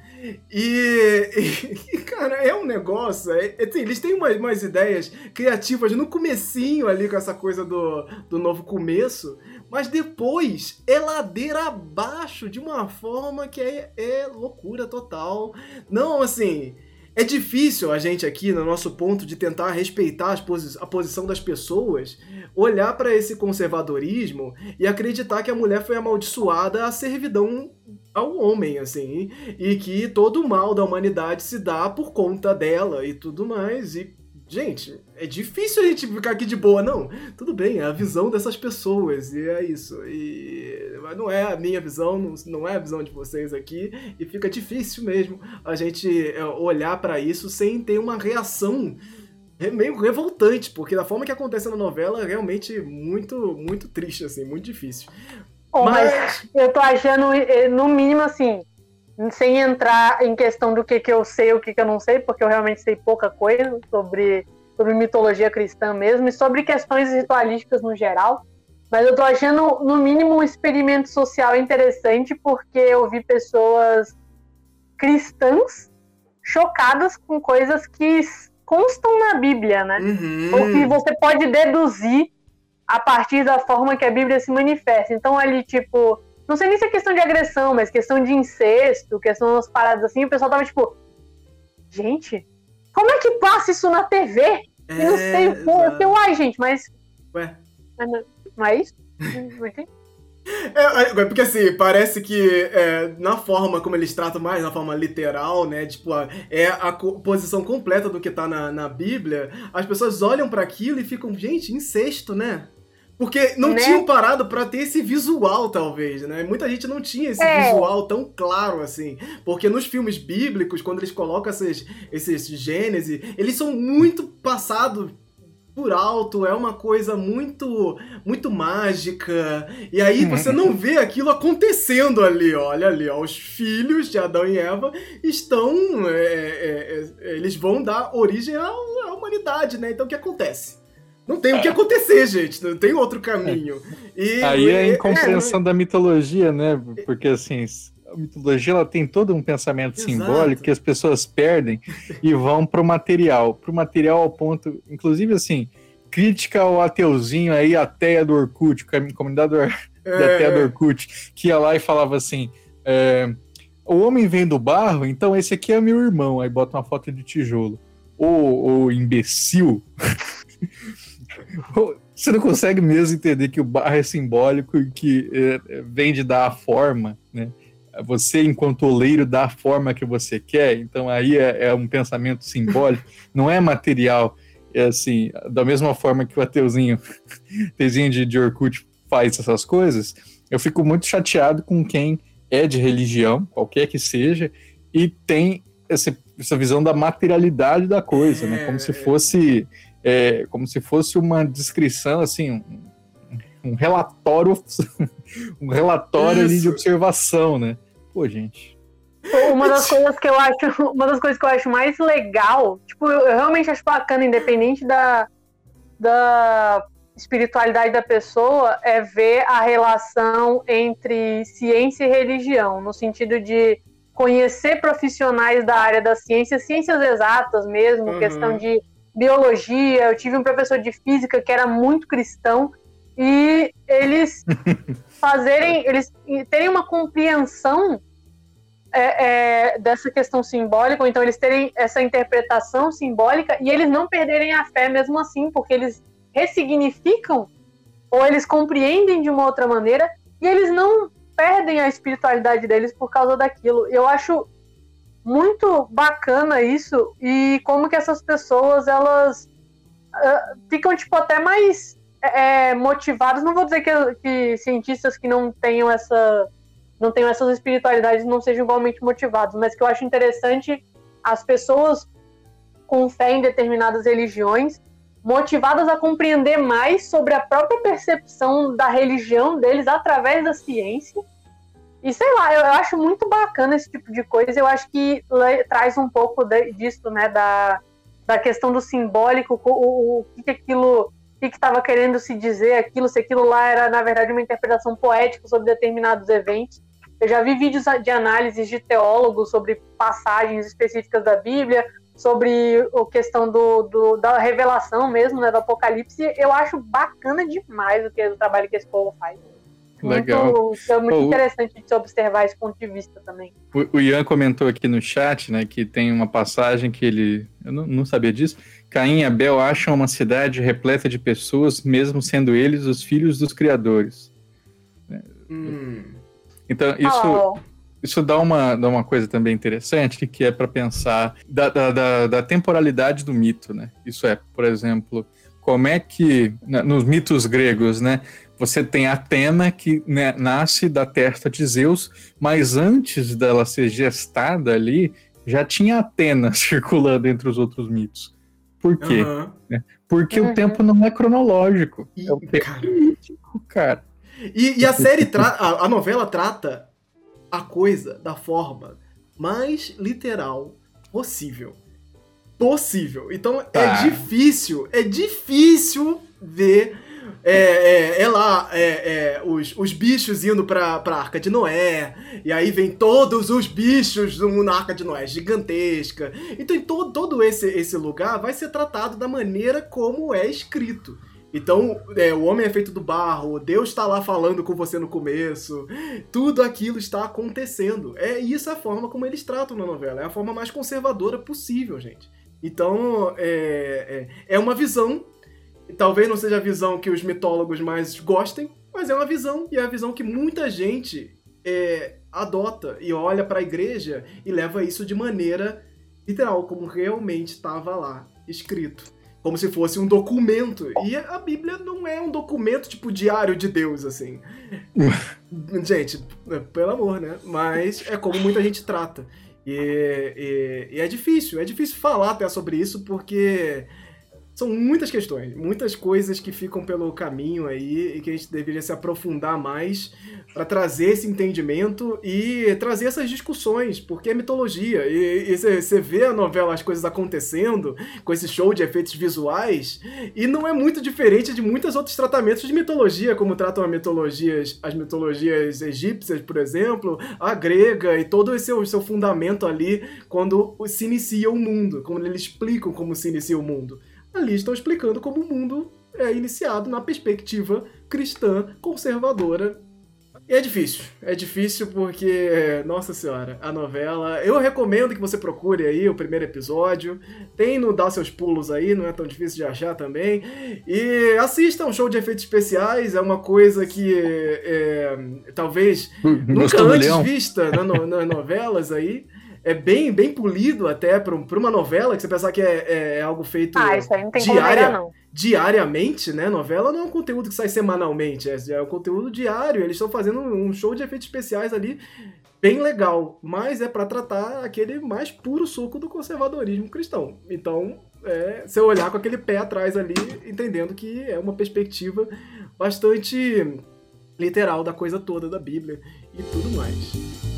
E, e cara, é um negócio. É, é, assim, eles têm umas, umas ideias criativas no comecinho ali com essa coisa do, do novo começo, mas depois é ladeira abaixo de uma forma que é, é loucura total. Não, assim. É difícil a gente aqui, no nosso ponto de tentar respeitar posi a posição das pessoas, olhar para esse conservadorismo e acreditar que a mulher foi amaldiçoada à servidão ao homem, assim, e que todo o mal da humanidade se dá por conta dela e tudo mais. E Gente, é difícil a gente ficar aqui de boa, não. Tudo bem, é a visão dessas pessoas, e é isso. E mas não é a minha visão, não é a visão de vocês aqui, e fica difícil mesmo a gente é, olhar para isso sem ter uma reação meio revoltante, porque da forma que acontece na novela é realmente muito, muito triste, assim, muito difícil. Oh, mas... mas eu tô achando, eh, no mínimo, assim, sem entrar em questão do que, que eu sei e o que, que eu não sei, porque eu realmente sei pouca coisa sobre, sobre mitologia cristã mesmo e sobre questões ritualísticas no geral. Mas eu tô achando, no mínimo, um experimento social interessante, porque eu vi pessoas cristãs chocadas com coisas que constam na Bíblia, né? Uhum. Ou que você pode deduzir a partir da forma que a Bíblia se manifesta. Então, ali, tipo, não sei nem se é questão de agressão, mas questão de incesto, questão das paradas assim, o pessoal tava tipo. Gente, como é que passa isso na TV? É, e não sei o que. Eu tenho, ai, gente, mas. Ué. Não, não é isso? Não entendi. É, é, porque assim, parece que é, na forma como eles tratam mais, na forma literal, né? Tipo, é a posição completa do que tá na, na Bíblia, as pessoas olham para aquilo e ficam, gente, incesto, né? Porque não né? tinham parado para ter esse visual, talvez, né? Muita gente não tinha esse é. visual tão claro assim. Porque nos filmes bíblicos, quando eles colocam esses, esses gênesis, eles são muito passados por alto, é uma coisa muito muito mágica. E aí você não vê aquilo acontecendo ali, olha ali, ó, os filhos de Adão e Eva estão, é, é, é, eles vão dar origem à, à humanidade, né? Então o que acontece? Não tem o que acontecer, gente. Não tem outro caminho. E, Aí é a incompreensão é, da mitologia, né? Porque assim, a mitologia ela tem todo um pensamento Exato. simbólico que as pessoas perdem e vão pro material. Pro material ao ponto. Inclusive, assim, crítica ao ateuzinho aí, a Teia do Orkut, a comunidade do, é. da Teia do Orkut, que ia lá e falava assim. É, o homem vem do barro, então esse aqui é meu irmão. Aí bota uma foto de tijolo. O, o imbecil. Você não consegue mesmo entender que o barro é simbólico e que é, é, vem de dar a forma, né? Você, enquanto oleiro, dá a forma que você quer, então aí é, é um pensamento simbólico, não é material. É assim, da mesma forma que o ateuzinho, ateuzinho de, de Orkut faz essas coisas, eu fico muito chateado com quem é de religião, qualquer que seja, e tem essa, essa visão da materialidade da coisa, né? Como se fosse é, como se fosse uma descrição, assim, um, um relatório, um relatório ali de observação, né? Pô, gente. Uma das coisas que eu acho, uma das coisas que eu acho mais legal, tipo, eu, eu realmente acho bacana, independente da, da espiritualidade da pessoa, é ver a relação entre ciência e religião, no sentido de conhecer profissionais da área da ciência, ciências exatas mesmo, uhum. questão de biologia, eu tive um professor de física que era muito cristão e eles fazerem, eles terem uma compreensão é, é, dessa questão simbólica, ou então eles terem essa interpretação simbólica e eles não perderem a fé mesmo assim, porque eles ressignificam ou eles compreendem de uma outra maneira e eles não perdem a espiritualidade deles por causa daquilo. Eu acho muito bacana isso e como que essas pessoas elas uh, ficam tipo até mais é, motivadas. Não vou dizer que, que cientistas que não tenham essa não tenham essas espiritualidades não sejam igualmente motivados, mas que eu acho interessante as pessoas com fé em determinadas religiões motivadas a compreender mais sobre a própria percepção da religião deles através da ciência. E sei lá, eu, eu acho muito bacana esse tipo de coisa. Eu acho que traz um pouco de, disso, né, da, da questão do simbólico, o, o, o que, que aquilo que estava que querendo se dizer aquilo, se aquilo lá era, na verdade, uma interpretação poética sobre determinados eventos. Eu já vi vídeos de análises de teólogos sobre passagens específicas da Bíblia, sobre a questão do, do, da revelação mesmo, né, do Apocalipse. Eu acho bacana demais o, que, o trabalho que esse povo faz. Legal. Muito, é muito oh, interessante de se observar esse ponto de vista também. O, o, Ian comentou aqui no chat, né, que tem uma passagem que ele, eu não, não sabia disso, Caim e Abel acham uma cidade repleta de pessoas, mesmo sendo eles os filhos dos criadores. Hum. Então, isso, oh. isso dá, uma, dá uma coisa também interessante, que é para pensar da, da, da, temporalidade do mito, né? Isso é, por exemplo, como é que, nos mitos gregos, né? Você tem Atena, que né, nasce da testa de Zeus, mas antes dela ser gestada ali, já tinha Atena circulando entre os outros mitos. Por quê? Uhum. Porque uhum. o tempo não é cronológico. E, é o tempo cara. político, cara. E, e a série trata. A, a novela trata a coisa da forma mais literal possível. Possível. Então tá. é difícil, é difícil ver é, é, é lá é, é, os, os bichos indo pra, pra Arca de Noé, e aí vem todos os bichos na Arca de Noé, gigantesca. Então, todo, todo esse, esse lugar vai ser tratado da maneira como é escrito. Então, é, o homem é feito do barro, Deus está lá falando com você no começo, tudo aquilo está acontecendo. É isso a forma como eles tratam na novela, é a forma mais conservadora possível, gente. Então, é, é, é uma visão, talvez não seja a visão que os mitólogos mais gostem, mas é uma visão, e é a visão que muita gente é, adota e olha para a igreja e leva isso de maneira literal, como realmente estava lá escrito como se fosse um documento. E a Bíblia não é um documento tipo diário de Deus, assim. gente, pelo amor, né? Mas é como muita gente trata. E, e, e, é difícil, é difícil falar até sobre isso, porque são muitas questões, muitas coisas que ficam pelo caminho aí e que a gente deveria se aprofundar mais para trazer esse entendimento e trazer essas discussões, porque é mitologia. E você vê a novela, as coisas acontecendo com esse show de efeitos visuais, e não é muito diferente de muitos outros tratamentos de mitologia, como tratam as mitologias, as mitologias egípcias, por exemplo, a grega e todo esse seu, seu fundamento ali quando se inicia o mundo, quando eles explicam como se inicia o mundo ali estão explicando como o mundo é iniciado na perspectiva cristã conservadora. E é difícil, é difícil porque, nossa senhora, a novela. Eu recomendo que você procure aí o primeiro episódio. Tem no Dá Seus Pulos aí, não é tão difícil de achar também. E assista um show de efeitos especiais, é uma coisa que é, talvez nunca antes vista nas no, novelas aí é bem, bem polido até para uma novela, que você pensar que é, é algo feito ah, isso aí não tem diária, como negar, não. diariamente, né? Novela não é um conteúdo que sai semanalmente, é, é um conteúdo diário. Eles estão fazendo um show de efeitos especiais ali bem legal, mas é para tratar aquele mais puro suco do conservadorismo cristão. Então, é, você olhar com aquele pé atrás ali, entendendo que é uma perspectiva bastante literal da coisa toda da Bíblia e tudo mais.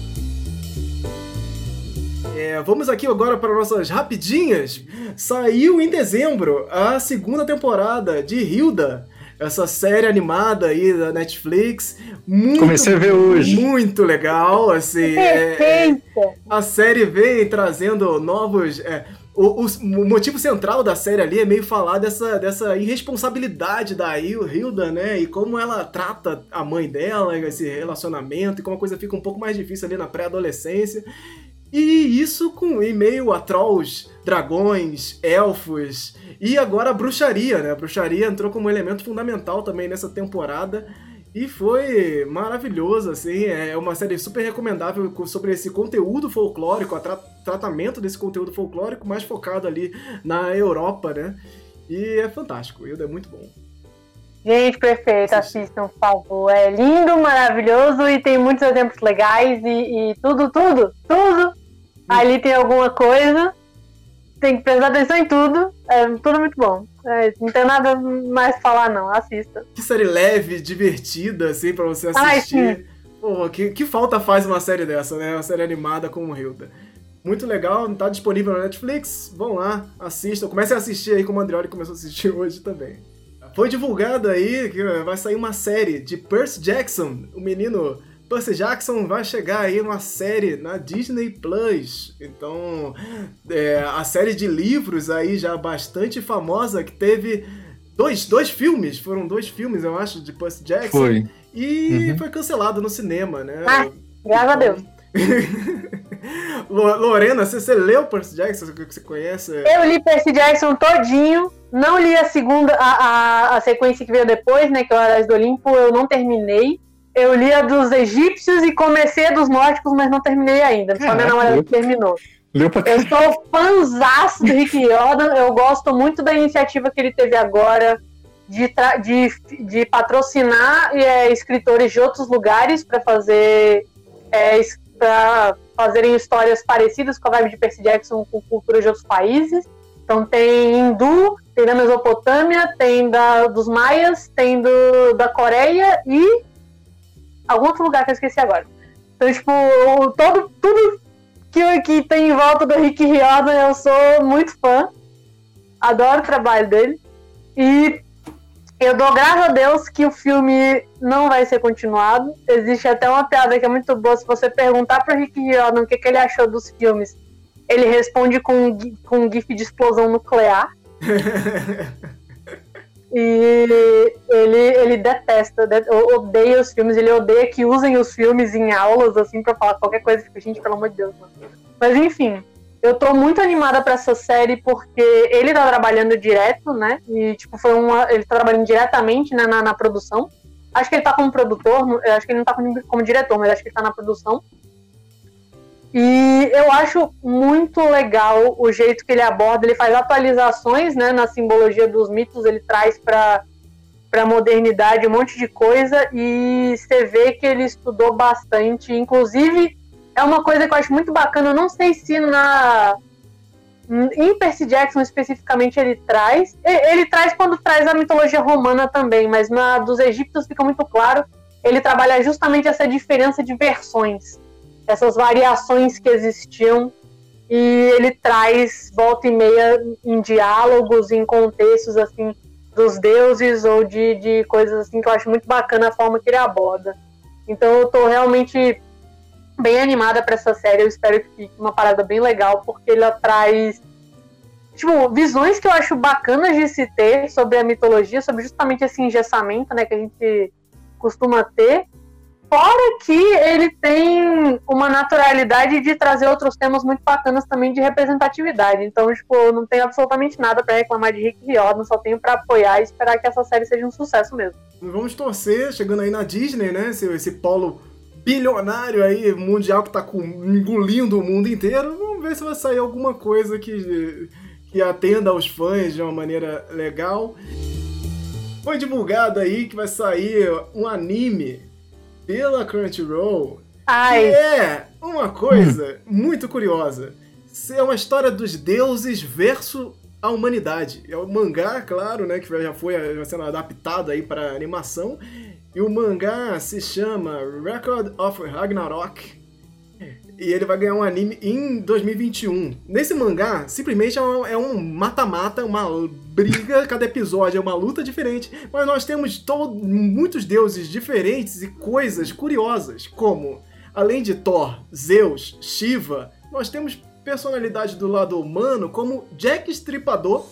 É, vamos aqui agora para nossas rapidinhas. Saiu em dezembro a segunda temporada de Hilda, essa série animada aí da Netflix. Muito, Comecei a ver hoje. Muito legal, assim. É, é, a série vem trazendo novos. É, o, o, motivo central da série ali é meio falar dessa, dessa irresponsabilidade da Hilda, né? E como ela trata a mãe dela, esse relacionamento, e como a coisa fica um pouco mais difícil ali na pré-adolescência. E isso com em meio a trolls, dragões, elfos e agora a bruxaria, né? A bruxaria entrou como elemento fundamental também nessa temporada. E foi maravilhoso, assim, é uma série super recomendável sobre esse conteúdo folclórico, o tra tratamento desse conteúdo folclórico mais focado ali na Europa, né? E é fantástico, Hilda é muito bom. Gente, perfeito, assistam, por favor. É lindo, maravilhoso e tem muitos exemplos legais e, e tudo, tudo, tudo. Ali tem alguma coisa tem que prestar atenção em tudo. É tudo muito bom. É, não tem nada mais pra falar, não. Assista. Que série leve, divertida, assim, pra você assistir. Ai, Pô, que, que falta faz uma série dessa, né? Uma série animada como Hilda. Muito legal, tá disponível na Netflix. Vão lá, assistam. Comecem a assistir aí como o Andrioli começou a assistir hoje também. Foi divulgado aí que vai sair uma série de Percy Jackson, o menino Percy Jackson vai chegar aí uma série na Disney Plus. Então, é, a série de livros aí já bastante famosa que teve dois, dois filmes, foram dois filmes, eu acho, de Percy Jackson. Foi. E uhum. foi cancelado no cinema, né? Ah, graças a Deus. Lorena, você, você leu Percy Jackson? Que você conhece? Eu li Percy Jackson todinho. Não li a segunda, a, a, a sequência que veio depois, né? Que é o Aras do Olimpo, eu não terminei. Eu li a dos egípcios e comecei a dos nórdicos, mas não terminei ainda. Só minha namorada terminou. Leu pra... Eu sou fãzaço do Rick Riordan. Eu gosto muito da iniciativa que ele teve agora de, de, de patrocinar é, escritores de outros lugares para fazer é, para fazerem histórias parecidas com a vibe de Percy Jackson com culturas de outros países. Então tem hindu, tem da Mesopotâmia, tem da, dos maias, tem do, da Coreia e algum outro lugar que eu esqueci agora. Então, tipo, todo, tudo que, que tem em volta do Rick Riordan, eu sou muito fã. Adoro o trabalho dele. E eu dou graças a Deus que o filme não vai ser continuado. Existe até uma piada que é muito boa. Se você perguntar pro Rick Riordan o que, que ele achou dos filmes, ele responde com, com um gif de explosão nuclear. E ele, ele detesta, odeia os filmes, ele odeia que usem os filmes em aulas, assim, pra falar qualquer coisa. Tipo, gente, pelo amor de Deus, mano. Mas enfim, eu tô muito animada pra essa série porque ele tá trabalhando direto, né? E, tipo, foi uma. Ele tá trabalhando diretamente né, na, na produção. Acho que ele tá como produtor, acho que ele não tá como, como diretor, mas acho que ele tá na produção. E eu acho muito legal o jeito que ele aborda, ele faz atualizações né, na simbologia dos mitos, ele traz para a modernidade um monte de coisa e você vê que ele estudou bastante. Inclusive, é uma coisa que eu acho muito bacana, eu não sei se na. Em Percy Jackson especificamente ele traz. Ele traz quando traz a mitologia romana também, mas na dos egípcios fica muito claro. Ele trabalha justamente essa diferença de versões essas variações que existiam e ele traz volta e meia em diálogos, em contextos assim dos deuses ou de, de coisas assim que eu acho muito bacana a forma que ele aborda. Então eu tô realmente bem animada para essa série, eu espero que fique uma parada bem legal porque ela traz tipo, visões que eu acho bacanas de se ter sobre a mitologia, sobre justamente esse engessamento, né, que a gente costuma ter, Fora que ele tem uma naturalidade de trazer outros temas muito bacanas também de representatividade. Então, tipo, eu não tenho absolutamente nada para reclamar de Rick Riordan, só tenho para apoiar e esperar que essa série seja um sucesso mesmo. Vamos torcer, chegando aí na Disney, né? Esse, esse polo bilionário aí, mundial, que tá com, engolindo o mundo inteiro. Vamos ver se vai sair alguma coisa que, que atenda aos fãs de uma maneira legal. Foi divulgado aí que vai sair um anime pela Crunchyroll, Ai. que é uma coisa muito curiosa. É uma história dos deuses versus a humanidade. É o mangá, claro, né, que já foi sendo adaptado aí para animação. E o mangá se chama Record of Ragnarok. E ele vai ganhar um anime em 2021. Nesse mangá, simplesmente é um mata-mata, uma briga, cada episódio é uma luta diferente, mas nós temos todo, muitos deuses diferentes e coisas curiosas, como, além de Thor, Zeus, Shiva, nós temos personalidade do lado humano como Jack Estripador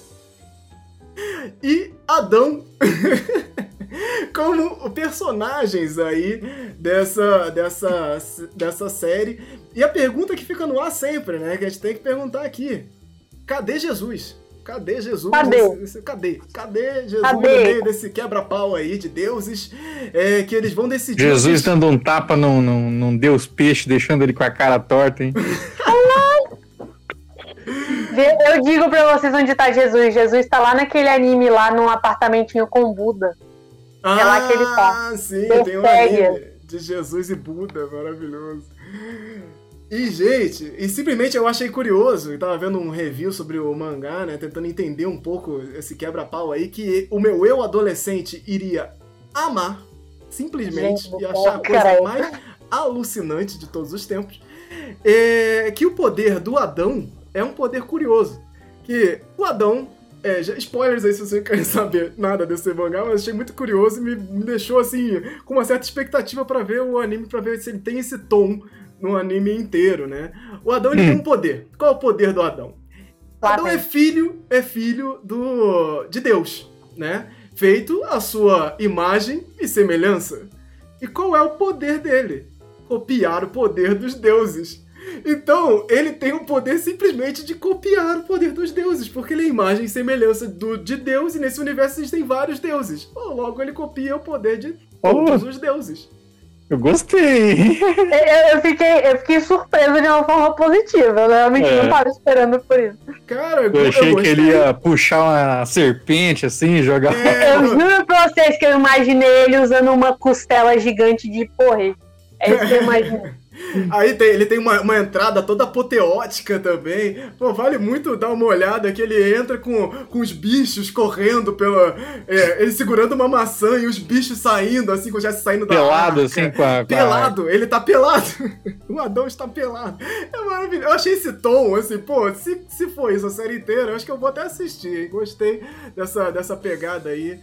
e Adão como personagens aí dessa, dessa, dessa série. E a pergunta que fica no ar sempre, né? Que a gente tem que perguntar aqui: cadê Jesus? Cadê Jesus? Cadê? cadê? Cadê Jesus cadê? no meio desse quebra-pau aí de deuses é, que eles vão decidir? Jesus dando um tapa num, num, num deus peixe, deixando ele com a cara torta, hein? Eu digo pra vocês onde tá Jesus. Jesus tá lá naquele anime, lá num apartamentinho com Buda. Ah, é lá que ele tá. Ah, sim, tem um anime de Jesus e Buda, maravilhoso. E, gente, e simplesmente eu achei curioso, eu tava vendo um review sobre o mangá, né, tentando entender um pouco esse quebra-pau aí, que o meu eu adolescente iria amar, simplesmente, gente, e achar a coisa mais alucinante de todos os tempos, é que o poder do Adão é um poder curioso. Que o Adão é, já, spoilers aí se você quer saber nada desse mangá, mas achei muito curioso e me, me deixou assim, com uma certa expectativa para ver o anime, para ver se ele tem esse tom no anime inteiro, né? O Adão ele hum. tem um poder. Qual é o poder do Adão? Adão é filho, é filho do de Deus, né? Feito a sua imagem e semelhança. E qual é o poder dele? Copiar o poder dos deuses. Então, ele tem o poder simplesmente de copiar o poder dos deuses, porque ele é imagem e semelhança do, de Deus, e nesse universo existem vários deuses. logo, ele copia o poder de todos oh. os deuses. Eu gostei. Eu, eu, fiquei, eu fiquei surpreso de uma forma positiva. Eu realmente é. não estava esperando por isso. Cara, eu, eu achei que ele ia puxar uma serpente assim, jogar. É, eu juro pra vocês que eu imaginei ele usando uma costela gigante de porre. É isso que eu imaginei. Aí tem, ele tem uma, uma, entrada toda apoteótica também. Pô, vale muito dar uma olhada que ele entra com, com os bichos correndo pela. É, ele segurando uma maçã e os bichos saindo, assim, com o Jesse saindo da Pelado, arca. assim, com a. Pelado, ele tá pelado. o Adão está pelado. É maravilhoso. Eu achei esse tom, assim, pô, se, se for isso a série inteira, eu acho que eu vou até assistir. Gostei dessa, dessa pegada aí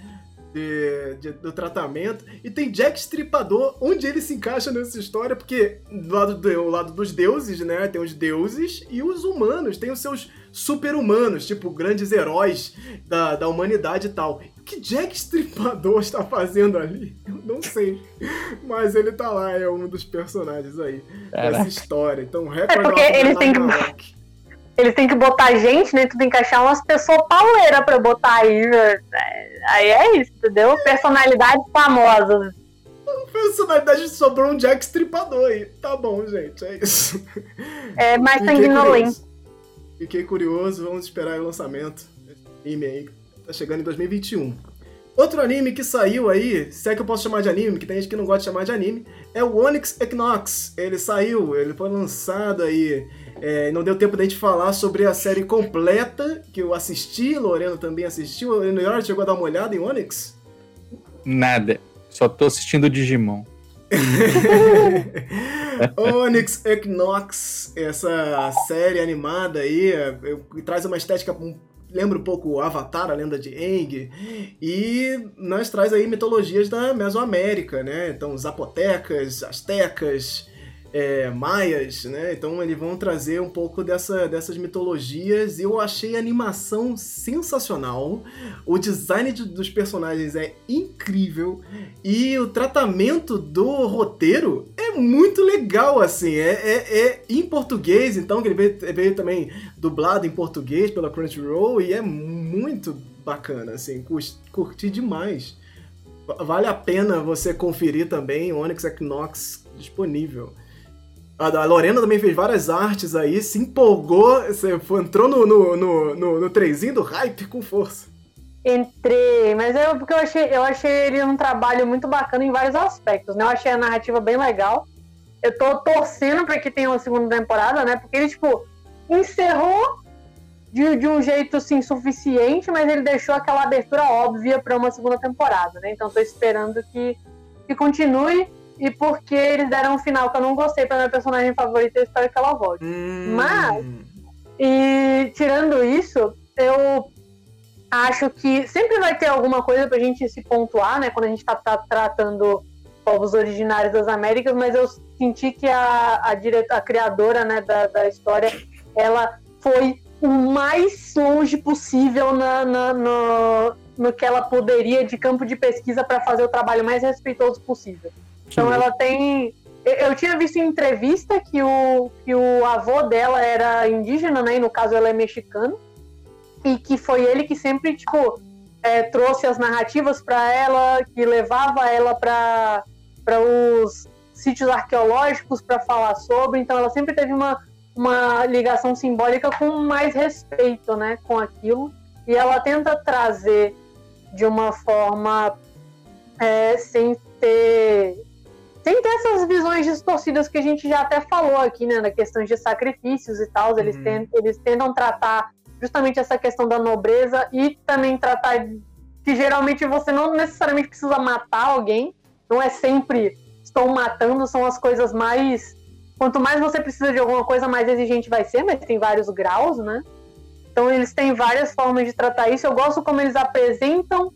de, de, do tratamento. E tem Jack Stripador, onde ele se encaixa nessa história, porque do lado, do, lado dos deuses, né? Tem os deuses e os humanos, tem os seus super-humanos, tipo grandes heróis da, da humanidade e tal. O que Jack Stripador está fazendo ali? Eu não sei. Mas ele tá lá, é um dos personagens aí Caraca. dessa história. Então, recorde é porque eles têm que eles têm que botar gente, né? Tu tem que achar umas pessoas pauleiras pra botar aí. Né? Aí é isso, entendeu? Personalidades famosas. Personalidade sobrou um Jack Stripador aí. Tá bom, gente, é isso. É mais sanguinolento. Fiquei curioso, vamos esperar o lançamento. Anime aí, tá chegando em 2021. Outro anime que saiu aí, se é que eu posso chamar de anime, que tem gente que não gosta de chamar de anime, é o Onyx Equinox. Ele saiu, ele foi lançado aí é, não deu tempo da gente falar sobre a série completa que eu assisti, Lorena também assistiu. Lorena chegou a dar uma olhada em Onyx? Nada. Só tô assistindo Digimon. Onyx Equinox, essa série animada aí, que traz uma estética lembra um pouco Avatar, a lenda de Aang, e nós traz aí mitologias da Mesoamérica, né? Então, zapotecas, astecas, é, maias, né? Então eles vão trazer um pouco dessa, dessas mitologias. Eu achei a animação sensacional. O design de, dos personagens é incrível e o tratamento do roteiro é muito legal, assim. É, é, é em português, então que ele veio, veio, também dublado em português pela Crunchyroll e é muito bacana, assim. Curti demais. Vale a pena você conferir também Onyx Equinox disponível. A Lorena também fez várias artes aí, se empolgou, entrou no, no, no, no, no do hype com força. Entrei, mas é porque eu achei, eu achei ele um trabalho muito bacana em vários aspectos, né? Eu achei a narrativa bem legal. Eu tô torcendo para que tenha uma segunda temporada, né? Porque ele, tipo, encerrou de, de um jeito, assim, suficiente, mas ele deixou aquela abertura óbvia para uma segunda temporada, né? Então tô esperando que, que continue e porque eles deram um final que eu não gostei pra minha personagem favorita, eu espero que ela volte. Hum. Mas, e tirando isso, eu acho que sempre vai ter alguma coisa pra gente se pontuar, né, quando a gente tá, tá tratando povos originários das Américas, mas eu senti que a, a, direta, a criadora, né, da, da história ela foi o mais longe possível na, na, no, no que ela poderia de campo de pesquisa para fazer o trabalho mais respeitoso possível. Então ela tem. Eu tinha visto em entrevista que o, que o avô dela era indígena, né? E no caso ela é mexicana. E que foi ele que sempre, tipo, é, trouxe as narrativas para ela, que levava ela para os sítios arqueológicos para falar sobre. Então ela sempre teve uma, uma ligação simbólica com mais respeito, né? Com aquilo. E ela tenta trazer de uma forma é, sem ter sem ter essas visões distorcidas que a gente já até falou aqui, né, na questão de sacrifícios e tal, eles, uhum. tentam, eles tentam tratar justamente essa questão da nobreza e também tratar que geralmente você não necessariamente precisa matar alguém, não é sempre estou matando, são as coisas mais quanto mais você precisa de alguma coisa, mais exigente vai ser, mas tem vários graus, né? Então eles têm várias formas de tratar isso. Eu gosto como eles apresentam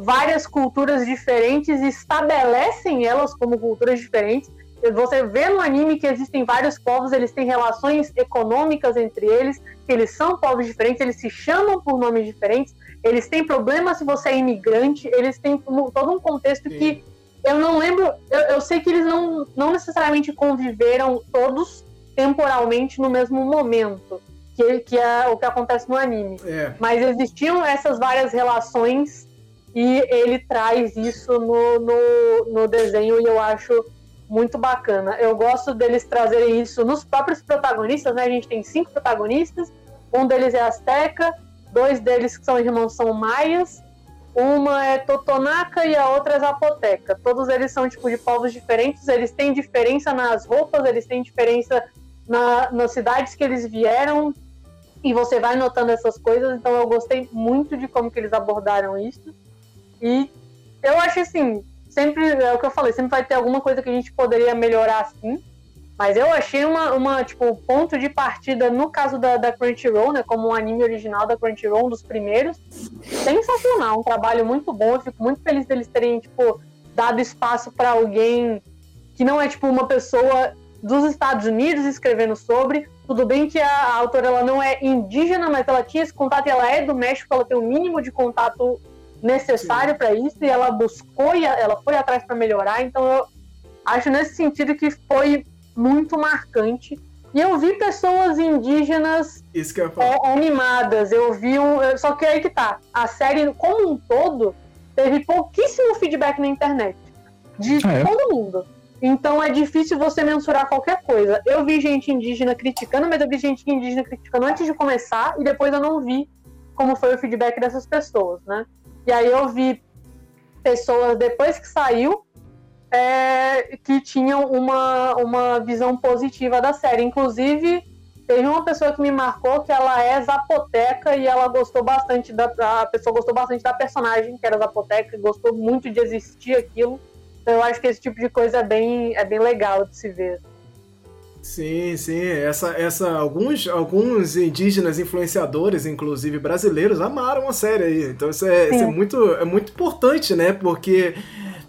várias culturas diferentes e estabelecem elas como culturas diferentes. Você vê no anime que existem vários povos, eles têm relações econômicas entre eles, eles são povos diferentes, eles se chamam por nomes diferentes, eles têm problemas se você é imigrante, eles têm todo um contexto Sim. que eu não lembro, eu, eu sei que eles não, não necessariamente conviveram todos temporalmente no mesmo momento que, que é o que acontece no anime. É. Mas existiam essas várias relações e ele traz isso no, no, no desenho e eu acho muito bacana. Eu gosto deles trazerem isso nos próprios protagonistas, né? A gente tem cinco protagonistas, um deles é Azteca, dois deles que são irmãos são maias, uma é Totonaca e a outra é Zapoteca. Todos eles são tipo de povos diferentes, eles têm diferença nas roupas, eles têm diferença na, nas cidades que eles vieram, e você vai notando essas coisas, então eu gostei muito de como que eles abordaram isso. E eu acho assim, sempre é o que eu falei, sempre vai ter alguma coisa que a gente poderia melhorar assim. Mas eu achei uma, uma tipo, ponto de partida, no caso da, da Crunchyroll, né? Como um anime original da Crunchyroll, um dos primeiros. Sensacional, um trabalho muito bom. Eu fico muito feliz deles terem, tipo, dado espaço para alguém que não é, tipo, uma pessoa dos Estados Unidos escrevendo sobre. Tudo bem que a autora ela não é indígena, mas ela tinha esse contato e ela é do México, ela tem o mínimo de contato necessário para isso e ela buscou e ela foi atrás para melhorar. Então eu acho nesse sentido que foi muito marcante. E eu vi pessoas indígenas eu é, animadas. Eu vi um. Só que aí que tá. A série, como um todo, teve pouquíssimo feedback na internet. De ah, é? todo mundo. Então é difícil você mensurar qualquer coisa. Eu vi gente indígena criticando, mas eu vi gente indígena criticando antes de começar e depois eu não vi como foi o feedback dessas pessoas, né? E aí eu vi pessoas depois que saiu é, que tinham uma, uma visão positiva da série. Inclusive, teve uma pessoa que me marcou que ela é zapoteca e ela gostou bastante da. A pessoa gostou bastante da personagem, que era zapoteca, gostou muito de existir aquilo. Então eu acho que esse tipo de coisa é bem, é bem legal de se ver. Sim, sim. Essa, essa, alguns, alguns indígenas influenciadores, inclusive brasileiros, amaram a série aí. Então isso é, isso é, muito, é muito importante, né? Porque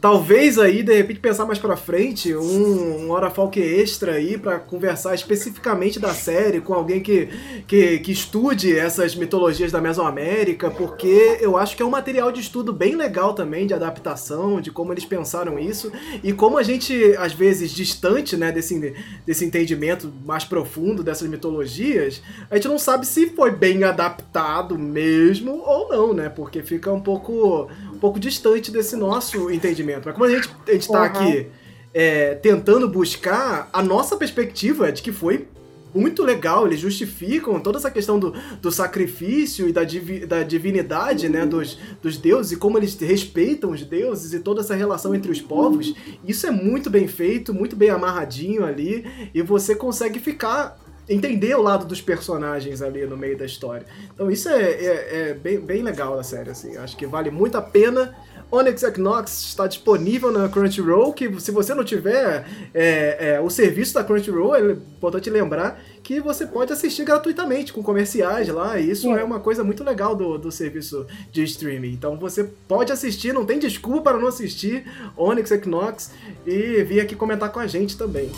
Talvez aí, de repente, pensar mais pra frente, um, um Hora Falk extra aí para conversar especificamente da série com alguém que, que, que estude essas mitologias da Mesoamérica, porque eu acho que é um material de estudo bem legal também, de adaptação, de como eles pensaram isso, e como a gente, às vezes, distante né, desse, desse entendimento mais profundo dessas mitologias, a gente não sabe se foi bem adaptado mesmo ou não, né? Porque fica um pouco pouco distante desse nosso entendimento. Mas como a gente está uhum. aqui é, tentando buscar, a nossa perspectiva é de que foi muito legal, eles justificam toda essa questão do, do sacrifício e da, divi, da divinidade né, dos, dos deuses e como eles respeitam os deuses e toda essa relação entre os povos. Isso é muito bem feito, muito bem amarradinho ali e você consegue ficar entender o lado dos personagens ali no meio da história. Então isso é, é, é bem, bem legal da série, assim. Acho que vale muito a pena. Onyx Equinox está disponível na Crunchyroll, que se você não tiver é, é, o serviço da Crunchyroll, é importante lembrar que você pode assistir gratuitamente, com comerciais lá, e isso Sim. é uma coisa muito legal do, do serviço de streaming. Então você pode assistir, não tem desculpa para não assistir Onyx Equinox e vir aqui comentar com a gente também.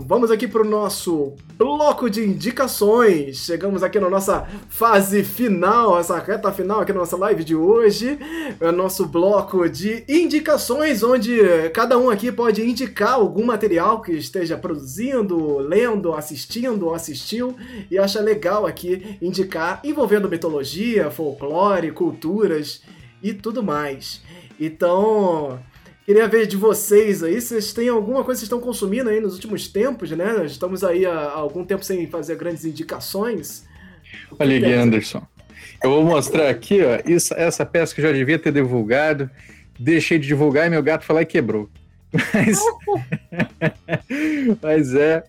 Vamos aqui para o nosso bloco de indicações. Chegamos aqui na nossa fase final, essa reta final aqui na nossa live de hoje. É o nosso bloco de indicações, onde cada um aqui pode indicar algum material que esteja produzindo, lendo, assistindo ou assistiu e acha legal aqui indicar envolvendo mitologia, folclore, culturas e tudo mais. Então, Queria ver de vocês aí, vocês têm alguma coisa que vocês estão consumindo aí nos últimos tempos, né? Estamos aí há algum tempo sem fazer grandes indicações. Olha aqui, Anderson. Eu vou mostrar aqui, ó, isso, essa peça que eu já devia ter divulgado. Deixei de divulgar e meu gato foi lá e quebrou. Mas, mas é.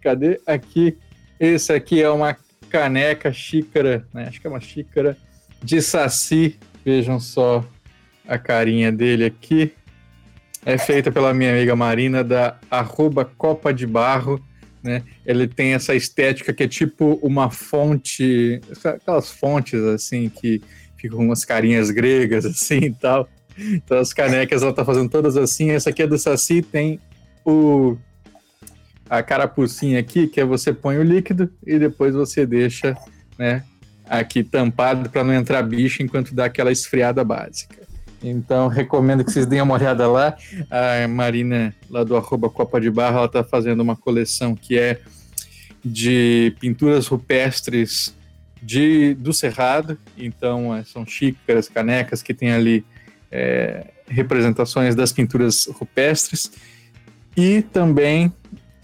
Cadê? Aqui. Esse aqui é uma caneca, xícara, né? Acho que é uma xícara de saci. Vejam só a carinha dele aqui é feita pela minha amiga Marina da arroba Copa de Barro. Né? Ele tem essa estética que é tipo uma fonte, aquelas fontes assim que ficam umas carinhas gregas assim e tal. Então as canecas ela tá fazendo todas assim. Essa aqui é do Saci, tem o a carapucinha aqui, que é você põe o líquido e depois você deixa, né, aqui tampado para não entrar bicho enquanto dá aquela esfriada básica. Então, recomendo que vocês deem uma olhada lá. A Marina, lá do arroba Copa de Barra, ela está fazendo uma coleção que é de pinturas rupestres de, do Cerrado. Então, é, são xícaras, canecas que tem ali é, representações das pinturas rupestres. E também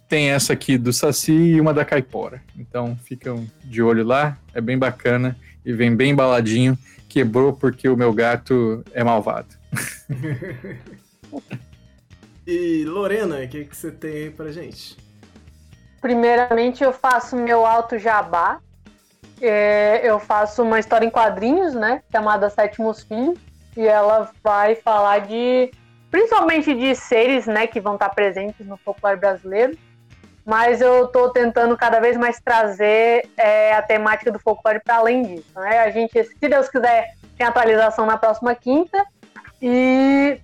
tem essa aqui do Saci e uma da Caipora. Então, ficam de olho lá, é bem bacana e vem bem embaladinho quebrou porque o meu gato é malvado. e Lorena, o que, que você tem aí pra gente? Primeiramente, eu faço meu alto jabá. É, eu faço uma história em quadrinhos, né? Chamada Sétimos Filhos. E ela vai falar de. Principalmente de seres, né? Que vão estar presentes no folclore brasileiro mas eu estou tentando cada vez mais trazer é, a temática do folclore para além disso. Né? A gente, se Deus quiser, tem atualização na próxima quinta e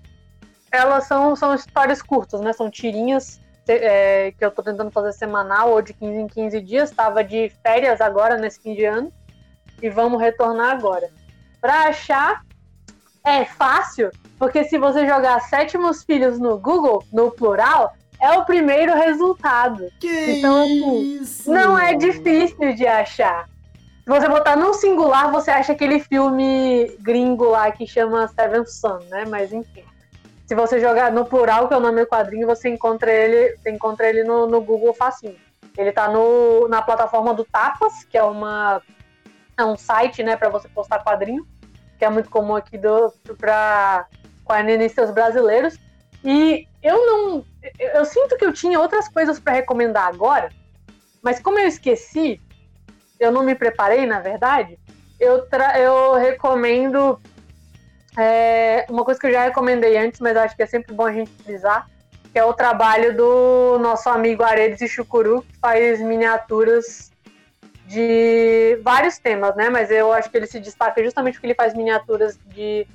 elas são, são histórias curtas, né? São tirinhas é, que eu estou tentando fazer semanal ou de 15 em 15 dias. Estava de férias agora nesse fim de ano e vamos retornar agora. Para achar é fácil, porque se você jogar Sétimos Filhos no Google, no plural, é o primeiro resultado. Que então, assim, isso? não é difícil de achar. Se você botar no singular, você acha aquele filme gringo lá que chama Seven Son, né? Mas enfim. Se você jogar no plural, que é o nome do quadrinho, você encontra ele, você encontra ele no, no Google facinho. Ele tá no, na plataforma do Tapas, que é uma é um site, né, para você postar quadrinho, que é muito comum aqui do para quadrinistas brasileiros. E eu não. Eu sinto que eu tinha outras coisas para recomendar agora, mas como eu esqueci, eu não me preparei, na verdade, eu, eu recomendo é, uma coisa que eu já recomendei antes, mas acho que é sempre bom a gente frisar, que é o trabalho do nosso amigo Aredes e Chucuru, que faz miniaturas de vários temas, né? Mas eu acho que ele se destaca justamente porque ele faz miniaturas de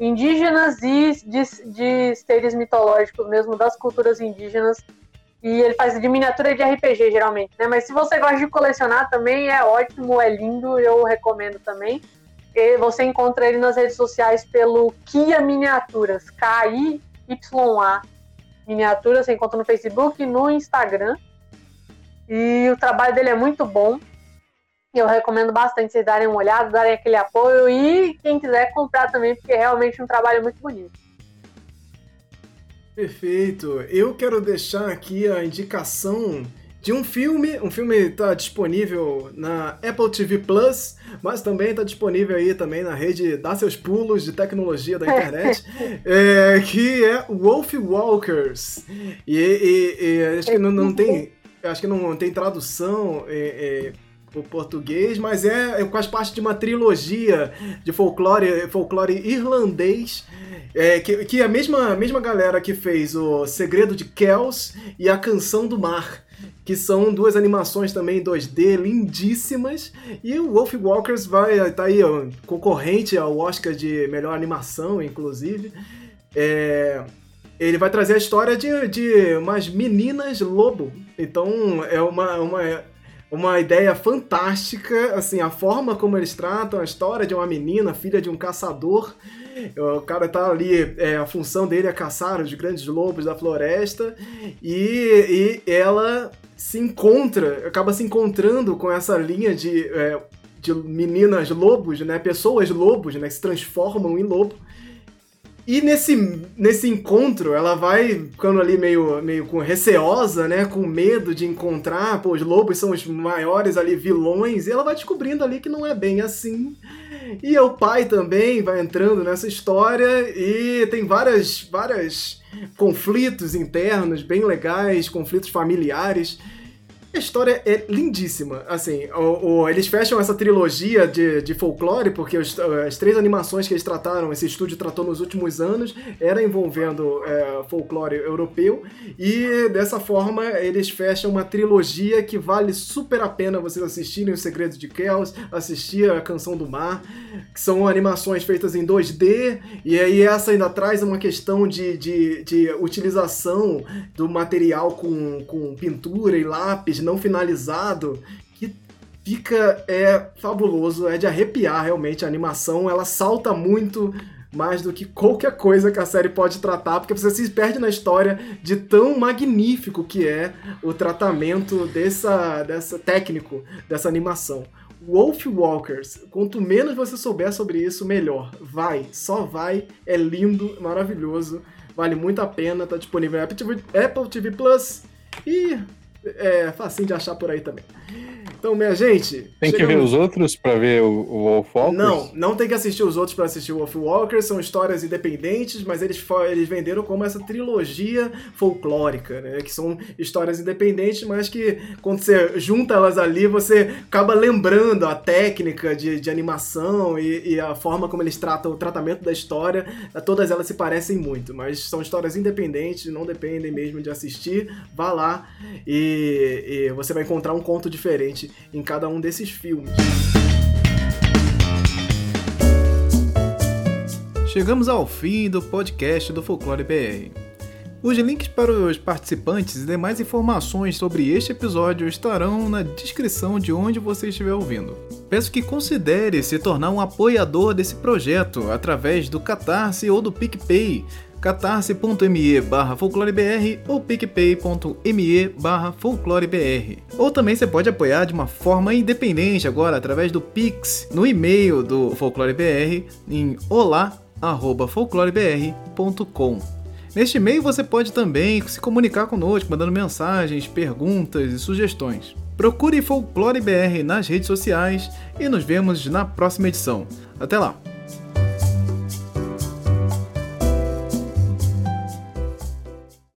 indígenas e de, de seres mitológicos mesmo, das culturas indígenas. E ele faz de miniatura de RPG, geralmente, né? Mas se você gosta de colecionar também, é ótimo, é lindo, eu recomendo também. E você encontra ele nas redes sociais pelo Kia Miniaturas, K-I-Y-A Miniaturas, você encontra no Facebook e no Instagram. E o trabalho dele é muito bom. Eu recomendo bastante vocês darem uma olhada, darem aquele apoio e quem quiser comprar também, porque é realmente um trabalho muito bonito. Perfeito. Eu quero deixar aqui a indicação de um filme. Um filme está disponível na Apple TV Plus, mas também está disponível aí também na rede Dá Seus Pulos de tecnologia da internet, é, que é Wolf Walkers. E, e, e acho que não, não tem. Acho que não tem tradução. É, é, o português, mas é, é, faz parte de uma trilogia de folclore, folclore irlandês, é, que, que é a mesma, mesma galera que fez o Segredo de Kells e a Canção do Mar, que são duas animações também 2D lindíssimas, e o Wolf Walkers vai tá aí ó, concorrente ao Oscar de melhor animação, inclusive. É, ele vai trazer a história de, de umas meninas lobo Então é uma, uma, uma ideia fantástica, assim, a forma como eles tratam a história de uma menina, filha de um caçador. O cara tá ali, é, a função dele é caçar os grandes lobos da floresta e, e ela se encontra, acaba se encontrando com essa linha de, é, de meninas lobos, né? Pessoas lobos, né? Que se transformam em lobo. E nesse, nesse encontro, ela vai ficando ali meio, meio com receosa, né? Com medo de encontrar, pô, os lobos são os maiores ali vilões, e ela vai descobrindo ali que não é bem assim. E o pai também vai entrando nessa história e tem várias, várias conflitos internos bem legais, conflitos familiares. A história é lindíssima. Assim, o, o, eles fecham essa trilogia de, de folclore, porque os, as três animações que eles trataram, esse estúdio tratou nos últimos anos, era envolvendo é, folclore europeu. E dessa forma, eles fecham uma trilogia que vale super a pena vocês assistirem Os Segredos de Kells, assistir a Canção do Mar, que são animações feitas em 2D. E aí, essa ainda traz uma questão de, de, de utilização do material com, com pintura e lápis não finalizado que fica é fabuloso, é de arrepiar realmente a animação, ela salta muito mais do que qualquer coisa que a série pode tratar, porque você se perde na história de tão magnífico que é o tratamento dessa, dessa técnico dessa animação. Wolf Walkers, quanto menos você souber sobre isso, melhor. Vai, só vai, é lindo, maravilhoso, vale muito a pena, tá disponível no Apple TV, Apple TV Plus e é facinho de achar por aí também. Então, minha gente. Tem chegamos... que ver os outros para ver o, o Wolf Walkers? Não, não tem que assistir os outros para assistir o Wolf Walkers. São histórias independentes, mas eles, eles venderam como essa trilogia folclórica, né? Que são histórias independentes, mas que quando você junta elas ali, você acaba lembrando a técnica de, de animação e, e a forma como eles tratam o tratamento da história. Todas elas se parecem muito, mas são histórias independentes, não dependem mesmo de assistir. Vá lá e, e você vai encontrar um conto diferente em cada um desses filmes. Chegamos ao fim do podcast do Folclore BR. Os links para os participantes e demais informações sobre este episódio estarão na descrição de onde você estiver ouvindo. Peço que considere se tornar um apoiador desse projeto através do Catarse ou do PicPay catarse.me barra folclorebr ou picpay.me barra folclorebr. Ou também você pode apoiar de uma forma independente agora através do Pix no e-mail do FolcloreBR em olá@folclorebr.com. Neste e-mail você pode também se comunicar conosco, mandando mensagens, perguntas e sugestões. Procure Folclore BR nas redes sociais e nos vemos na próxima edição. Até lá!